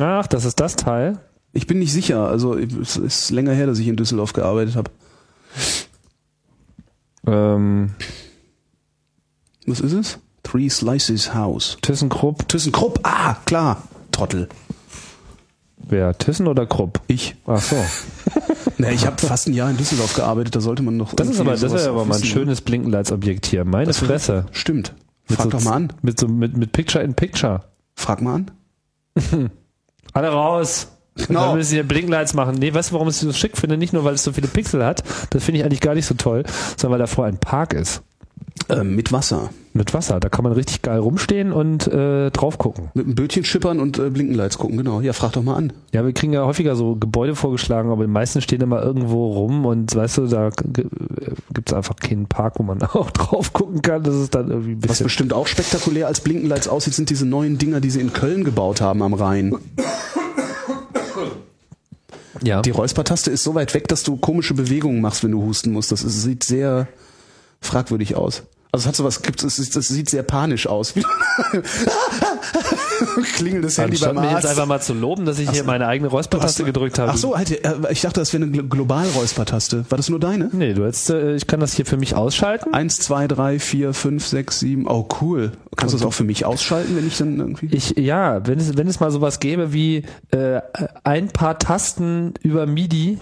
S1: Ach, das ist das Teil.
S2: Ich bin nicht sicher. Also es ist länger her, dass ich in Düsseldorf gearbeitet habe.
S1: Ähm,
S2: Was ist es? Three Slices House.
S1: ThyssenKrupp.
S2: ThyssenKrupp. Ah, klar. Trottel.
S1: Wer? Thyssen oder Krupp?
S2: Ich.
S1: Ach so. [LAUGHS]
S2: Na, ich habe fast ein Jahr in Düsseldorf gearbeitet. Da sollte man noch.
S1: Das ist aber, das wäre aber mal ein
S2: ne?
S1: schönes Blinkenlights-Objekt hier. Meine
S2: Das
S1: Fresse.
S2: Stimmt.
S1: Mit
S2: Frag
S1: so,
S2: doch mal an.
S1: Mit so, mit, mit Picture in Picture.
S2: Frag mal an. [LAUGHS]
S1: Alle raus.
S2: Genau.
S1: Dann müssen hier Blinklights machen. Nee, weißt du, warum ich es so schick finde? Nicht nur, weil es so viele Pixel hat. Das finde ich eigentlich gar nicht so toll. Sondern weil da vorher ein Park ist.
S2: Ähm, mit Wasser.
S1: Mit Wasser. Da kann man richtig geil rumstehen und äh, drauf gucken.
S2: Mit einem Bötchen schippern und äh, Blinkenlights gucken. Genau. Ja, frag doch mal an.
S1: Ja, wir kriegen ja häufiger so Gebäude vorgeschlagen, aber die meisten stehen immer irgendwo rum und weißt du, da gibt es einfach keinen Park, wo man [LAUGHS] auch drauf gucken kann. Das ist dann irgendwie
S2: Was bestimmt auch spektakulär als Blinkenlights aussieht, sind diese neuen Dinger, die sie in Köln gebaut haben am Rhein. [LAUGHS]
S1: Ja.
S2: Die Räuspertaste ist so weit weg, dass du komische Bewegungen machst, wenn du husten musst. Das ist, sieht sehr fragwürdig aus. Also es hat sowas, gibt es, das sieht sehr panisch aus. [LAUGHS] Klingelndes Handy
S1: Anstatt
S2: beim
S1: mir jetzt
S2: Arzt.
S1: einfach mal zu loben, dass ich hier meine eigene Räuspertaste gedrückt habe.
S2: Ach so, halt, äh, ich dachte, das wäre eine Glo- Global-Räuspertaste. War das nur deine?
S1: Nee, du hättest, äh, ich kann das hier für mich ausschalten.
S2: Eins, zwei, drei, vier, fünf, sechs, sieben. Oh, cool. Kannst du das auch für mich ausschalten, wenn ich dann irgendwie.
S1: Ich, ja, wenn es, wenn es mal sowas gäbe wie äh, ein paar Tasten über MIDI,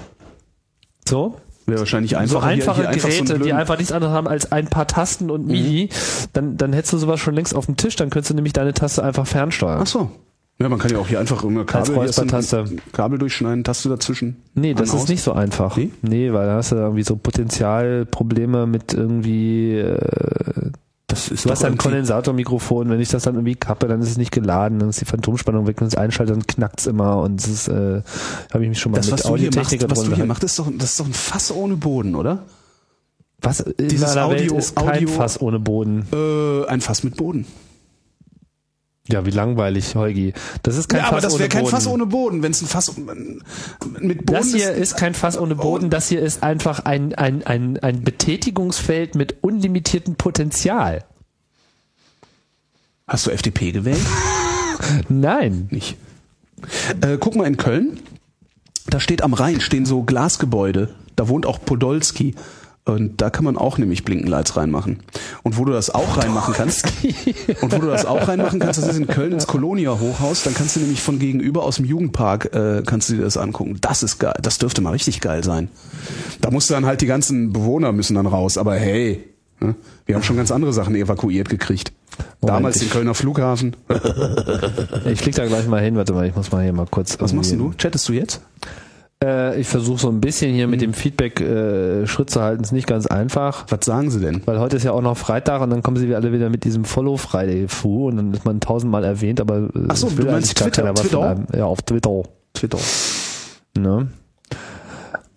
S1: so,
S2: Wäre wahrscheinlich
S1: so
S2: einfacher. hier-
S1: einfache
S2: hier einfach so einen
S1: Geräte, die einfach nichts anderes haben als ein paar Tasten und MIDI, dann, dann hättest du sowas schon längst auf dem Tisch, dann könntest du nämlich deine Taste einfach fernsteuern.
S2: Ach so. Ja, man kann ja auch hier einfach immer Kabel, hier so ein. Kabel durchschneiden, Taste dazwischen.
S1: Nee, das ist
S2: aus.
S1: nicht so einfach.
S2: Nee?
S1: Nee, weil da hast du irgendwie so Potenzialprobleme mit irgendwie, äh,
S2: Das ist
S1: du hast ein Kondensatormikrofon, wenn ich das dann irgendwie kappe, dann ist es nicht geladen, dann ist die Phantomspannung weg, wenn es einschalte, dann knackt's immer und es ist, äh, habe ich mich schon mal
S2: Das,
S1: mit Audiotechniker
S2: was du
S1: drunter
S2: hier machst, ist doch, das ist doch ein Fass ohne Boden, oder?
S1: Was in
S2: Dieses
S1: meiner Welt
S2: Audio-
S1: ist kein
S2: Audio-
S1: Fass ohne Boden.
S2: Äh, ein Fass mit Boden.
S1: Ja, wie langweilig, Heugi. Das ist kein
S2: ja,
S1: Fass
S2: aber das
S1: ohne
S2: wäre kein
S1: Boden.
S2: Fass ohne Boden. Wenn es ein Fass mit Boden
S1: das hier
S2: ist,
S1: ist kein Fass ohne Boden, das hier ist einfach ein, ein, ein, ein Betätigungsfeld mit unlimitiertem Potenzial.
S2: Hast du FDP gewählt? [LAUGHS]
S1: Nein.
S2: Nicht. Äh, guck mal in Köln. da steht am Rhein, stehen so Glasgebäude. Da wohnt auch Podolski. Und da kann man auch nämlich Blinkenlights reinmachen. Und wo du das auch reinmachen kannst, [LAUGHS] und wo du das auch reinmachen kannst, das ist in Köln ins Kolonia Hochhaus, dann kannst du nämlich von gegenüber aus dem Jugendpark, äh, kannst du dir das angucken. Das ist geil, das dürfte mal richtig geil sein. Da musst du dann halt, die ganzen Bewohner müssen dann raus, aber hey, ne? wir haben schon ganz andere Sachen evakuiert gekriegt.
S1: Moment,
S2: Damals den Kölner Flughafen. [LAUGHS]
S1: Ich flieg da gleich mal hin, warte mal, ich muss mal hier mal kurz.
S2: Was machst du? Chattest du jetzt?
S1: Äh, ich versuche so ein bisschen hier mit dem Feedback äh, Schritt zu halten, ist nicht ganz einfach.
S2: Was sagen sie denn?
S1: Weil heute ist ja auch noch Freitag und dann kommen sie alle wieder mit diesem Follow Friday fu und dann ist man tausendmal erwähnt, aber äh,
S2: Ach so, du meinst Twitter,
S1: keiner
S2: Twitter?
S1: einem. Ja, auf Twitter.
S2: Twitter.
S1: Ne?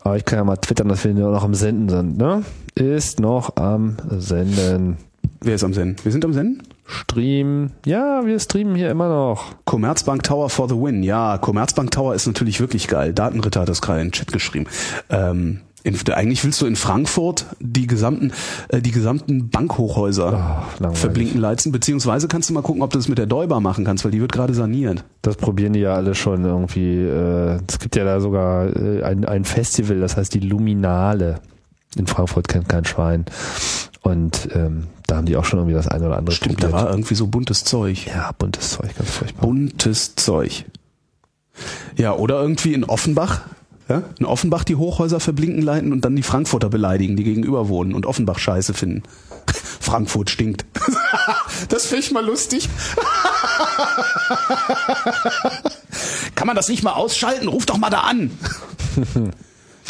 S1: Aber ich kann ja mal twittern, dass wir nur noch am Senden sind, ne? Ist noch am Senden.
S2: Wer ist am Senden? Wir sind am Senden?
S1: Stream. Ja, wir streamen hier immer noch.
S2: Commerzbank Tower for the win. Ja, Commerzbank Tower ist natürlich wirklich geil. Datenritter hat das gerade in den Chat geschrieben. Ähm, in, eigentlich willst du in Frankfurt die gesamten, äh, die gesamten Bankhochhäuser
S1: langweilig.
S2: verblinken leizen, beziehungsweise kannst du mal gucken, ob du das mit der Deuber machen kannst, weil die wird gerade saniert.
S1: Das probieren die ja alle schon irgendwie. äh, Es gibt ja da sogar äh, ein, ein Festival, das heißt die Luminale. In Frankfurt kennt kein Schwein. Und ähm, da haben die auch schon irgendwie das eine oder andere
S2: Stimmt, da war irgendwie so buntes Zeug.
S1: Ja, buntes Zeug, ganz furchtbar.
S2: Buntes Zeug. Ja, oder irgendwie in Offenbach. Ja? In Offenbach die Hochhäuser verblinken leiten und dann die Frankfurter beleidigen, die gegenüber wohnen und Offenbach scheiße finden. [LAUGHS] Frankfurt stinkt. [LAUGHS] das finde ich mal lustig. [LAUGHS] Kann man das nicht mal ausschalten? Ruf doch mal da an.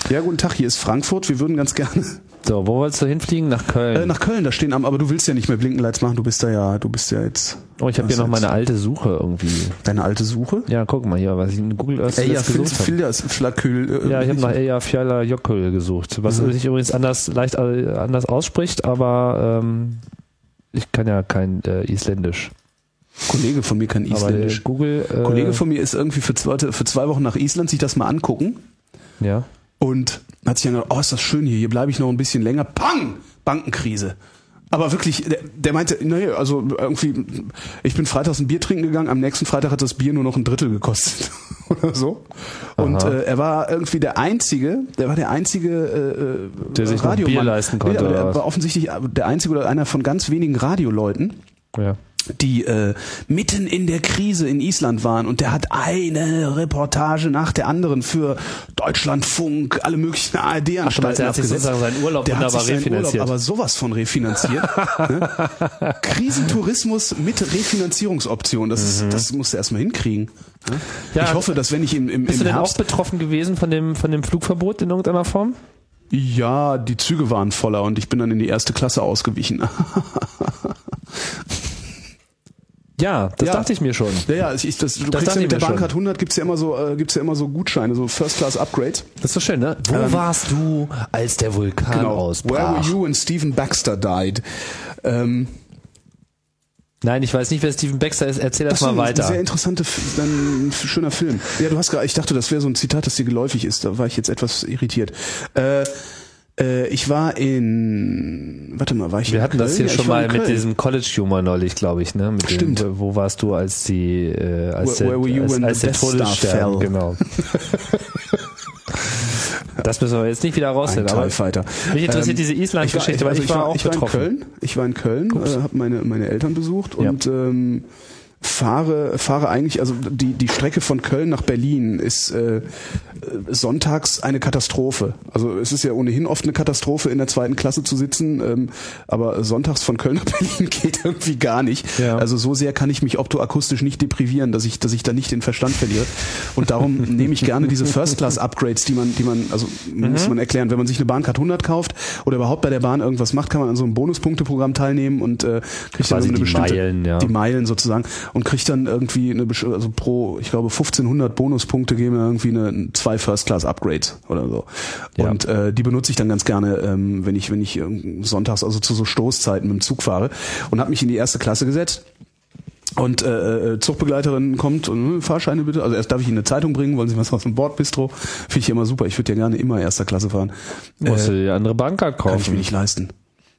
S2: ja, guten Tag, hier ist Frankfurt. Wir würden ganz gerne
S1: So, wo wolltest du hinfliegen? Nach Köln.
S2: äh, nach Köln da stehen, am- aber du willst ja nicht mehr Blinkenlights machen. Du bist da ja, du bist ja jetzt
S1: oh, ich habe hier noch meine alte Suche irgendwie.
S2: deine alte Suche.
S1: Ja, guck mal hier, was ich in Google Earth
S2: Ey, ja,
S1: zuletzt
S2: Phil,
S1: gesucht habe.
S2: Äh,
S1: Ja, ich habe nach Eja Fjalla Jökull gesucht, was
S2: Mhm.
S1: sich übrigens anders, leicht äh, anders ausspricht, aber ähm, ich kann ja kein äh, Isländisch.
S2: Kollege von mir kann
S1: Aber
S2: Isländisch.
S1: der Google. Äh,
S2: Kollege von mir ist irgendwie für zwei, für zwei Wochen nach Island, sich das mal angucken
S1: Ja.
S2: Und hat sich dann gedacht, oh, ist das schön hier, hier bleibe ich noch ein bisschen länger. Pang! Bankenkrise. Aber wirklich, der, der meinte, nee, also irgendwie, ich bin freitags ein Bier trinken gegangen, am nächsten Freitag hat das Bier nur noch ein Drittel gekostet [LAUGHS] oder so. Und äh, er war irgendwie der einzige, der war der einzige äh,
S1: Der sich
S2: Radiomann.
S1: Bier leisten konnte,
S2: Nee, der war offensichtlich der einzige oder einer von ganz wenigen Radioleuten,
S1: Ja.
S2: Die äh, mitten in der Krise in Island waren und der hat eine Reportage nach der anderen für Deutschlandfunk, alle möglichen ARD-Anstalten
S1: Ach, du meinst, er hat sich sozusagen seinen Urlaub
S2: der hat
S1: wunderbar
S2: sich seinen
S1: refinanziert.
S2: Urlaub aber sowas von refinanziert. ne? [LAUGHS] Krisentourismus mit Refinanzierungsoption, das, ist, das musst du erstmal hinkriegen. Ne?
S1: Mhm. Ja,
S2: ich hoffe, dass wenn ich im, im,
S1: Bist
S2: im
S1: du denn auch betroffen gewesen von dem, von dem Flugverbot in irgendeiner Form?
S2: Ja, die Züge waren voller und ich bin dann in die erste Klasse ausgewichen. [LAUGHS]
S1: Ja, das
S2: Ja.
S1: dachte ich mir schon.
S2: Ja, ja, ich, das, du
S1: Das
S2: kriegst ja
S1: ich
S2: mit der
S1: schon.
S2: Bahncard 100 gibt's ja immer so, äh, gibt's ja immer so Gutscheine, so First Class Upgrades.
S1: Das ist so schön, ne? Wo
S2: Ähm,
S1: warst du, als der Vulkan
S2: Genau. Where were
S1: ausbrach?
S2: you when Stephen Baxter died? Ähm,
S1: Nein, ich weiß nicht, wer Steven Baxter ist. Erzähl das,
S2: das ist
S1: mal
S2: ein
S1: weiter.
S2: sehr interessanter, ein schöner Film. Ja, du hast gerade, ich dachte, das wäre so ein Zitat, das dir geläufig ist. Da war ich jetzt etwas irritiert. Äh, äh, ich war in, warte mal, war ich
S1: Wir
S2: in
S1: hatten das
S2: Köln?
S1: hier
S2: Ja, ich
S1: schon
S2: war
S1: mal
S2: in
S1: mit diesem College-Humor neulich, glaube ich, ne? Mit
S2: Stimmt.
S1: Dem, wo warst du, als die, äh, als
S2: Where- where
S1: der, als, als der Todesstern,
S2: fell?
S1: genau. [LAUGHS] das müssen wir jetzt nicht wieder rausnehmen. Aber
S2: Fighter.
S1: mich interessiert
S2: Ähm,
S1: diese Island-Geschichte, weil
S2: also
S1: ich war auch
S2: ich war in
S1: betroffen.
S2: Köln. Ich war in Köln, äh, habe meine meine Eltern besucht
S1: Ja.
S2: und ähm, fahre fahre eigentlich also die die Strecke von Köln nach Berlin ist äh, sonntags eine Katastrophe. Also es ist ja ohnehin oft eine Katastrophe in der zweiten Klasse zu sitzen, ähm, aber sonntags von Köln nach [LAUGHS] Berlin geht irgendwie gar nicht.
S1: Ja.
S2: Also so sehr kann ich mich optoakustisch nicht deprivieren, dass ich dass ich da nicht den Verstand verliere. Und darum [LAUGHS] nehme ich gerne diese First Class Upgrades, die man die man also
S1: Mhm.
S2: muss man erklären, wenn man sich eine Bahncard 100 kauft oder überhaupt bei der Bahn irgendwas macht, kann man an so einem Bonuspunkteprogramm teilnehmen und äh, kriegt dann
S1: Quasi
S2: eine
S1: die
S2: bestimmte
S1: Meilen, ja.
S2: die Meilen sozusagen und kriegt dann irgendwie eine also pro ich glaube 1500 Bonuspunkte geben irgendwie eine zwei First Class Upgrades oder so
S1: Ja.
S2: und äh, die benutze ich dann ganz gerne ähm, wenn ich wenn ich ähm, sonntags also zu so Stoßzeiten mit dem Zug fahre und habe mich in die erste Klasse gesetzt und äh, äh, Zugbegleiterin kommt und äh, Fahrscheine bitte. Also erst darf ich Ihnen eine Zeitung bringen, wollen Sie was aus dem Bordbistro? Finde ich immer super. Ich würde ja gerne immer erster Klasse fahren.
S1: Musst du
S2: Äh,
S1: die andere Bahncard
S2: kann ich mir
S1: kaufen.
S2: nicht leisten.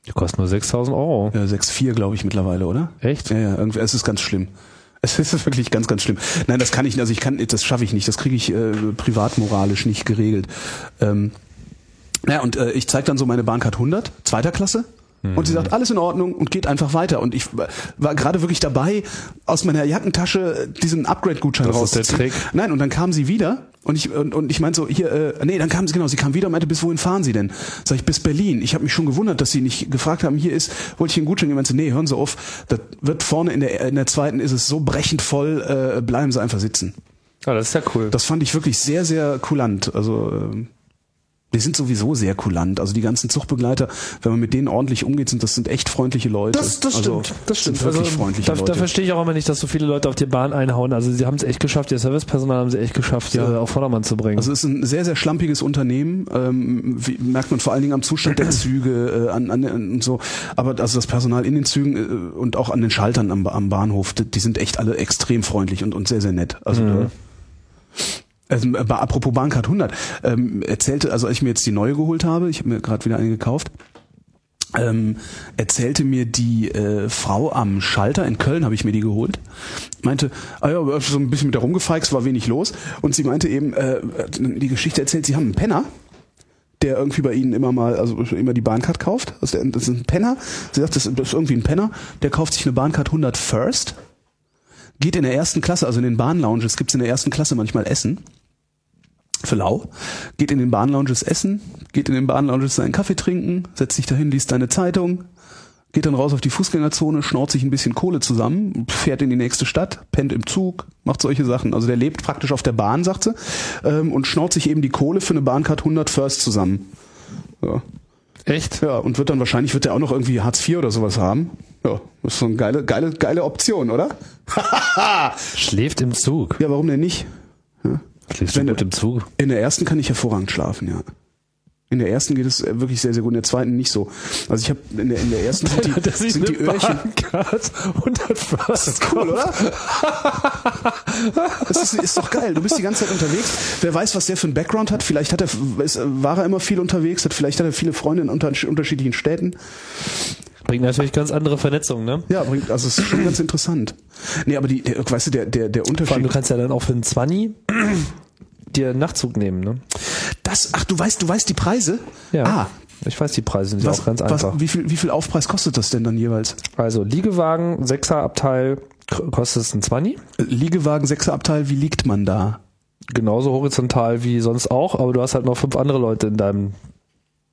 S1: Die kostet nur 6000 Euro.
S2: Ja, 6,4 glaube ich mittlerweile, oder?
S1: Echt?
S2: Ja, ja, irgendwie, es ist ganz schlimm. [LAUGHS] Es ist wirklich ganz, ganz schlimm. Nein, das kann ich, also ich kann, das schaffe ich nicht. Das kriege ich äh, privatmoralisch nicht geregelt. Ähm, naja, und äh, ich zeige dann so meine Bahncard 100, zweiter Klasse. Und sie sagt, alles in Ordnung und geht einfach weiter. Und ich war gerade wirklich dabei, aus meiner Jackentasche diesen Upgrade-Gutschein rauszuziehen. Nein, und dann kam sie wieder und ich und, und ich meinte so, hier, äh, nee, dann kam sie, genau, sie kam wieder und meinte, bis wohin fahren Sie denn? Sag ich, bis Berlin. Ich habe mich schon gewundert, dass sie nicht gefragt haben, hier ist, wollte ich einen Gutschein? Die meinte, nee, hören Sie auf, das wird vorne in der, in der zweiten ist es so brechend voll, äh, bleiben Sie einfach sitzen.
S1: Ja, das ist ja cool.
S2: Das fand ich wirklich sehr, sehr kulant. Also ähm, die sind sowieso sehr kulant. Also die ganzen Zuchtbegleiter, wenn man mit denen ordentlich umgeht, sind das sind echt freundliche Leute.
S1: Das, das
S2: also,
S1: stimmt, das stimmt.
S2: Sind wirklich
S1: Also,
S2: freundliche
S1: da,
S2: Leute.
S1: da verstehe ich auch immer nicht, dass so viele Leute auf die Bahn einhauen. Also sie haben es echt geschafft, ihr Servicepersonal haben sie echt geschafft,
S2: Ja.
S1: auf Vordermann zu bringen.
S2: Also es ist ein sehr, sehr schlampiges Unternehmen, ähm, wie, merkt man vor allen Dingen am Zustand der Züge äh, an, an, und so. Aber also das Personal in den Zügen äh, und auch an den Schaltern am, am Bahnhof, die, die sind echt alle extrem freundlich und, und sehr, sehr nett. Also äh, also, äh, apropos Bahncard 100, ähm, erzählte, also als ich mir jetzt die neue geholt habe, ich habe mir gerade wieder eine gekauft, ähm, erzählte mir die äh, Frau am Schalter in Köln, habe ich mir die geholt, meinte, ah ja, so ein bisschen mit der rumgefeixt, war wenig los und sie meinte eben, äh, die Geschichte erzählt, sie haben einen Penner, der irgendwie bei ihnen immer mal, also immer die Bahncard kauft. Also das ist ein Penner. Sie sagt, das ist irgendwie ein Penner, der kauft sich eine Bahncard 100 First, geht in der ersten Klasse, also in den Bahnlounges gibt's in der ersten Klasse manchmal Essen. Für lau. Geht in den Bahnlounges essen, geht in den Bahnlounges seinen Kaffee trinken, setzt sich dahin, liest seine Zeitung, geht dann raus auf die Fußgängerzone, schnaut sich ein bisschen Kohle zusammen, fährt in die nächste Stadt, pennt im Zug, macht solche Sachen. Also der lebt praktisch auf der Bahn, sagt sie, ähm, und schnaut sich eben die Kohle für eine Bahncard 100 First zusammen. Ja.
S1: echt?
S2: ja, und wird dann wahrscheinlich, wird er auch noch irgendwie Hartz IV oder sowas haben. Ja, das ist so eine geile, geile, geile Option, oder? [LAUGHS]
S1: Schläft im Zug.
S2: Ja, warum denn nicht?
S1: Schläfst
S2: Wenn
S1: du gut im Zug?
S2: In der ersten kann ich hervorragend schlafen, ja. In der ersten geht es äh, wirklich sehr, sehr gut, in der zweiten nicht so. Also ich habe in der, in der ersten sind [LAUGHS] die,
S1: Das ist
S2: sind die Öhrchen.
S1: Bahncard 100 First.
S2: Cool, oder? Das [LAUGHS] ist, ist doch geil. Du bist die ganze Zeit unterwegs. Wer weiß, was der für einen Background hat. Vielleicht hat er, ist, war er immer viel unterwegs, hat, vielleicht hat er viele Freunde in unter, unterschiedlichen Städten.
S1: Bringt natürlich ganz andere Vernetzung, ne?
S2: Ja, bringt, also es ist schon ganz interessant. Nee, aber die, der, weißt du, der, der, der
S1: Vor allem, du
S2: Unterschied.
S1: kannst ja dann auch für einen 20 [CLEARS THROAT] dir einen Nachtzug nehmen, ne?
S2: Das, ach, du weißt, du weißt die Preise?
S1: Ja.
S2: Ah,
S1: Ich weiß, die Preise sind ja
S2: was,
S1: auch ganz
S2: was,
S1: einfach.
S2: wie viel, wie viel Aufpreis kostet das denn dann jeweils?
S1: Also Liegewagen, 6er Abteil, kostet es ein 20.
S2: Liegewagen, Sechserabteil, wie liegt man da?
S1: Genauso horizontal wie sonst auch, aber du hast halt noch fünf andere Leute in deinem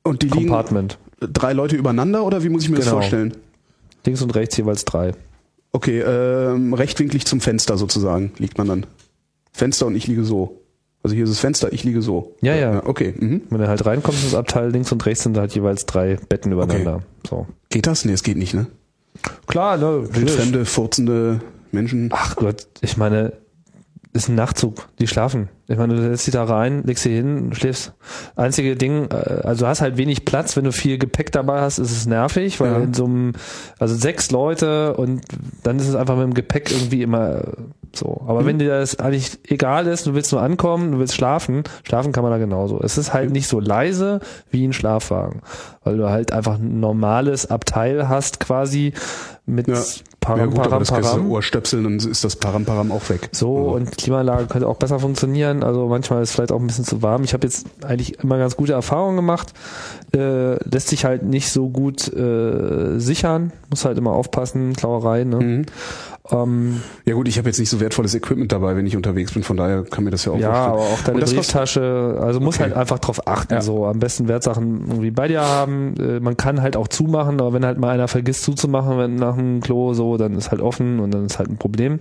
S2: Und die liegen
S1: Compartment.
S2: Drei Leute übereinander oder wie muss ich mir das
S1: Genau.
S2: vorstellen?
S1: Links und rechts jeweils drei.
S2: Okay, ähm, rechtwinklig zum Fenster sozusagen liegt man dann. Fenster und ich liege so. Also hier ist das Fenster, ich liege so.
S1: Ja, ja.
S2: Okay. Mhm.
S1: Wenn du halt reinkommst ins Abteil, links und rechts sind halt jeweils drei Betten übereinander. So.
S2: Geht das? Nee, es geht nicht, ne?
S1: Klar, ne?
S2: Wildfremde, furzende Menschen.
S1: Ach Gott, ich meine, ist ein Nachtzug, die schlafen. Ich meine, du setzt dich da rein, legst dich hin, schläfst. Einzige Ding, äh, also du hast halt wenig Platz, wenn du viel Gepäck dabei hast, ist es nervig, weil
S2: Ja.
S1: in so einem, also sechs Leute und dann ist es einfach mit dem Gepäck irgendwie immer äh, so. Aber wenn dir das eigentlich egal ist, du willst nur ankommen, du willst schlafen, schlafen kann man da genauso. Es ist halt nicht so leise wie ein Schlafwagen, weil du halt einfach ein normales Abteil hast quasi mit
S2: Ja.
S1: Param,
S2: ja gut, aber
S1: Param,
S2: das du
S1: Param.
S2: Ohrstöpseln, dann ist das Param-Param auch weg.
S1: So, und Klimaanlage könnte auch besser funktionieren. Also manchmal ist es vielleicht auch ein bisschen zu warm. Ich habe jetzt eigentlich immer ganz gute Erfahrungen gemacht. Äh, lässt sich halt nicht so gut äh, sichern. Muss halt immer aufpassen, Klauerei. Ne?
S2: Mhm.
S1: Ähm,
S2: Ja gut, ich habe jetzt nicht so wertvolles Equipment dabei, wenn ich unterwegs bin, von daher kann mir das ja auch
S1: ja, aber auch deine Brieftasche. Also muss
S2: Okay.
S1: halt einfach drauf achten.
S2: Ja.
S1: So am besten Wertsachen irgendwie bei dir haben. Äh, man kann halt auch zumachen, aber wenn halt mal einer vergisst zuzumachen, wenn nach dem Klo so, dann ist halt offen und dann ist halt ein Problem.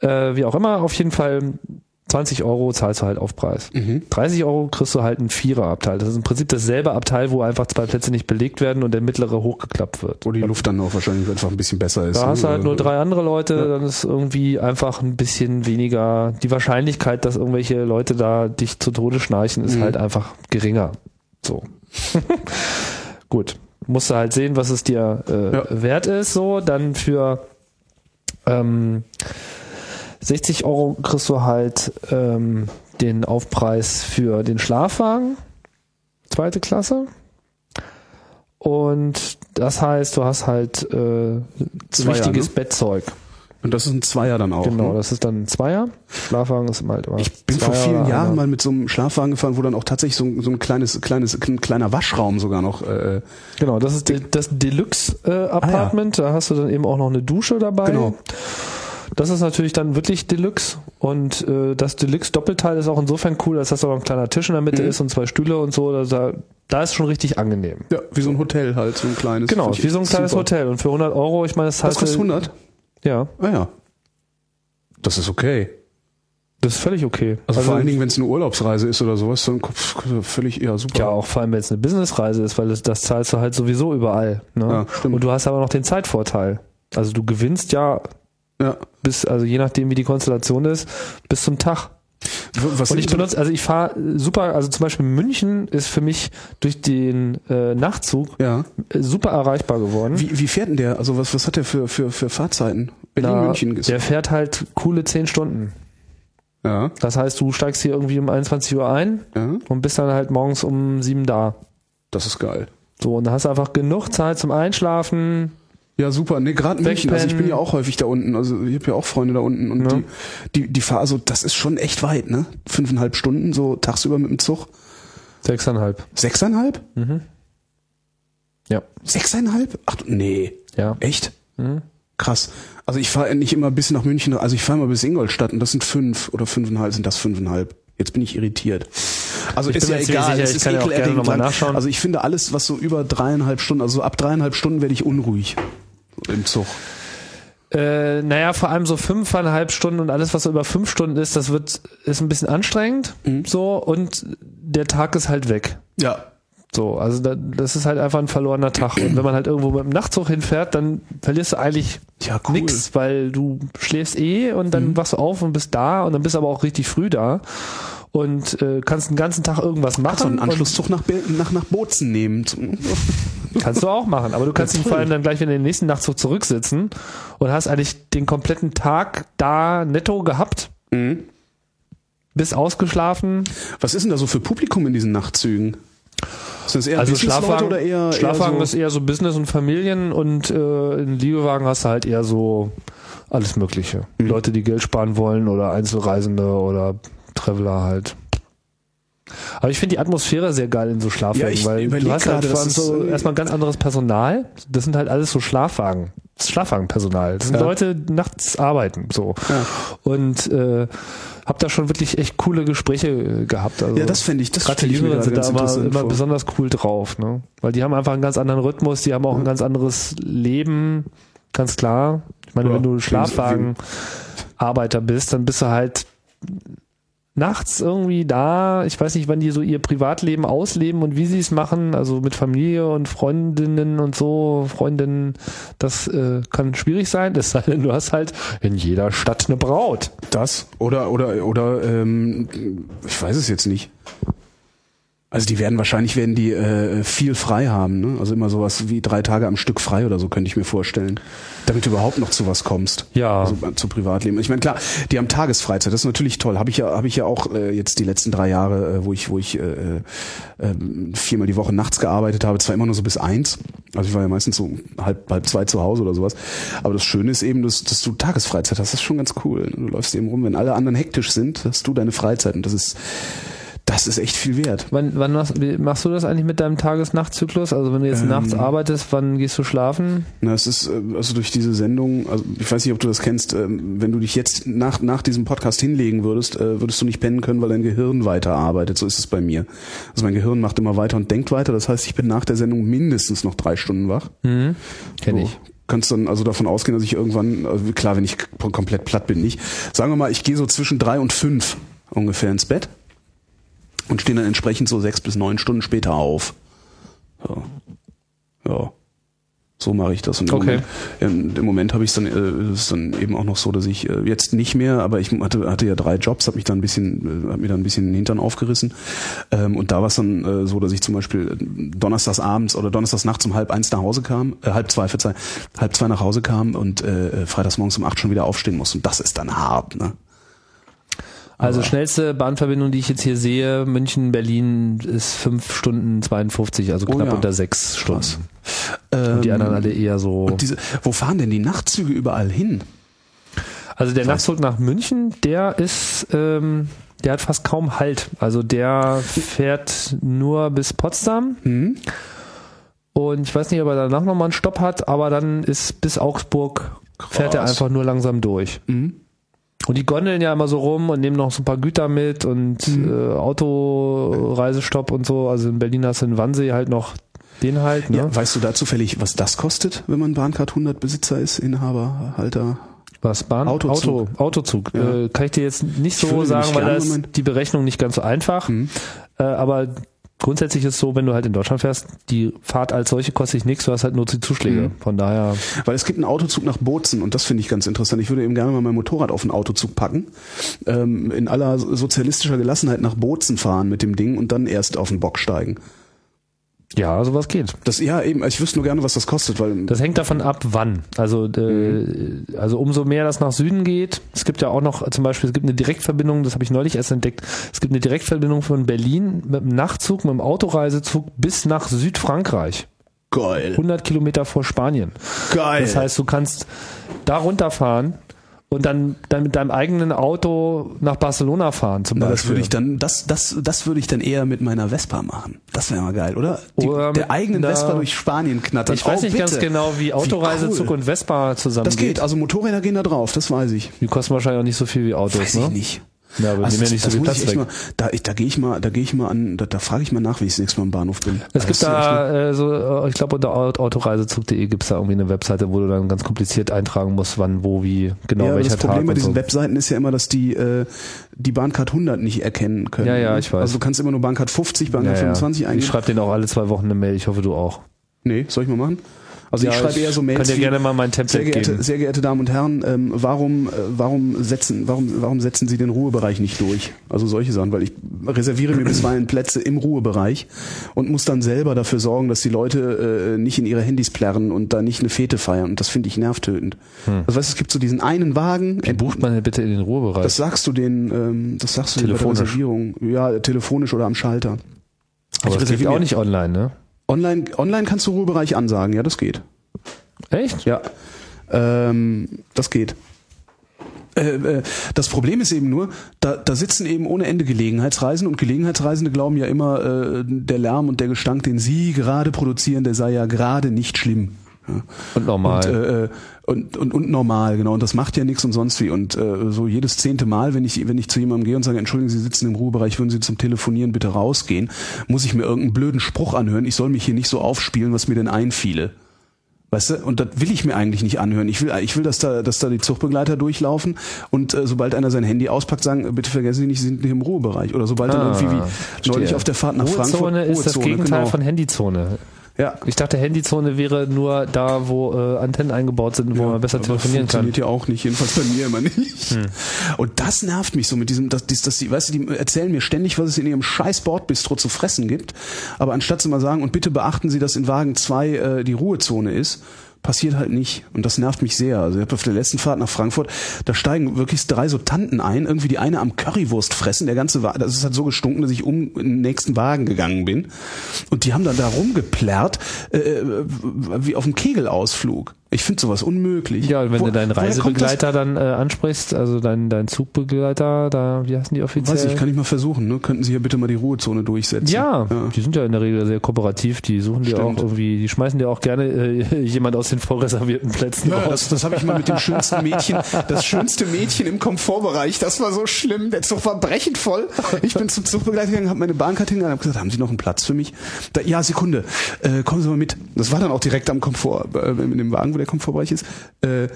S1: Äh, wie auch immer, auf jeden Fall 20 Euro zahlst du halt Aufpreis.
S2: Mhm.
S1: 30 Euro kriegst du halt ein Viererabteil. Das ist im Prinzip dasselbe Abteil, wo einfach zwei Plätze nicht belegt werden und der mittlere hochgeklappt wird.
S2: Wo die Luft dann auch wahrscheinlich einfach ein bisschen besser ist.
S1: Da hast du
S2: ne?
S1: halt nur drei andere Leute,
S2: Ja.
S1: dann ist irgendwie einfach ein bisschen weniger, die Wahrscheinlichkeit, dass irgendwelche Leute da dich zu Tode schnarchen, ist
S2: Mhm.
S1: halt einfach geringer. So. [LAUGHS] Gut. Musst du halt sehen, was es dir äh,
S2: Ja.
S1: wert ist, so. Dann für ähm, 60 Euro kriegst du halt ähm, den Aufpreis für den Schlafwagen. Zweite Klasse. Und das heißt, du hast halt äh,
S2: Zweier,
S1: richtiges
S2: ne?
S1: Bettzeug.
S2: Und das ist ein Zweier dann auch.
S1: Genau,
S2: ne?
S1: das ist dann ein Zweier. Schlafwagen ist halt immer.
S2: Ich bin vor vielen Jahren mal mit so einem Schlafwagen gefahren, wo dann auch tatsächlich so, ein- so ein kleines, kleines, ein kleiner Waschraum sogar noch. Äh,
S1: Genau, das ist de, das Deluxe äh, Apartment. Da hast du dann eben auch noch eine Dusche dabei.
S2: Genau.
S1: Das ist natürlich dann wirklich Deluxe und äh, das Deluxe Doppelteil ist auch insofern cool, dass das auch ein kleiner Tisch in der Mitte ist und zwei Stühle und so. Da- Da, da ist schon richtig angenehm.
S2: ja, wie so ein Hotel halt, so ein kleines.
S1: Genau, wie so ein kleines
S2: super.
S1: Hotel und für 100 Euro, ich meine, das
S2: Das
S1: heißt
S2: kostet 100?
S1: ja,
S2: Ah ja. Das ist okay.
S1: das ist völlig okay.
S2: Also, vor allen Dingen, wenn es eine Urlaubsreise ist oder sowas, dann völlig eher super.
S1: Ja, auch vor allem, wenn es eine Businessreise ist, weil das, das zahlst du halt sowieso überall. Ne?
S2: Ja, stimmt.
S1: Und du hast aber noch den Zeitvorteil. Also du gewinnst ja
S2: Ja.
S1: bis, also je nachdem wie die Konstellation ist, bis zum Tag.
S2: Was
S1: Und ich benutze, also ich fahre super, also zum Beispiel München ist für mich durch den äh, Nachtzug
S2: Ja.
S1: äh, super erreichbar geworden.
S2: Wie, wie fährt denn der? Also was, was hat der für, für, für Fahrzeiten? Berlin,
S1: Na,
S2: München ist.
S1: Der fährt halt coole 10 Stunden.
S2: Ja.
S1: Das heißt, du steigst hier irgendwie um 21 Uhr ein
S2: Ja.
S1: und bist dann halt morgens um 7 da.
S2: Das ist geil.
S1: So, und da hast du einfach genug Zeit zum Einschlafen.
S2: Ja, super. Nee, gerade München. Also ich bin ja auch häufig da unten. Also ich habe ja auch Freunde da unten. Und
S1: Ja.
S2: die, die, die Fahr, also das ist schon echt weit, ne? Fünfeinhalb Stunden so tagsüber mit dem Zug.
S1: Sechseinhalb.
S2: Sechseinhalb?
S1: Ja.
S2: Sechseinhalb? Ach, nee.
S1: Ja.
S2: Echt? Krass. Also ich fahre nicht immer bis nach München, also ich fahre mal bis Ingolstadt und das sind fünf oder fünfeinhalb, sind das fünfeinhalb. Jetzt bin ich irritiert. Also
S1: Ich
S2: ist ja egal,
S1: sicher,
S2: es
S1: ich
S2: ist
S1: kann ja auch gerne
S2: ekelerregend
S1: mal
S2: lang.
S1: nachschauen.
S2: Also ich finde alles, was so über dreieinhalb Stunden, also so ab dreieinhalb Stunden werde ich unruhig im Zug.
S1: Äh, naja, vor allem so fünfeinhalb Stunden und alles, was so über fünf Stunden ist, das wird, ist ein bisschen anstrengend. So, und der Tag ist halt weg.
S2: Ja.
S1: So, also da, das ist halt einfach ein verlorener Tag. Und wenn man halt irgendwo mit dem Nachtzug hinfährt, dann verlierst du eigentlich
S2: Ja, cool.
S1: nix, weil du schläfst eh und dann wachst du auf und bist da und dann bist aber auch richtig früh da und äh, kannst den ganzen Tag irgendwas machen.
S2: So einen
S1: und-
S2: Anschlusszug nach, nach, nach Bozen nehmen.
S1: Kannst du auch machen, aber du kannst ihn vor allem dann gleich wieder in den nächsten Nachtzug zurücksitzen und hast eigentlich den kompletten Tag da netto gehabt. Bist ausgeschlafen.
S2: Was ist denn da so für Publikum in diesen Nachtzügen? Sind eher
S1: Also Schlafwagen,
S2: oder eher,
S1: Schlafwagen
S2: eher
S1: ist eher so Business und Familien und äh, in Liegewagen hast du halt eher so alles Mögliche.
S2: Mhm.
S1: Leute, die Geld sparen wollen oder Einzelreisende oder Traveler halt. Aber ich finde die Atmosphäre sehr geil in so Schlafwagen,
S2: Ja,
S1: weil du hast halt vor so erstmal ganz anderes Personal. Das sind halt alles so Schlafwagen. Das Schlafwagenpersonal. Das sind
S2: Ja.
S1: Leute, die nachts arbeiten. So.
S2: Ja.
S1: Und äh, hab da schon wirklich echt coole Gespräche äh, gehabt. Also
S2: Ja, das fände ich, das
S1: Gerade die Jüngeren sind da immer, immer besonders cool drauf, ne? Weil die haben einfach einen ganz anderen Rhythmus, die haben auch ein ganz anderes Leben, ganz klar. Ich meine, wenn du Schlafwagenarbeiter bist, dann bist du halt nachts irgendwie da. Ich weiß nicht, wann die so ihr Privatleben ausleben und wie sie es machen, also mit Familie und Freundinnen und so, Freundinnen, das äh, kann schwierig sein. Es sei denn, du hast halt in jeder Stadt eine Braut.
S2: Das oder oder oder ähm, ich weiß es jetzt nicht. Also die werden wahrscheinlich werden die äh, viel frei haben, ne? Also immer sowas wie drei Tage am Stück frei oder so könnte ich mir vorstellen, damit du überhaupt noch zu was kommst.
S1: Ja.
S2: Also äh, zu Privatleben. Ich meine klar, die haben Tagesfreizeit, das ist natürlich toll. Habe ich ja habe ich ja auch äh, jetzt die letzten drei Jahre, äh, wo ich wo ich äh, äh, viermal die Woche nachts gearbeitet habe, zwar immer nur so bis eins. Also ich war ja meistens so halb halb zwei zu Hause oder sowas. Aber das Schöne ist eben, dass, dass du Tagesfreizeit hast. Das ist schon ganz cool. Du läufst eben rum, wenn alle anderen hektisch sind, hast du deine Freizeit und das ist das ist echt viel wert.
S1: Wann, wann machst, machst du das eigentlich mit deinem Tages-Nacht-Zyklus? Also wenn du jetzt
S2: Ähm.
S1: nachts arbeitest, wann gehst du schlafen?
S2: Na, es ist äh, also durch diese Sendung, also ich weiß nicht, ob du das kennst, ähm, wenn du dich jetzt nach nach diesem Podcast hinlegen würdest, äh, würdest du nicht pennen können, weil dein Gehirn weiterarbeitet. So ist es bei mir. Also mein Gehirn macht immer weiter und denkt weiter. Das heißt, ich bin nach der Sendung mindestens noch drei Stunden wach.
S1: Kenn
S2: So.
S1: ich.
S2: Kannst dann also davon ausgehen, dass ich irgendwann, also klar, wenn ich komplett platt bin, nicht. Sagen wir mal, ich gehe so zwischen drei und fünf ungefähr ins Bett und stehe dann entsprechend so sechs bis neun Stunden später auf. So. Ja. So mache ich das. Und im
S1: Okay.
S2: Moment, im, im Moment habe ich es dann, äh, ist dann eben auch noch so, dass ich äh, jetzt nicht mehr, aber ich hatte, hatte ja drei Jobs, habe mich dann ein bisschen, äh, hab mir dann ein bisschen den Hintern aufgerissen. Ähm, und da war es dann äh, so, dass ich zum Beispiel äh, donnerstags abends oder donnerstags nachts um halb eins nach Hause kam, äh, halb zwei, verzeih, halb zwei nach Hause kam und äh, freitags morgens um acht schon wieder aufstehen muss. Und das ist dann hart, ne?
S1: Also schnellste Bahnverbindung, die ich jetzt hier sehe, München, Berlin, ist fünf Stunden 52, also
S2: Oh
S1: knapp
S2: ja.
S1: unter sechs Stunden.
S2: Ähm,
S1: Und die anderen alle eher so.
S2: und diese, wo fahren denn die Nachtzüge überall hin?
S1: Also der Nachtzug nach München, der ist, ähm, der hat fast kaum Halt. Also der fährt nur bis Potsdam.
S2: Mhm.
S1: Und ich weiß nicht, ob er danach nochmal einen Stopp hat, aber dann ist bis Augsburg fährt er
S2: Krass.
S1: einfach nur langsam durch.
S2: Mhm.
S1: Und die gondeln ja immer so rum und nehmen noch so ein paar Güter mit und
S2: Mhm.
S1: äh, Autoreisestopp und so. Also in Berlin hast du in Wannsee halt noch den halt. Ne?
S2: Ja, weißt du da zufällig, was das kostet, wenn man Bahncard 100 Besitzer ist, Inhaber, Halter?
S1: Was? Bahn?
S2: Autozug.
S1: Auto, Autozug.
S2: Ja.
S1: Äh, kann ich dir jetzt nicht
S2: Ich
S1: so sagen, weil da ist die Berechnung nicht ganz so einfach.
S2: Mhm.
S1: Äh, aber grundsätzlich ist es so, wenn du halt in Deutschland fährst, die Fahrt als solche kostet dich nichts, du hast halt nur die Zuschläge.
S2: Mhm.
S1: Von daher,
S2: Weil es gibt einen Autozug nach Bozen und das finde ich ganz interessant. Ich würde eben gerne mal mein Motorrad auf einen Autozug packen, ähm, in aller sozialistischer Gelassenheit nach Bozen fahren mit dem Ding und dann erst auf den Bock steigen.
S1: Ja, sowas geht.
S2: Das ja eben, ich wüsste nur gerne, was das kostet, weil
S1: Das hängt davon ab, wann. Also, äh, also umso mehr das nach Süden geht. Es gibt ja auch noch zum Beispiel, es gibt eine Direktverbindung, das habe ich neulich erst entdeckt. Es gibt eine Direktverbindung von Berlin mit dem Nachtzug, mit dem Autoreisezug bis nach Südfrankreich.
S2: geil,
S1: 100 Kilometer vor Spanien.
S2: geil.
S1: Das heißt, du kannst da runterfahren und dann, dann mit deinem eigenen Auto nach Barcelona fahren zum
S2: Na,
S1: Beispiel.
S2: das würde ich dann, das, das, das würde ich dann eher mit meiner Vespa machen. Das wäre mal geil, oder? Die,
S1: Oder
S2: der eigenen Vespa durch Spanien knattern.
S1: ich weiß
S2: Oh,
S1: nicht ganz
S2: bitte.
S1: genau, wie Autoreisezug
S2: cool.
S1: und Vespa zusammen
S2: Das geht, also Motorräder gehen da drauf, das weiß ich.
S1: Die kosten wahrscheinlich auch nicht so viel wie Autos,
S2: Weiß
S1: ne?
S2: ich nicht.
S1: Ja, aber
S2: Also
S1: nehmen ja nicht so
S2: das
S1: viel
S2: muss
S1: Platz
S2: ich
S1: weg.
S2: mal, da, ich, da gehe ich mal, da gehe ich mal an, da, da frage ich mal nach, wenn ich das nächste Mal im Bahnhof bin.
S1: Es gibt
S2: Das ist echt
S1: da äh, so, äh, ich glaube unter Aut- autoreisezug.de gibt es da irgendwie eine Webseite, wo du dann ganz kompliziert eintragen musst, wann, wo, wie, genau
S2: ja, aber
S1: welcher
S2: das Problem
S1: Tag
S2: bei diesen
S1: so.
S2: Webseiten ist ja immer, dass die äh, die Bahncard 100 nicht erkennen können.
S1: Ja, ja, ich weiß.
S2: Also du kannst immer nur Bahncard 50, Bahncard
S1: Ja, ja.
S2: 25
S1: Ich
S2: eingeben.
S1: schreibe denen auch alle zwei Wochen eine Mail, ich hoffe du auch.
S2: Nee, soll ich mal machen? Also ich
S1: Ja,
S2: schreibe eher so Mails
S1: Könnt ihr
S2: wie,
S1: gerne mal mein
S2: sehr
S1: Template
S2: geehrte,
S1: geben.
S2: sehr geehrte Damen und Herren, ähm, warum, äh, warum, setzen, warum, warum setzen Sie den Ruhebereich nicht durch? Also solche Sachen, weil ich reserviere mir bisweilen Plätze im Ruhebereich und muss dann selber dafür sorgen, dass die Leute äh, nicht in ihre Handys plärren und da nicht eine Fete feiern. Und das finde ich nervtötend. Also weißt du, es gibt so diesen einen Wagen.
S1: Hm. Wie bucht man denn bitte in den Ruhebereich?
S2: Das sagst du den, ähm, das sagst du denen bei der
S1: Telefonisch.
S2: Reservierung. Ja, telefonisch oder am Schalter.
S1: Aber
S2: ich
S1: das geht
S2: reserviere
S1: auch nicht online, ne?
S2: Online, online kannst du Ruhebereich ansagen, ja, das geht.
S1: Echt?
S2: Ja, ähm, das geht. Äh, äh, das Problem ist eben nur, da, da sitzen eben ohne Ende Gelegenheitsreisende und Gelegenheitsreisende glauben ja immer, äh, der Lärm und der Gestank, den sie gerade produzieren, der sei ja gerade nicht schlimm. Ja.
S1: Und normal.
S2: Und, äh, und, und, und normal, genau. Und das macht ja nichts und sonst wie. Und äh, so jedes zehnte Mal, wenn ich, wenn ich zu jemandem gehe und sage, entschuldigen Sie, Sie sitzen im Ruhebereich, würden Sie zum Telefonieren bitte rausgehen, muss ich mir irgendeinen blöden Spruch anhören. Ich soll mich hier nicht so aufspielen, was mir denn einfiele. Weißt du, und das will ich mir eigentlich nicht anhören. Ich will, ich will, dass da, dass da die Zuchtbegleiter durchlaufen und äh, sobald einer sein Handy auspackt, sagen, bitte vergessen Sie nicht, Sie sind nicht im Ruhebereich. Oder sobald dann
S1: Ah,
S2: irgendwie wie
S1: verstehe.
S2: neulich auf der Fahrt nach Frankfurt.
S1: Ruhezone ist das
S2: Ruhezone,
S1: Gegenteil
S2: genau.
S1: von Handyzone.
S2: Ja,
S1: Ich dachte, Handyzone wäre nur da, wo äh, Antennen eingebaut sind, wo man besser
S2: aber
S1: telefonieren kann. Hm.
S2: funktioniert ja auch nicht, jedenfalls bei mir immer nicht. Und das nervt mich so mit diesem, dass, dass, dass die, weißt du, die erzählen mir ständig, was es in ihrem scheiß Bordbistro zu fressen gibt, aber anstatt sie mal sagen, und bitte beachten Sie, dass in Wagen 2 äh, die Ruhezone ist, passiert halt nicht. Und das nervt mich sehr. Also ich habe auf der letzten Fahrt nach Frankfurt, da steigen wirklich drei so Tanten ein, irgendwie die eine am Currywurst fressen, der ganze Wagen, das ist halt so gestunken, dass ich um den nächsten Wagen gegangen bin. Und die haben dann da rumgeplärrt, äh, wie auf einem Kegelausflug. Ich finde sowas unmöglich.
S1: Ja, und wenn
S2: Wo-
S1: du deinen? Reisebegleiter dann äh, ansprichst, also deinen deinen Zugbegleiter, da, wie heißen die offiziell?
S2: Weiß ich, kann ich mal versuchen. Ne? Könnten Sie hier bitte mal die Ruhezone durchsetzen?
S1: ja,
S2: ja.
S1: die sind ja in der Regel sehr kooperativ, die suchen dir auch irgendwie, die schmeißen dir auch gerne äh, [LAUGHS] jemand aus den vorreservierten Plätzen
S2: Ja,
S1: raus.
S2: das, das habe ich mal mit dem schönsten Mädchen, das schönste Mädchen im Komfortbereich. Das war so schlimm. Der Zug war brechend voll. Ich bin zum Zugbegleiter gegangen, habe meine Bahnkarte hingegangen, habe gesagt, haben Sie noch einen Platz für mich? Da, ja, Sekunde, äh, kommen Sie mal mit. Das war dann auch direkt am Komfort, äh, in dem Wagen, wo der Komfortbereich ist. Äh,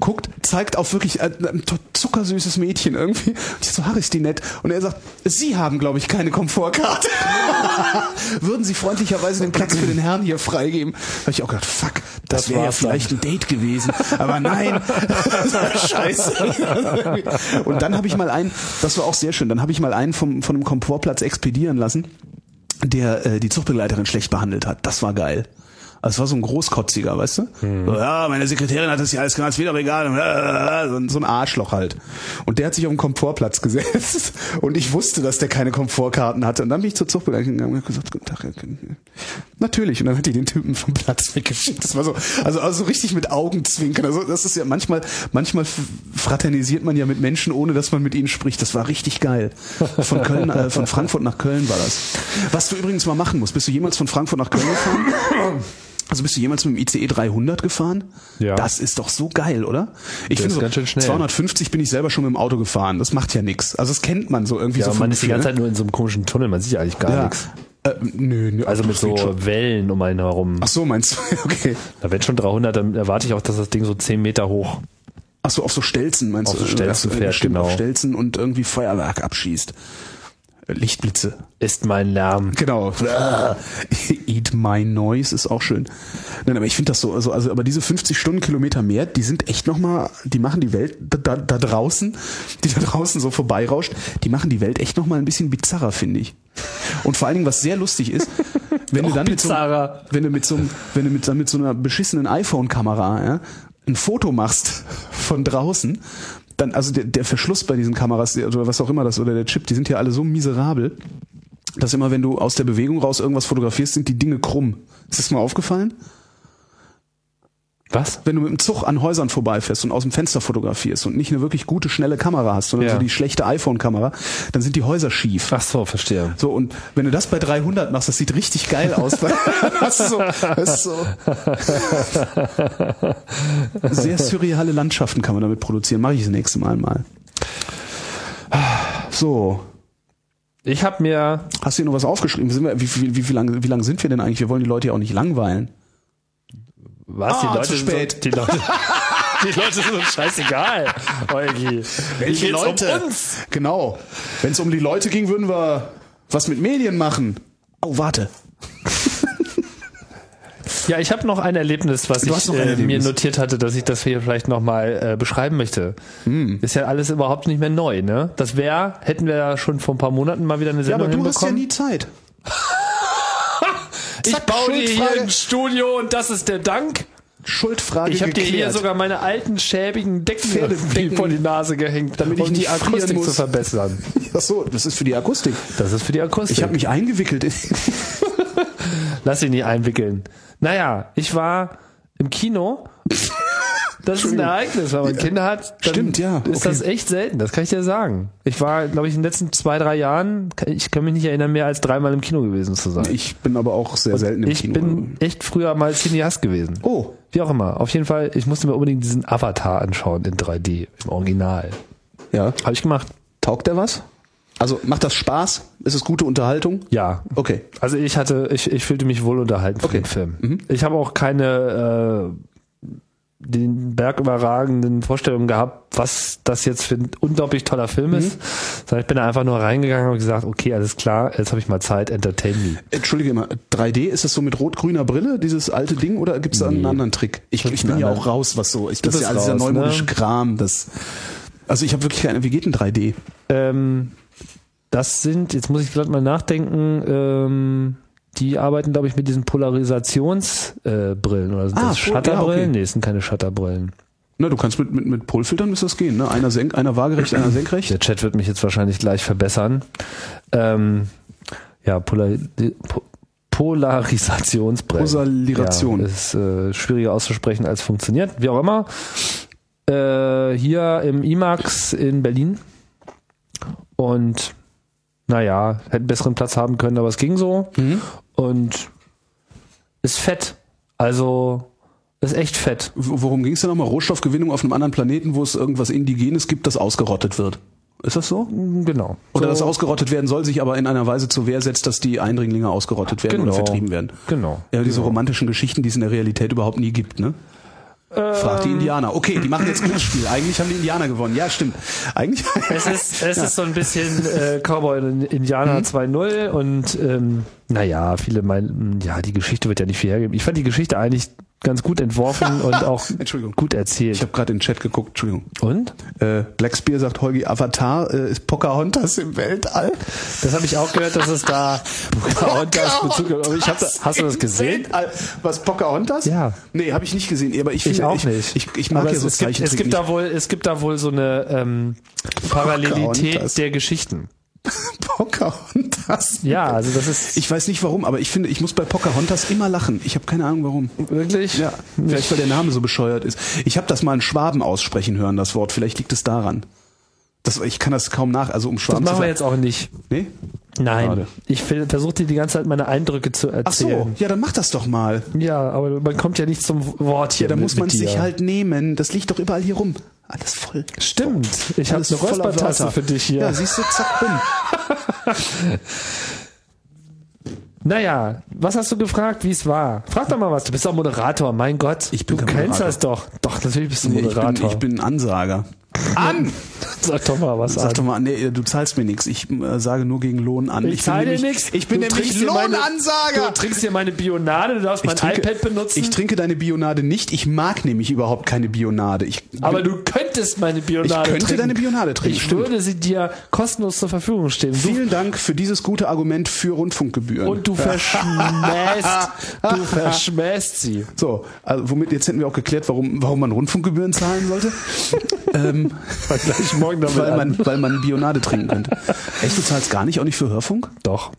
S2: guckt, zeigt auf wirklich äh, ein zuckersüßes Mädchen irgendwie. Und ich so, ach, ist die nett. Und er sagt, Sie haben, glaube ich, keine Komfortkarte. [LAUGHS] Würden Sie freundlicherweise den Platz für den Herrn hier freigeben? Habe ich auch gedacht, fuck, das,
S1: Das
S2: wäre ja
S1: dann.
S2: vielleicht ein Date gewesen. [LAUGHS] Aber nein, das [LAUGHS] war scheiße. Und dann habe ich mal einen, das war auch sehr schön, dann habe ich mal einen vom, von einem Komfortplatz expedieren lassen, der äh, die Zuchtbegleiterin schlecht behandelt hat. Das war geil. Also es war so ein Großkotziger, weißt du?
S1: Hm.
S2: So, ja, meine Sekretärin hat das ja alles gemacht, ist wieder egal. So ein- So ein Arschloch halt. Und der hat sich auf den Komfortplatz [LAUGHS] gesetzt. Und ich wusste, dass der keine Komfortkarten hatte. Und dann bin ich zur Zuchtbegleitung gegangen und hab gesagt, guten Tag. Natürlich. Und dann hat die den Typen vom Platz weggeschickt. Das war so, also, also so richtig mit Augenzwinkern. Also das ist ja manchmal, manchmal fraternisiert man ja mit Menschen, ohne dass man mit ihnen spricht. Das war richtig geil. Von Köln, äh, von Frankfurt nach Köln war das. Was du übrigens mal machen musst. Bist du jemals von Frankfurt nach Köln gefahren? [LAUGHS] Also bist du jemals mit dem ICE 300 gefahren?
S1: Ja.
S2: Das ist doch so geil, oder? Ich finde so,
S1: ganz schön schnell.
S2: 250 bin ich selber schon mit dem Auto gefahren. Das macht ja nichts. Also das kennt man so irgendwie
S1: Ja,
S2: so
S1: man ist die ganze? Zeit nur in so einem komischen Tunnel, man sieht ja eigentlich gar
S2: ja.
S1: nichts.
S2: Äh, nö, nö,
S1: Also mit so
S2: schon.
S1: Wellen um einen herum.
S2: Ach so, meinst du? [LAUGHS] Okay.
S1: Da wenn schon 300, dann erwarte ich auch, dass das Ding so 10 Meter hoch.
S2: Ach so, auf so Stelzen meinst
S1: Auf
S2: du?
S1: so Stelzen fährt,
S2: stimmt,
S1: genau.
S2: auf Stelzen und irgendwie Feuerwerk abschießt. Lichtblitze.
S1: Ist mein Lärm.
S2: Genau. [LAUGHS] Eat my noise ist auch schön. Nein, aber ich finde das so, also, also, aber diese 50 Stundenkilometer mehr, die sind echt nochmal, die machen die Welt da, da, draußen, die da draußen so vorbeirauscht, die machen die Welt echt nochmal ein bisschen bizarrer, finde ich. Und vor allen Dingen, was sehr lustig ist, [LAUGHS] wenn du dann mit so, wenn du mit so, wenn du mit, so- mit so einer beschissenen iPhone-Kamera ja, ein Foto machst von draußen, dann, also der, der Verschluss bei diesen Kameras der- oder was auch immer das oder der Chip, die sind ja alle so miserabel, dass immer, wenn du aus der Bewegung raus irgendwas fotografierst, sind die Dinge krumm. Ist das mal aufgefallen?
S1: Was?
S2: Wenn du mit dem Zug an Häusern vorbeifährst und aus dem Fenster fotografierst und nicht eine wirklich gute, schnelle Kamera hast, sondern
S1: Ja.
S2: so die schlechte iPhone-Kamera, dann sind die Häuser schief.
S1: Ach so, verstehe.
S2: So, und wenn du das bei 300 machst, das sieht richtig geil aus. [LAUGHS] [LAUGHS] das ist so, das ist so. Sehr surreale Landschaften kann man damit produzieren. Mache ich das nächste Mal mal. So.
S1: Ich habe mir
S2: Hast du hier noch was aufgeschrieben? Wie, wie, wie, wie lange wie lang sind wir denn eigentlich? Wir wollen die Leute ja auch nicht langweilen.
S1: Was
S2: Ah,
S1: die Leute
S2: zu
S1: sind
S2: spät.
S1: So, die Leute [LAUGHS] Die Leute sind uns scheißegal, Eugi.
S2: Welche Leute?
S1: Um uns?
S2: Genau. Wenn es um die Leute ging, würden wir was mit Medien machen. Oh, warte. [LAUGHS]
S1: Ja, ich habe noch ein Erlebnis, was
S2: Du
S1: ich äh, mir
S2: Erlebnis.
S1: notiert hatte, dass ich das hier vielleicht nochmal äh, beschreiben möchte.
S2: Hm.
S1: Ist ja alles überhaupt nicht mehr neu, ne? Das wäre, hätten wir ja schon vor ein paar Monaten mal wieder eine
S2: Ja,
S1: Sendung
S2: aber du hast ja nie Zeit. [LAUGHS]
S1: ich baue dir hier ein Studio und das ist der Dank.
S2: Schuldfrage
S1: Ich habe dir hier sogar meine alten schäbigen Decken
S2: Pferdedecken, [LAUGHS]
S1: vor die Nase gehängt,
S2: damit ich
S1: um die Akustik
S2: muss.
S1: zu verbessern. [LAUGHS]
S2: Ach so, das ist für die Akustik.
S1: Das ist für die Akustik.
S2: Ich habe mich eingewickelt. in- [LAUGHS]
S1: Lass dich nicht einwickeln. Naja, ich war im Kino. Das ist ein Ereignis, wenn man Kinder hat.
S2: Stimmt, ja,
S1: Ist
S2: okay.
S1: das echt selten, das kann ich dir sagen. Ich war, glaube ich, in den letzten zwei, drei Jahren, ich kann mich nicht erinnern, mehr als dreimal im Kino gewesen zu sein.
S2: Ich bin aber auch sehr selten im
S1: ich
S2: Kino.
S1: bin echt früher mal Cineast gewesen.
S2: oh,
S1: Wie auch immer. Auf jeden Fall, ich musste mir unbedingt diesen Avatar anschauen in 3D, im Original.
S2: ja.
S1: Habe ich gemacht.
S2: Taugt der was? Also macht das Spaß? Ist es gute Unterhaltung?
S1: Ja.
S2: Okay.
S1: Also ich hatte, ich, ich fühlte mich wohl unterhalten von
S2: Okay.
S1: dem Film. Ich habe auch keine äh, den Berg überragenden Vorstellungen gehabt, was das jetzt für ein unglaublich toller Film ist. Sondern ich bin da einfach nur reingegangen und gesagt, okay, alles klar, jetzt habe ich mal Zeit, entertain me.
S2: Entschuldige mal, 3D, ist das so mit rot-grüner Brille, dieses alte Ding, oder gibt es da einen anderen Trick? Ich, ich bin ja auch raus, was so, ich, das ist ja alles dieser
S1: raus,
S2: neumodische
S1: ne?
S2: Kram, das, also ich habe wirklich keine, wie geht denn 3D?
S1: Ähm, das sind, jetzt muss ich vielleicht mal nachdenken, ähm, die arbeiten, glaube ich, mit diesen Polarisationsbrillen äh, Brillen oder sind
S2: Ah,
S1: das
S2: Pol- ja,
S1: Shutterbrillen?
S2: okay.
S1: Nee, es sind keine Shutterbrillen.
S2: Na, du kannst mit, mit, mit Polfiltern müsste das gehen, ne? Einer senk, einer waagerecht, einer senkrecht.
S1: Der Chat wird mich jetzt wahrscheinlich gleich verbessern. Ähm, ja, Polar po Polarisationsbrillen.
S2: Posalieration.
S1: Ja, ist äh, schwieriger auszusprechen als funktioniert. Wie auch immer. Äh, hier im IMAX in Berlin. Und naja, hätten besseren Platz haben können, aber es ging so. Und ist fett. Also ist echt fett.
S2: Worum ging es denn nochmal? Rohstoffgewinnung auf einem anderen Planeten, wo es irgendwas Indigenes gibt, das ausgerottet wird. Ist das so?
S1: Genau.
S2: Oder
S1: so,
S2: das ausgerottet werden soll, sich aber in einer Weise zur Wehr setzt, dass die Eindringlinge ausgerottet werden oder
S1: Genau.
S2: vertrieben werden.
S1: Genau.
S2: Ja, diese romantischen Geschichten, die es in der Realität überhaupt nie gibt, ne? Frag die
S1: Ähm.
S2: Indianer. Okay, die machen jetzt [LAUGHS] Glücksspiel. Eigentlich haben die Indianer gewonnen. Ja, stimmt. Eigentlich.
S1: Es ist, es [LAUGHS] ist so ein bisschen äh, Cowboy und Indianer 2.0 und ähm, naja, viele meinen, ja, die Geschichte wird ja nicht viel hergeben. Ich fand die Geschichte eigentlich ganz gut entworfen und [LAUGHS] auch gut erzählt.
S2: Ich habe gerade in den Chat geguckt, Entschuldigung.
S1: und?
S2: Äh, Blackspear sagt, Holgi, Avatar äh, ist Pocahontas im Weltall.
S1: Das habe ich auch gehört, dass es da Pocahontas Bezug gibt. Ich hab, da- hast du das gesehen?
S2: Weltall. Was, Pocahontas?
S1: Ja.
S2: Nee, habe ich nicht gesehen, aber ich
S1: Ich
S2: finde,
S1: auch
S2: ich,
S1: nicht.
S2: Ich, ich mag
S1: Aber
S2: ja
S1: es,
S2: so
S1: es, gibt, es gibt da
S2: nicht.
S1: wohl, es gibt da wohl so eine ähm, Parallelität der Geschichten.
S2: Pocahontas.
S1: Ja, also das ist
S2: Ich weiß nicht warum, aber ich finde, ich muss bei Pocahontas immer lachen. Ich habe keine Ahnung warum.
S1: wirklich.
S2: Ja, vielleicht weil der Name so bescheuert ist. Ich habe das mal in Schwaben aussprechen hören, das Wort. Vielleicht liegt es daran. Das, ich kann das kaum nach, also um
S1: Das machen wir jetzt auch nicht.
S2: Nee?
S1: Nein.
S2: Schade.
S1: Ich versuche dir die ganze Zeit meine Eindrücke zu
S2: Ach so,
S1: erzählen.
S2: ja, dann mach das doch mal.
S1: Ja, aber man kommt ja nicht zum Wort hier.
S2: Ja, da
S1: mit-
S2: muss man sich halt nehmen. Das liegt doch überall hier rum. Alles voll.
S1: Stimmt. Ich habe eine Räuspertasse für dich hier.
S2: Ja, siehst du, zack, bumm. [LAUGHS]
S1: Naja, was hast du gefragt, wie es war? Frag doch mal was. Du bist doch Moderator, mein Gott.
S2: Ich bin
S1: du kennst
S2: Moderator.
S1: das doch. Doch, natürlich bist du
S2: Nee, ich, bin,
S1: Moderator.
S2: ich bin ein Ansager. An! [LAUGHS]
S1: Sag doch mal was
S2: Sag
S1: an.
S2: doch mal, nee, du zahlst mir nichts. Ich äh, sage nur gegen Lohn an.
S1: Ich zahle dir nichts.
S2: Ich bin
S1: Du
S2: nämlich
S1: dir
S2: Lohnansager.
S1: Du trinkst hier meine Bionade, du darfst mein
S2: trinke-
S1: iPad benutzen.
S2: Ich trinke deine Bionade nicht. Ich mag nämlich überhaupt keine Bionade. Ich,
S1: aber du könntest meine Bionade
S2: Ich könnte
S1: trinken.
S2: deine Bionade trinken,
S1: Ich
S2: stimmt.
S1: würde sie dir kostenlos zur Verfügung stehen. Du,
S2: Vielen Dank für dieses gute Argument für Rundfunkgebühren.
S1: und du verschmähst, [LAUGHS] du verschmähst sie.
S2: so, also womit jetzt hätten wir auch geklärt, warum, warum man Rundfunkgebühren zahlen sollte. [LAUGHS] ähm,
S1: Gleich morgen damit
S2: weil,
S1: an.
S2: man, weil man Bionade trinken könnte. [LAUGHS] Echt, du zahlst gar nicht, auch nicht für Hörfunk?
S1: Doch.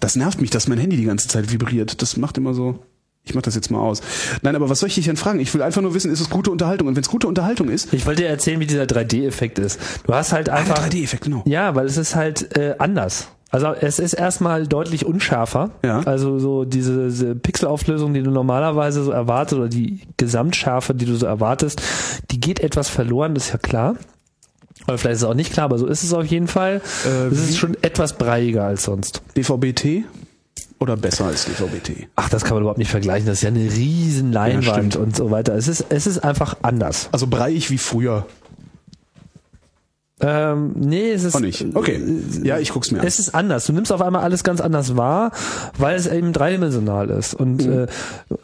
S2: Das nervt mich, dass mein Handy die ganze Zeit vibriert. Das macht immer so. Ich mach das jetzt mal aus. Nein, aber was soll ich dich denn fragen? Ich will einfach nur wissen, ist es gute Unterhaltung? Und wenn es gute Unterhaltung ist,
S1: Ich wollte dir erzählen, wie dieser 3D-Effekt ist. Du hast halt einfach.
S2: 3D-Effekt, genau.
S1: Ja, weil es ist halt äh, anders. Also es ist erstmal deutlich unschärfer.
S2: Ja.
S1: Also so diese, diese Pixelauflösung, die du normalerweise so erwartest, oder die Gesamtschärfe, die du so erwartest, die geht etwas verloren, das ist ja klar. Oder vielleicht ist es auch nicht klar, aber so ist es auf jeden Fall.
S2: Äh,
S1: es ist schon etwas breiiger als sonst.
S2: DVB-T oder besser als DVB-T?
S1: Ach, das kann man überhaupt nicht vergleichen. Das ist ja eine riesen Leinwand
S2: stimmt.
S1: und so weiter. Es ist, es ist einfach anders.
S2: Also breiig wie früher.
S1: Ähm, nee, es ist.
S2: Auch nicht. Okay. Ja, ich guck's mir an.
S1: Es ist anders. Du nimmst auf einmal alles ganz anders wahr, weil es eben dreidimensional ist. Und
S2: Mhm.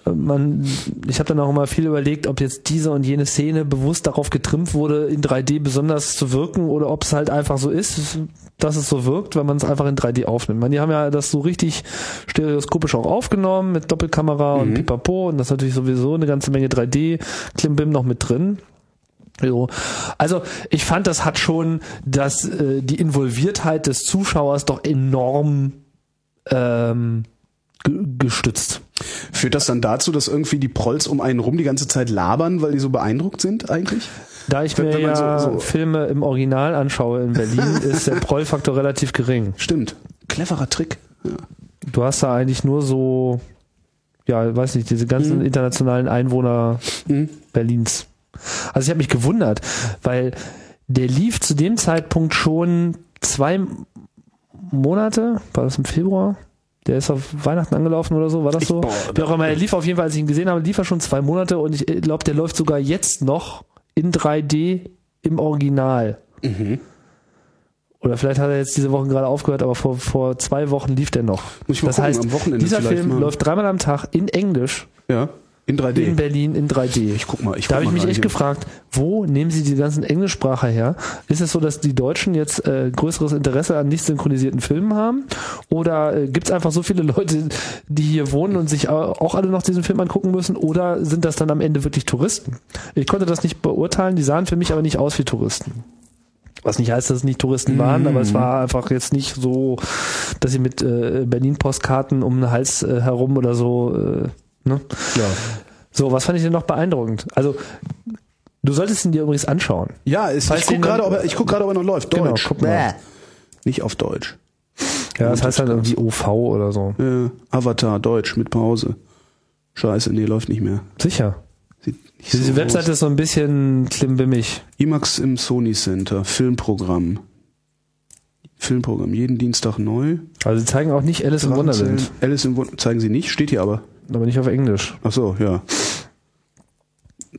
S1: äh, man, ich habe dann auch immer viel überlegt, ob jetzt diese und jene Szene bewusst darauf getrimmt wurde, in 3D besonders zu wirken oder ob es halt einfach so ist, dass es so wirkt, wenn man es einfach in 3D aufnimmt. Man, die haben ja das so richtig stereoskopisch auch aufgenommen mit Doppelkamera und Pipapo und das ist natürlich sowieso eine ganze Menge 3D-Klimbim noch mit drin. So. Also ich fand, das hat schon das, äh, die Involviertheit des Zuschauers doch enorm ähm, ge gestützt.
S2: Führt das dann dazu, dass irgendwie die Prolls um einen rum die ganze Zeit labern, weil die so beeindruckt sind eigentlich?
S1: Da ich
S2: Wenn-
S1: mir
S2: wenn
S1: ja
S2: so- so-
S1: Filme im Original anschaue in Berlin, [LAUGHS] ist der Prollfaktor relativ gering.
S2: Stimmt. Cleverer Trick. Ja.
S1: Du hast da eigentlich nur so, ja, weiß nicht, diese ganzen internationalen Einwohner Berlins. Also ich habe mich gewundert, weil der lief zu dem Zeitpunkt schon zwei Monate, war das im Februar? Der ist auf Weihnachten angelaufen oder so, war das so?
S2: boah,
S1: Wie auch immer, er lief auf jeden Fall, als ich ihn gesehen habe, lief er schon zwei Monate und ich glaube, der läuft sogar jetzt noch in 3D im Original. Oder vielleicht hat er jetzt diese Woche gerade aufgehört, aber vor, vor zwei Wochen lief der noch.
S2: Muss ich mal
S1: das
S2: gucken,
S1: heißt,
S2: am Wochenende
S1: dieser Film
S2: mal.
S1: läuft dreimal am Tag in Englisch
S2: Ja. In 3D.
S1: in Berlin in 3D.
S2: Ich guck mal, ich
S1: da habe ich mich echt
S2: hier.
S1: gefragt, wo nehmen sie die ganzen Englischsprache her? Ist es so, dass die Deutschen jetzt äh, größeres Interesse an nicht synchronisierten Filmen haben? Oder äh, gibt es einfach so viele [LAUGHS] Leute, die hier wohnen und sich au- auch alle noch diesen Film angucken müssen? Oder sind das dann am Ende wirklich Touristen? Ich konnte das nicht beurteilen, die sahen für mich aber nicht aus wie Touristen. Was nicht heißt, dass es nicht Touristen waren, aber es war einfach jetzt nicht so, dass sie mit äh, Berlin-Postkarten um den Hals äh, herum oder so, äh, ne?
S2: Ja.
S1: So, was fand ich denn noch beeindruckend? Also, du solltest ihn dir übrigens anschauen.
S2: Ja, ist, ich guck
S1: den-
S2: gerade, ob er, ich guck gerade, ob er noch läuft.
S1: Genau,
S2: Deutsch.
S1: guck mal.
S2: Nicht auf Deutsch.
S1: Ja, das heißt halt irgendwie OV oder so.
S2: Äh, Avatar, Deutsch, mit Pause. Scheiße, nee, läuft nicht mehr.
S1: Sicher. Diese
S2: so
S1: Webseite ist so ein bisschen klimbimmig.
S2: IMAX im Sony Center, Filmprogramm. Filmprogramm, jeden Dienstag neu.
S1: Also, sie zeigen auch nicht Alice im
S2: Drachenzellen.
S1: Wonderland,
S2: Alice im Wunderland, zeigen sie nicht, steht hier aber.
S1: Aber nicht auf Englisch.
S2: Ach so, ja.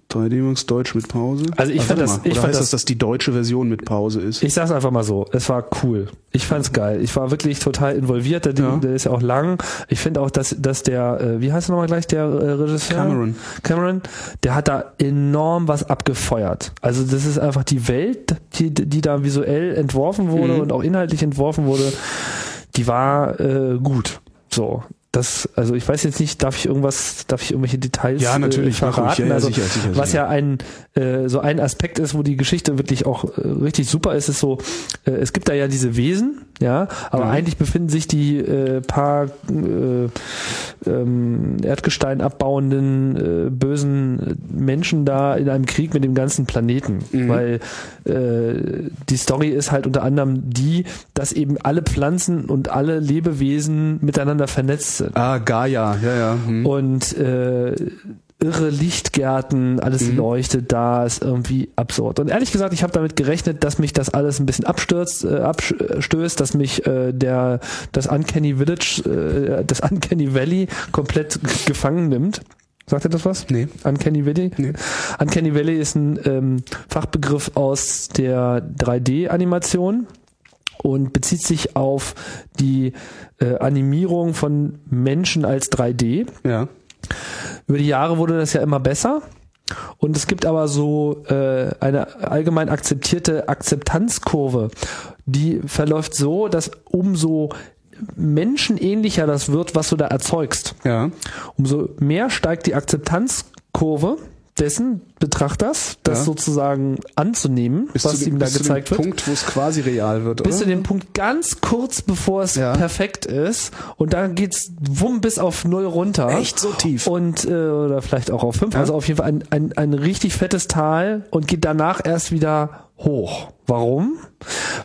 S2: 3D Max Deutsch mit Pause.
S1: Also ich
S2: Ach,
S1: fand das- ich
S2: Oder
S1: fand
S2: heißt
S1: das-
S2: das, dass die deutsche Version mit Pause ist?
S1: Ich sag's einfach mal so, es war cool. Ich fand's geil. Ich war wirklich total involviert. Der, Ding,
S2: Ja.
S1: der ist ja auch lang. Ich finde auch, dass, dass der, äh, wie heißt er nochmal gleich, der äh, Regisseur?
S2: Cameron.
S1: Cameron, der hat da enorm was abgefeuert. Also das ist einfach die Welt, die, die da visuell entworfen wurde
S2: Mhm.
S1: und auch inhaltlich entworfen wurde, die war äh, gut. So. Das, also ich weiß jetzt nicht, darf ich irgendwas, darf ich irgendwelche Details
S2: Ja, natürlich,
S1: äh,
S2: mach ruhig.
S1: verraten?
S2: Ja, ja,
S1: also,
S2: sicher, sicher,
S1: was
S2: sicher.
S1: ja ein äh, so ein Aspekt ist, wo die Geschichte wirklich auch äh, richtig super ist, ist so, äh, es gibt da ja diese Wesen, ja, aber
S2: Mhm.
S1: eigentlich befinden sich die äh, paar äh, ähm, Erdgestein abbauenden äh, bösen Menschen da in einem Krieg mit dem ganzen Planeten,
S2: Mhm.
S1: weil äh, die Story ist halt unter anderem die, dass eben alle Pflanzen und alle Lebewesen miteinander vernetzt sind
S2: Ah, Gaia, ja, ja. Hm.
S1: und äh, irre Lichtgärten, alles
S2: Mhm.
S1: leuchtet da, ist irgendwie absurd. Und ehrlich gesagt, ich habe damit gerechnet, dass mich das alles ein bisschen abstürzt, äh, abstößt, dass mich äh, der das Uncanny Village, äh, das Uncanny Valley komplett gefangen nimmt. Sagt ihr das was?
S2: Nee.
S1: Uncanny Valley?
S2: Nee.
S1: Uncanny Valley ist ein ähm, Fachbegriff aus der 3D-Animation und bezieht sich auf die äh, Animierung von Menschen als 3D.
S2: Ja.
S1: Über die Jahre wurde das ja immer besser. Und es gibt aber so äh, eine allgemein akzeptierte Akzeptanzkurve, die verläuft so, dass umso menschenähnlicher das wird, was du da erzeugst,
S2: Ja.
S1: umso mehr steigt die Akzeptanzkurve dessen Betrachters, das
S2: Ja.
S1: sozusagen anzunehmen,
S2: Bis
S1: was
S2: dem,
S1: ihm da
S2: bis zu
S1: gezeigt
S2: dem
S1: wird.
S2: Punkt, wo es quasi real wird,
S1: Bis
S2: oder?
S1: zu dem Punkt ganz kurz bevor es
S2: Ja.
S1: perfekt ist und dann geht's wumm bis auf null runter.
S2: Echt so tief?
S1: Und äh, oder vielleicht auch auf fünf. Also auf jeden Fall ein, ein, ein richtig fettes Tal und geht danach erst wieder hoch. Warum?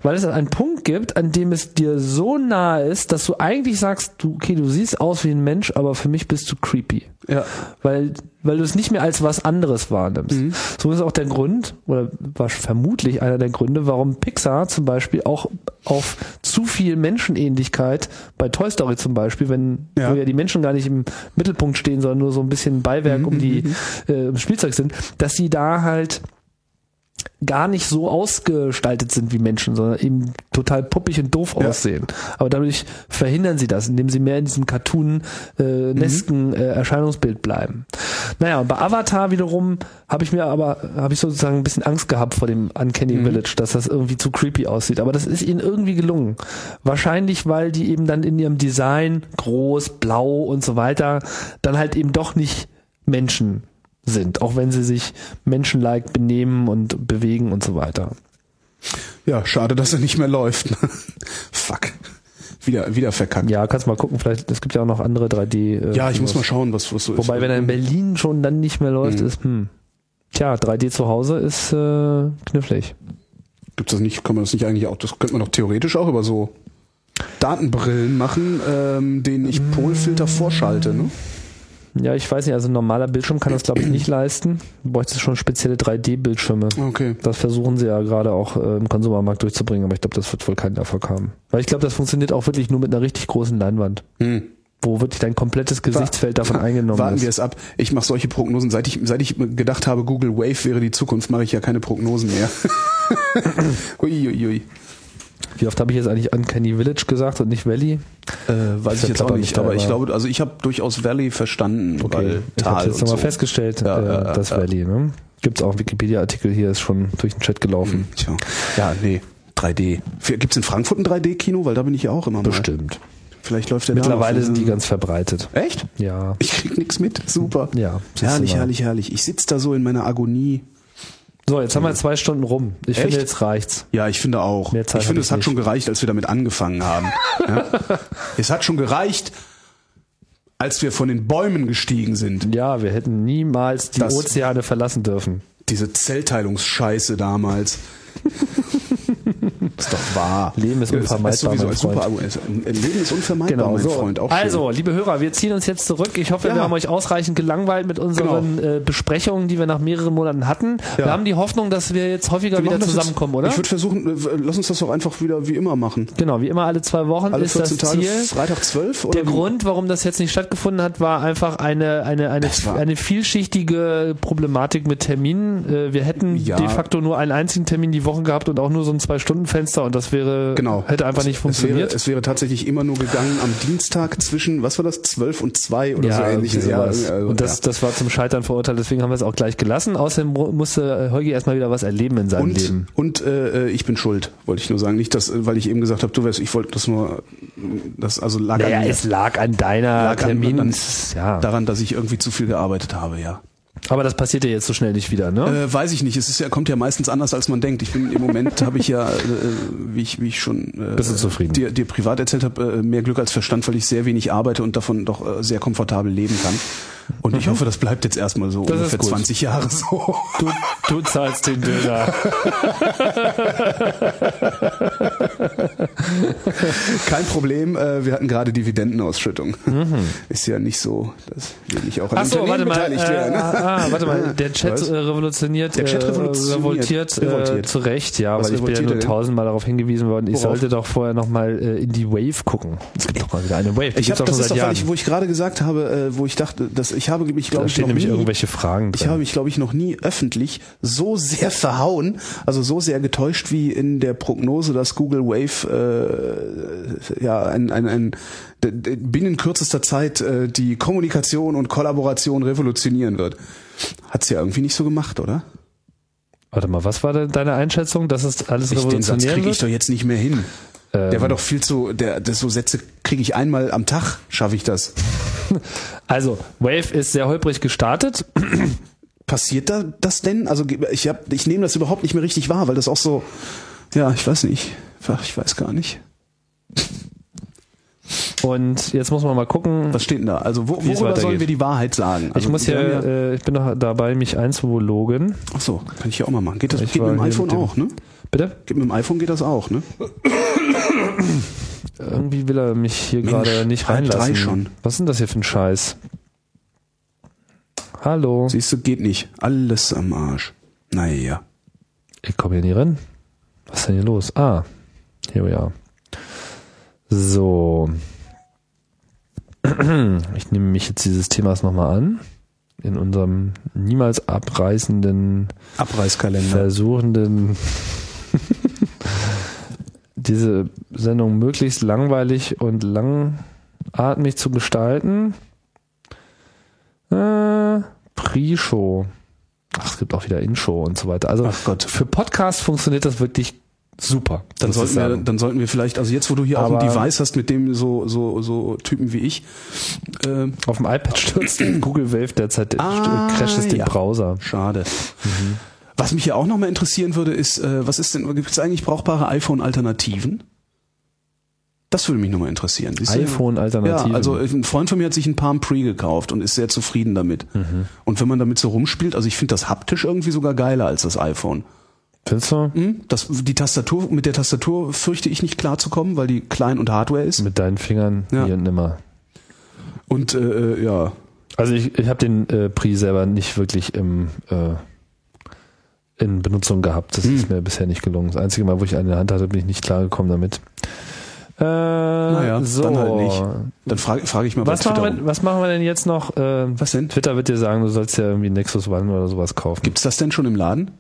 S1: Weil es einen Punkt gibt, an dem es dir so nahe ist, dass du eigentlich sagst, du, okay, du siehst aus wie ein Mensch, aber für mich bist du creepy.
S2: Ja.
S1: Weil, weil du es nicht mehr als was anderes wahrnimmst.
S2: Mhm.
S1: So ist auch der Grund, oder war vermutlich einer der Gründe, warum Pixar zum Beispiel auch auf zu viel Menschenähnlichkeit bei Toy Story zum Beispiel, wenn
S2: Ja.
S1: wo ja die Menschen gar nicht im Mittelpunkt stehen, sondern nur so ein bisschen Beiwerk
S2: Mhm,
S1: um die äh, ums Spielzeug sind, dass sie da halt gar nicht so ausgestaltet sind wie Menschen, sondern eben total puppig und doof
S2: Ja.
S1: aussehen. Aber dadurch verhindern sie das, indem sie mehr in diesem Cartoon-nesken äh, Erscheinungsbild bleiben. Naja, und bei Avatar wiederum habe ich mir aber, habe ich sozusagen ein bisschen Angst gehabt vor dem Uncanny Village, dass das irgendwie zu creepy aussieht. Aber das ist ihnen irgendwie gelungen. Wahrscheinlich, weil die eben dann in ihrem Design groß, blau und so weiter dann halt eben doch nicht Menschen sind, auch wenn sie sich menschenlike benehmen und bewegen und so weiter.
S2: Ja, schade, dass er nicht mehr läuft. [LAUGHS] Fuck. Wieder, wieder verkackt.
S1: Ja, kannst mal gucken, vielleicht, es gibt ja auch noch andere 3D. Äh,
S2: Ja, ich muss mal schauen, was, was so ist.
S1: Wobei, wenn er in Berlin schon dann nicht mehr läuft,
S2: Mhm.
S1: ist, hm. Tja, 3D zu Hause ist äh, knifflig.
S2: Gibt's das nicht, kann man das nicht eigentlich auch, das könnte man doch theoretisch auch über so Datenbrillen machen, ähm, denen ich Polfilter vorschalte, ne?
S1: Ja, ich weiß nicht, also ein normaler Bildschirm kann das, glaube ich, nicht leisten. Du bräuchtest schon spezielle 3D-Bildschirme.
S2: Okay.
S1: Das versuchen sie ja gerade auch äh, im Konsumermarkt durchzubringen, aber ich glaube, das wird wohl keinen Erfolg haben. Weil ich glaube, das funktioniert auch wirklich nur mit einer richtig großen Leinwand,
S2: Hm.
S1: wo wirklich dein komplettes Gesichtsfeld davon eingenommen
S2: Warten
S1: ist.
S2: wir es ab. Ich mache solche Prognosen. Seit ich, seit ich gedacht habe, Google Wave wäre die Zukunft, mache ich ja keine Prognosen mehr. [LAUGHS] ui, ui, ui.
S1: Wie oft habe ich jetzt eigentlich Uncanny Village gesagt und nicht Valley?
S2: Äh, weiß ich jetzt auch nicht, aber ich glaube, also ich habe durchaus Valley verstanden, weil
S1: ich habe
S2: Tal
S1: jetzt
S2: und
S1: nochmal
S2: so.
S1: festgestellt,
S2: Ja,
S1: äh,
S2: ja,
S1: das
S2: ja.
S1: Valley. Ne? Gibt es auch einen Wikipedia-Artikel hier, ist schon durch den Chat gelaufen.
S2: Tja. Ja, nee, 3D. Gibt's in Frankfurt ein 3D-Kino? Weil da bin ich ja auch immer mal.
S1: Bestimmt.
S2: Vielleicht läuft der
S1: Mittlerweile sind die ganz verbreitet.
S2: Echt?
S1: Ja.
S2: Ich krieg nix mit. Super.
S1: Ja,
S2: Herrlich,
S1: mal.
S2: herrlich, herrlich. Ich sitz da so in meiner Agonie.
S1: So, jetzt haben wir zwei Stunden rum. Ich
S2: Echt?
S1: finde, jetzt reicht's.
S2: Ja, ich finde auch.
S1: Mehr Zeit
S2: ich finde,
S1: ich
S2: es hat
S1: nicht.
S2: schon gereicht, als wir damit angefangen haben. ja? [LAUGHS] Es hat schon gereicht, als wir von den Bäumen gestiegen sind.
S1: Ja, wir hätten niemals die
S2: Das-
S1: Ozeane verlassen dürfen.
S2: Diese Zellteilungsscheiße damals. [LAUGHS] Ist doch wahr.
S1: Leben ist unvermeidbar,
S2: sowieso
S1: mein
S2: ein super
S1: Freund.
S2: Argument. Leben ist unvermeidbar,
S1: Genau,
S2: mein
S1: so.
S2: Freund. Auch schön.
S1: also, liebe Hörer, wir ziehen uns jetzt zurück. Ich hoffe,
S2: Ja.
S1: wir haben euch ausreichend gelangweilt mit unseren äh, Besprechungen, die wir nach mehreren Monaten hatten. Wir
S2: Ja.
S1: haben die Hoffnung, dass wir jetzt häufiger
S2: Wir
S1: wieder zusammenkommen,
S2: jetzt,
S1: oder?
S2: Ich würde versuchen, äh, lass uns das doch einfach wieder wie immer machen.
S1: genau, wie immer alle zwei Wochen
S2: Alle
S1: ist das
S2: 14 Tage,
S1: Ziel.
S2: Freitag 12 oder
S1: Der
S2: wie?
S1: Grund, warum das jetzt nicht stattgefunden hat, war einfach eine, eine, eine, eine vielschichtige Problematik mit Terminen. Äh, Wir hätten
S2: Ja.
S1: de facto nur einen einzigen Termin die Woche gehabt und auch nur so ein Zwei-Stunden-Fenster und das wäre,
S2: Genau.
S1: hätte einfach nicht
S2: Es wäre,
S1: funktioniert.
S2: es wäre tatsächlich immer nur gegangen am Dienstag zwischen, was war das, 12 und 2 oder
S1: ja,
S2: so
S1: irgendwie
S2: ähnlich.
S1: sowas.
S2: also,
S1: und das,
S2: ja.
S1: das war zum Scheitern verurteilt, deswegen haben wir es auch gleich gelassen. Außerdem mu- musste Holgi erstmal wieder was erleben in seinem
S2: und,
S1: Leben.
S2: und äh, ich bin schuld, wollte ich nur sagen. Nicht, dass, weil ich eben gesagt habe, du wärst, ich wollte das nur, das also lag
S1: Naja,
S2: an mir.
S1: es lag an deiner
S2: Lag an-
S1: Termin.
S2: an-
S1: ja.
S2: daran, dass ich irgendwie zu viel gearbeitet habe, ja.
S1: Aber das passiert ja jetzt so schnell nicht wieder, ne?
S2: Äh, weiß ich nicht. Es ist ja, kommt ja meistens anders, als man denkt. Ich bin im Moment habe ich ja, äh, wie ich, wie ich schon äh,
S1: Bist du zufrieden?
S2: Dir, dir privat erzählt habe, äh, mehr Glück als Verstand, weil ich sehr wenig arbeite und davon doch äh, sehr komfortabel leben kann. Und ich hoffe, das bleibt jetzt erstmal so
S1: Mhm. Das
S2: ungefähr
S1: gut.
S2: 20 Jahre so.
S1: Du, du zahlst den Döner.
S2: Kein Problem. Äh, wir hatten gerade Dividendenausschüttung. Ist ja nicht so, dass wir nicht auch an
S1: Achso,
S2: Unternehmen
S1: warte mal.
S2: beteiligt
S1: Äh,
S2: werden.
S1: ah, warte mal. Der Chat
S2: Was?
S1: äh, revolutioniert,
S2: Der Chat
S1: äh,
S2: revolutioniert.
S1: revoltiert, äh,
S2: Revoltiert.
S1: zu Recht, ja,
S2: Was
S1: weil ich bin ja nur tausendmal darauf hingewiesen worden, ich
S2: Worauf?
S1: sollte doch vorher nochmal äh, in die Wave gucken. Es gibt doch mal wieder eine Wave. Die
S2: Ich habe
S1: auch
S2: das
S1: schon
S2: ist
S1: seit
S2: doch,
S1: Jahren.
S2: ich, wo ich gerade gesagt habe, äh, wo ich dachte, dass ich habe mich glaube ich noch
S1: nämlich
S2: nie,
S1: irgendwelche Fragen
S2: Ich
S1: drin.
S2: habe mich, glaube ich, noch nie öffentlich so sehr verhauen, also so sehr getäuscht wie in der Prognose, dass Google Wave äh, ja ein, ein, ein binnen kürzester Zeit äh, die Kommunikation und Kollaboration revolutionieren wird. Hat's ja irgendwie nicht so gemacht, oder?
S1: Warte mal, was war denn deine Einschätzung, dass es alles
S2: Ich, den Satz
S1: revolutionieren
S2: kriege ich doch jetzt nicht mehr hin.
S1: Ähm,
S2: Der war doch viel zu, der, das so Sätze kriege ich einmal am Tag, schaffe ich das.
S1: Also, Wave ist sehr holprig gestartet. [CLEARS THROAT]
S2: Passiert da das denn? Also ich hab, ich nehme das überhaupt nicht mehr richtig wahr, weil das auch so, ja, ich weiß nicht, ich weiß gar nicht.
S1: Und jetzt muss man mal gucken.
S2: Was steht denn da? Also wo, worüber sollen wir die Wahrheit sagen? Also
S1: ich muss hier,
S2: ja,
S1: äh, ich bin noch dabei, mich einzuloggen.
S2: ach so, kann ich ja auch mal machen. Geht das
S1: Ich
S2: geht mit dem iPhone
S1: mit dem-
S2: auch, ne?
S1: Bitte?
S2: Geht mit dem iPhone geht das auch, ne?
S1: Irgendwie will er mich hier gerade nicht reinlassen.
S2: drei schon.
S1: Was ist denn das hier für ein Scheiß? Hallo.
S2: Siehst du, geht nicht. Alles am Arsch. Naja.
S1: Ich komme hier nie rein. Was ist denn hier los? Ah, hier ja. So. [CLEARS THROAT] Ich nehme mich jetzt dieses Themas nochmal an. In unserem niemals abreißenden,
S2: Abreißkalender.
S1: versuchenden, [LAUGHS] diese Sendung möglichst langweilig und langatmig zu gestalten. Äh, Pre-Show. Ach, es gibt auch wieder In-Show und so weiter. Also
S2: Ach Gott.
S1: für Podcasts funktioniert das wirklich super.
S2: Dann sollten, wir, dann sollten wir vielleicht, also jetzt, wo du hier auch
S1: Aber-
S2: ein Device hast, mit dem so, so, so Typen wie ich, äh,
S1: Auf dem iPad stürzt [CLEARS THROAT] Google Wave derzeit
S2: Ah,
S1: crasht es den
S2: ja.
S1: Browser.
S2: schade. Was mich hier auch nochmal interessieren würde, ist, äh, was ist denn, gibt es eigentlich brauchbare iPhone-Alternativen? Das würde mich nochmal interessieren.
S1: IPhone-Alternativen.
S2: Ja, also ein Freund von mir hat sich ein Palm Pre gekauft und ist sehr zufrieden damit.
S1: Mhm.
S2: Und wenn man damit so rumspielt, also ich finde das haptisch irgendwie sogar geiler als das iPhone.
S1: Findest du?
S2: Hm? Das, die Tastatur, mit der Tastatur fürchte ich nicht klar zu kommen, weil die klein und Hardware ist.
S1: Mit deinen Fingern
S2: Ja.
S1: und nimmer.
S2: Und äh, äh, ja,
S1: Also ich, ich habe den äh, Pri selber nicht wirklich im, äh, in Benutzung gehabt. Das
S2: Hm.
S1: ist mir bisher nicht gelungen. Das einzige Mal, wo ich eine in der Hand hatte, bin ich nicht klargekommen damit. Äh,
S2: naja,
S1: so.
S2: dann halt nicht. Dann frage frag ich mal
S1: Was machen, wir, was machen wir denn jetzt noch? Äh,
S2: Was denn?
S1: Twitter wird dir sagen, du sollst ja irgendwie Nexus One oder sowas kaufen.
S2: Gibt's das denn schon im Laden?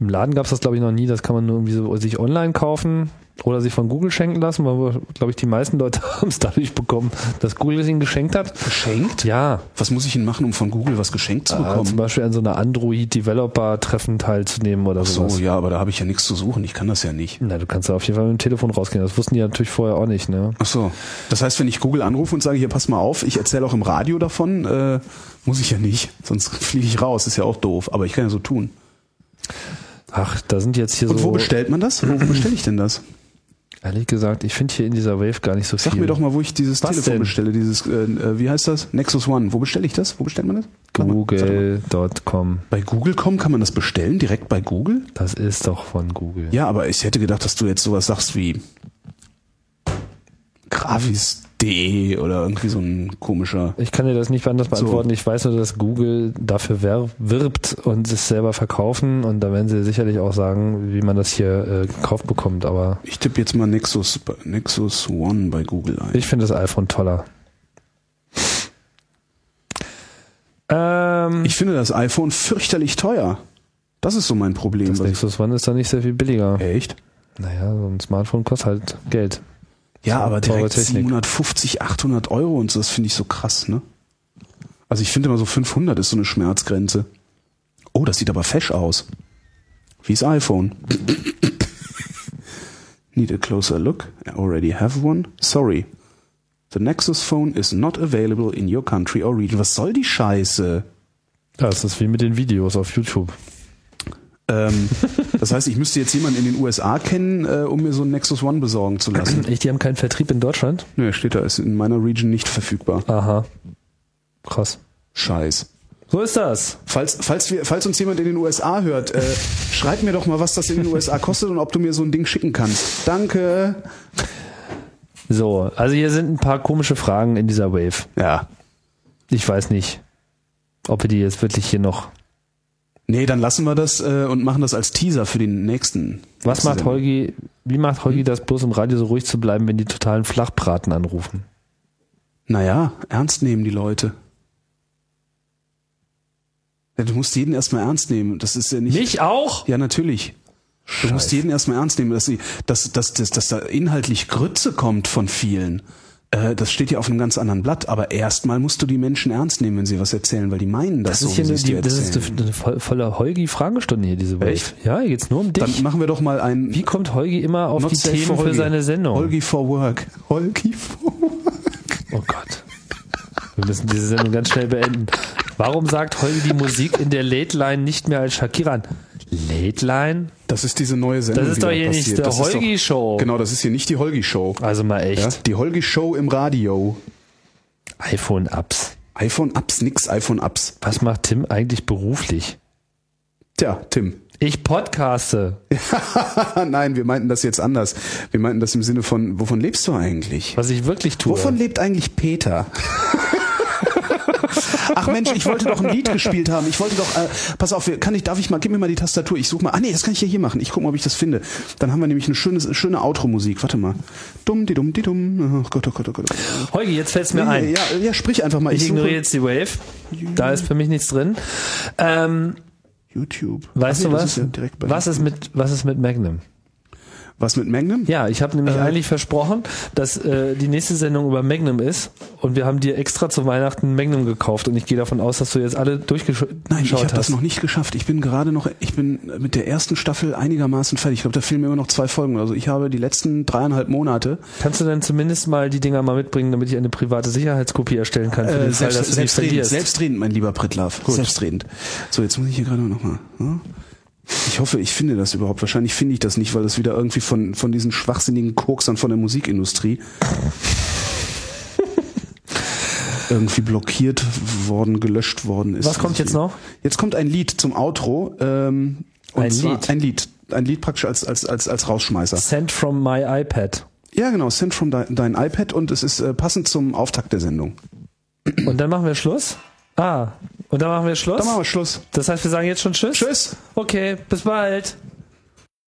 S1: Im Laden gab es das, glaube ich, noch nie. Das kann man nur irgendwie so sich online kaufen oder sich von Google schenken lassen, weil, glaube ich, die meisten Leute [LAUGHS] haben es dadurch bekommen, dass Google es ihnen geschenkt hat.
S2: Geschenkt?
S1: Ja,
S2: Was muss ich denn machen, um von Google was geschenkt zu
S1: äh, zum
S2: bekommen?
S1: Beispiel an so einer Android-Developer-Treffen teilzunehmen oder
S2: so,
S1: sowas.
S2: ja, aber da habe ich ja nichts zu suchen. Ich kann das ja nicht.
S1: Na, du kannst da auf jeden Fall mit dem Telefon rausgehen. Das wussten die natürlich vorher auch nicht, ne?
S2: Ach so. Das heißt, wenn ich Google anrufe und sage, hier, pass mal auf, ich erzähle auch im Radio davon, äh, muss ich ja nicht. Sonst [LAUGHS] fliege ich raus. Ist ja auch doof. Aber ich kann ja so tun.
S1: Ach, da sind jetzt hier
S2: Und
S1: so.
S2: wo bestellt man das? Wo, bestelle ich denn das?
S1: Ehrlich gesagt, ich finde hier in dieser Wave gar nicht so
S2: Sag
S1: viel.
S2: mir doch mal, wo ich dieses
S1: Was
S2: Telefon
S1: denn?
S2: bestelle. Dieses, äh, äh, wie heißt das? Nexus One. Wo bestelle ich das? Wo bestellt man das?
S1: Google.com.
S2: Bei Google.com kann man das bestellen, direkt bei Google?
S1: Das ist doch von Google.
S2: Ja, aber ich hätte gedacht, dass du jetzt sowas sagst wie Gravis.de oder irgendwie so ein komischer.
S1: Ich kann dir das nicht anders beantworten. So. Ich weiß nur, dass Google dafür wirbt und es selber verkaufen und da werden sie sicherlich auch sagen, wie man das hier äh, gekauft bekommt. Aber
S2: ich tippe jetzt mal Nexus, Nexus One bei Google ein.
S1: Ich finde das iPhone toller.
S2: Ähm, ich finde das iPhone fürchterlich teuer. Das ist so mein Problem.
S1: Das Nexus One ist da nicht sehr viel billiger.
S2: Echt?
S1: Naja, so ein Smartphone kostet halt Geld.
S2: Ja, aber direkt 750, 800 Euro und so, das finde ich so krass, ne? Also ich finde immer so 500 ist so eine Schmerzgrenze. Oh, das sieht aber fesch aus. Wie's iPhone. [COUGHS] Need a closer look? I already have one. Sorry. The Nexus phone is not available in your country or region. Was soll die Scheiße?
S1: Ja, das ist wie mit den Videos auf YouTube.
S2: Ähm, das heißt, ich müsste jetzt jemanden in den USA kennen, äh, um mir so ein Nexus One besorgen zu lassen. [CLEARS THROAT]
S1: Echt, die haben keinen Vertrieb in Deutschland?
S2: Nö, steht da, ist in meiner Region nicht verfügbar.
S1: Aha. Krass.
S2: Scheiß.
S1: So ist das.
S2: Falls, falls, wir, falls uns jemand in den USA hört, äh, schreib mir doch mal, was das in den USA kostet und ob du mir so ein Ding schicken kannst. Danke.
S1: So, also hier sind ein paar komische Fragen in dieser Wave.
S2: Ja.
S1: Ich weiß nicht, ob wir die jetzt wirklich hier noch
S2: Nee, dann lassen wir das äh, und machen das als Teaser für den nächsten.
S1: Was macht Holgi, wie macht Holgi hm? das bloß im Radio so ruhig zu bleiben, wenn die totalen Flachbraten anrufen?
S2: Naja, ernst nehmen die Leute. Ja, du musst jeden erstmal ernst nehmen. Das ist ja nicht.
S1: Mich auch?
S2: Ja, natürlich. Scheiße. Du musst jeden erstmal ernst nehmen, dass, sie, dass, dass, dass, dass da inhaltlich Grütze kommt von vielen. Äh, das steht ja auf einem ganz anderen Blatt, aber erstmal musst du die Menschen ernst nehmen, wenn sie was erzählen, weil die meinen das,
S1: das ist
S2: so,
S1: hier eine, die, Das ist eine volle Holgi-Fragestunde hier, diese Woche. Echt? Ja, hier geht's nur um dich.
S2: Dann machen wir doch mal ein...
S1: Wie kommt Holgi immer auf die Themen für seine Sendung?
S2: Holgi for Work. Holgi for Work.
S1: Oh Gott. Wir müssen diese Sendung ganz schnell beenden. Warum sagt Holgi die Musik in der Late Line nicht mehr als Shakira an? Late Line?
S2: Das ist diese neue Sendung.
S1: Das ist doch hier passiert. nicht die Holgi-Show.
S2: Genau, das ist hier nicht die Holgi-Show.
S1: Also mal echt. Ja,
S2: die Holgi-Show im Radio.
S1: iPhone-Ups.
S2: iPhone-Ups, nix iPhone-Ups.
S1: Was macht Tim eigentlich beruflich?
S2: Tja, Tim.
S1: Ich podcaste. [LAUGHS]
S2: Nein, wir meinten das jetzt anders. Wir meinten das im Sinne von, wovon lebst du eigentlich?
S1: Was ich wirklich tue.
S2: Wovon lebt eigentlich Peter? [LAUGHS] Ach Mensch, ich wollte doch ein Lied gespielt haben. Ich wollte doch, äh, pass auf, kann ich, darf ich mal, gib mir mal die Tastatur. Ich suche mal. Ah nee, das kann ich ja hier machen. Ich gucke mal, ob ich das finde. Dann haben wir nämlich eine schöne, schöne Outro-Musik. Warte mal. Dumm, die dumm, die dumm. Oh Gott, oh Gott, oh Gott.
S1: Holgi, jetzt fällt's mir nee, ein.
S2: Ja, ja, sprich einfach mal.
S1: Ich, ich ignoriere jetzt die Wave. Da ist für mich nichts drin. Ähm,
S2: YouTube.
S1: Weißt nee, du was? Ist ja was ist mit, was ist mit Magnum?
S2: Was mit Magnum?
S1: Ja, ich habe nämlich äh, eigentlich versprochen, dass äh, die nächste Sendung über Magnum ist und wir haben dir extra zu Weihnachten Magnum gekauft und ich gehe davon aus, dass du jetzt alle durchgeschaut hast.
S2: Nein, ich habe das noch nicht geschafft. Ich bin gerade noch, ich bin mit der ersten Staffel einigermaßen fertig. Ich glaube, da fehlen mir immer noch zwei Folgen. Also ich habe die letzten dreieinhalb Monate.
S1: Kannst du denn zumindest mal die Dinger mal mitbringen, damit ich eine private Sicherheitskopie erstellen kann? Für
S2: äh, den Fall, dass du selbstredend, selbstredend, mein lieber Pritlaff. Selbstredend. So, jetzt muss ich hier gerade noch mal. Hm? Ich hoffe, ich finde das überhaupt. Wahrscheinlich finde ich das nicht, weil das wieder irgendwie von, von diesen schwachsinnigen Koksern von der Musikindustrie [LAUGHS] irgendwie blockiert worden, gelöscht worden ist.
S1: Was kommt jetzt noch?
S2: Jetzt kommt ein Lied zum Outro. Ähm,
S1: ein Lied?
S2: Ein Lied. Ein Lied praktisch als, als, als, als Rausschmeißer.
S1: Sent from my iPad.
S2: Ja, genau. Sent from dein, dein iPad und es ist äh, passend zum Auftakt der Sendung.
S1: Und dann machen wir Schluss? Ah, und dann machen wir Schluss?
S2: Dann machen wir Schluss.
S1: Das heißt, wir sagen jetzt schon Tschüss?
S2: Tschüss.
S1: Okay, bis bald.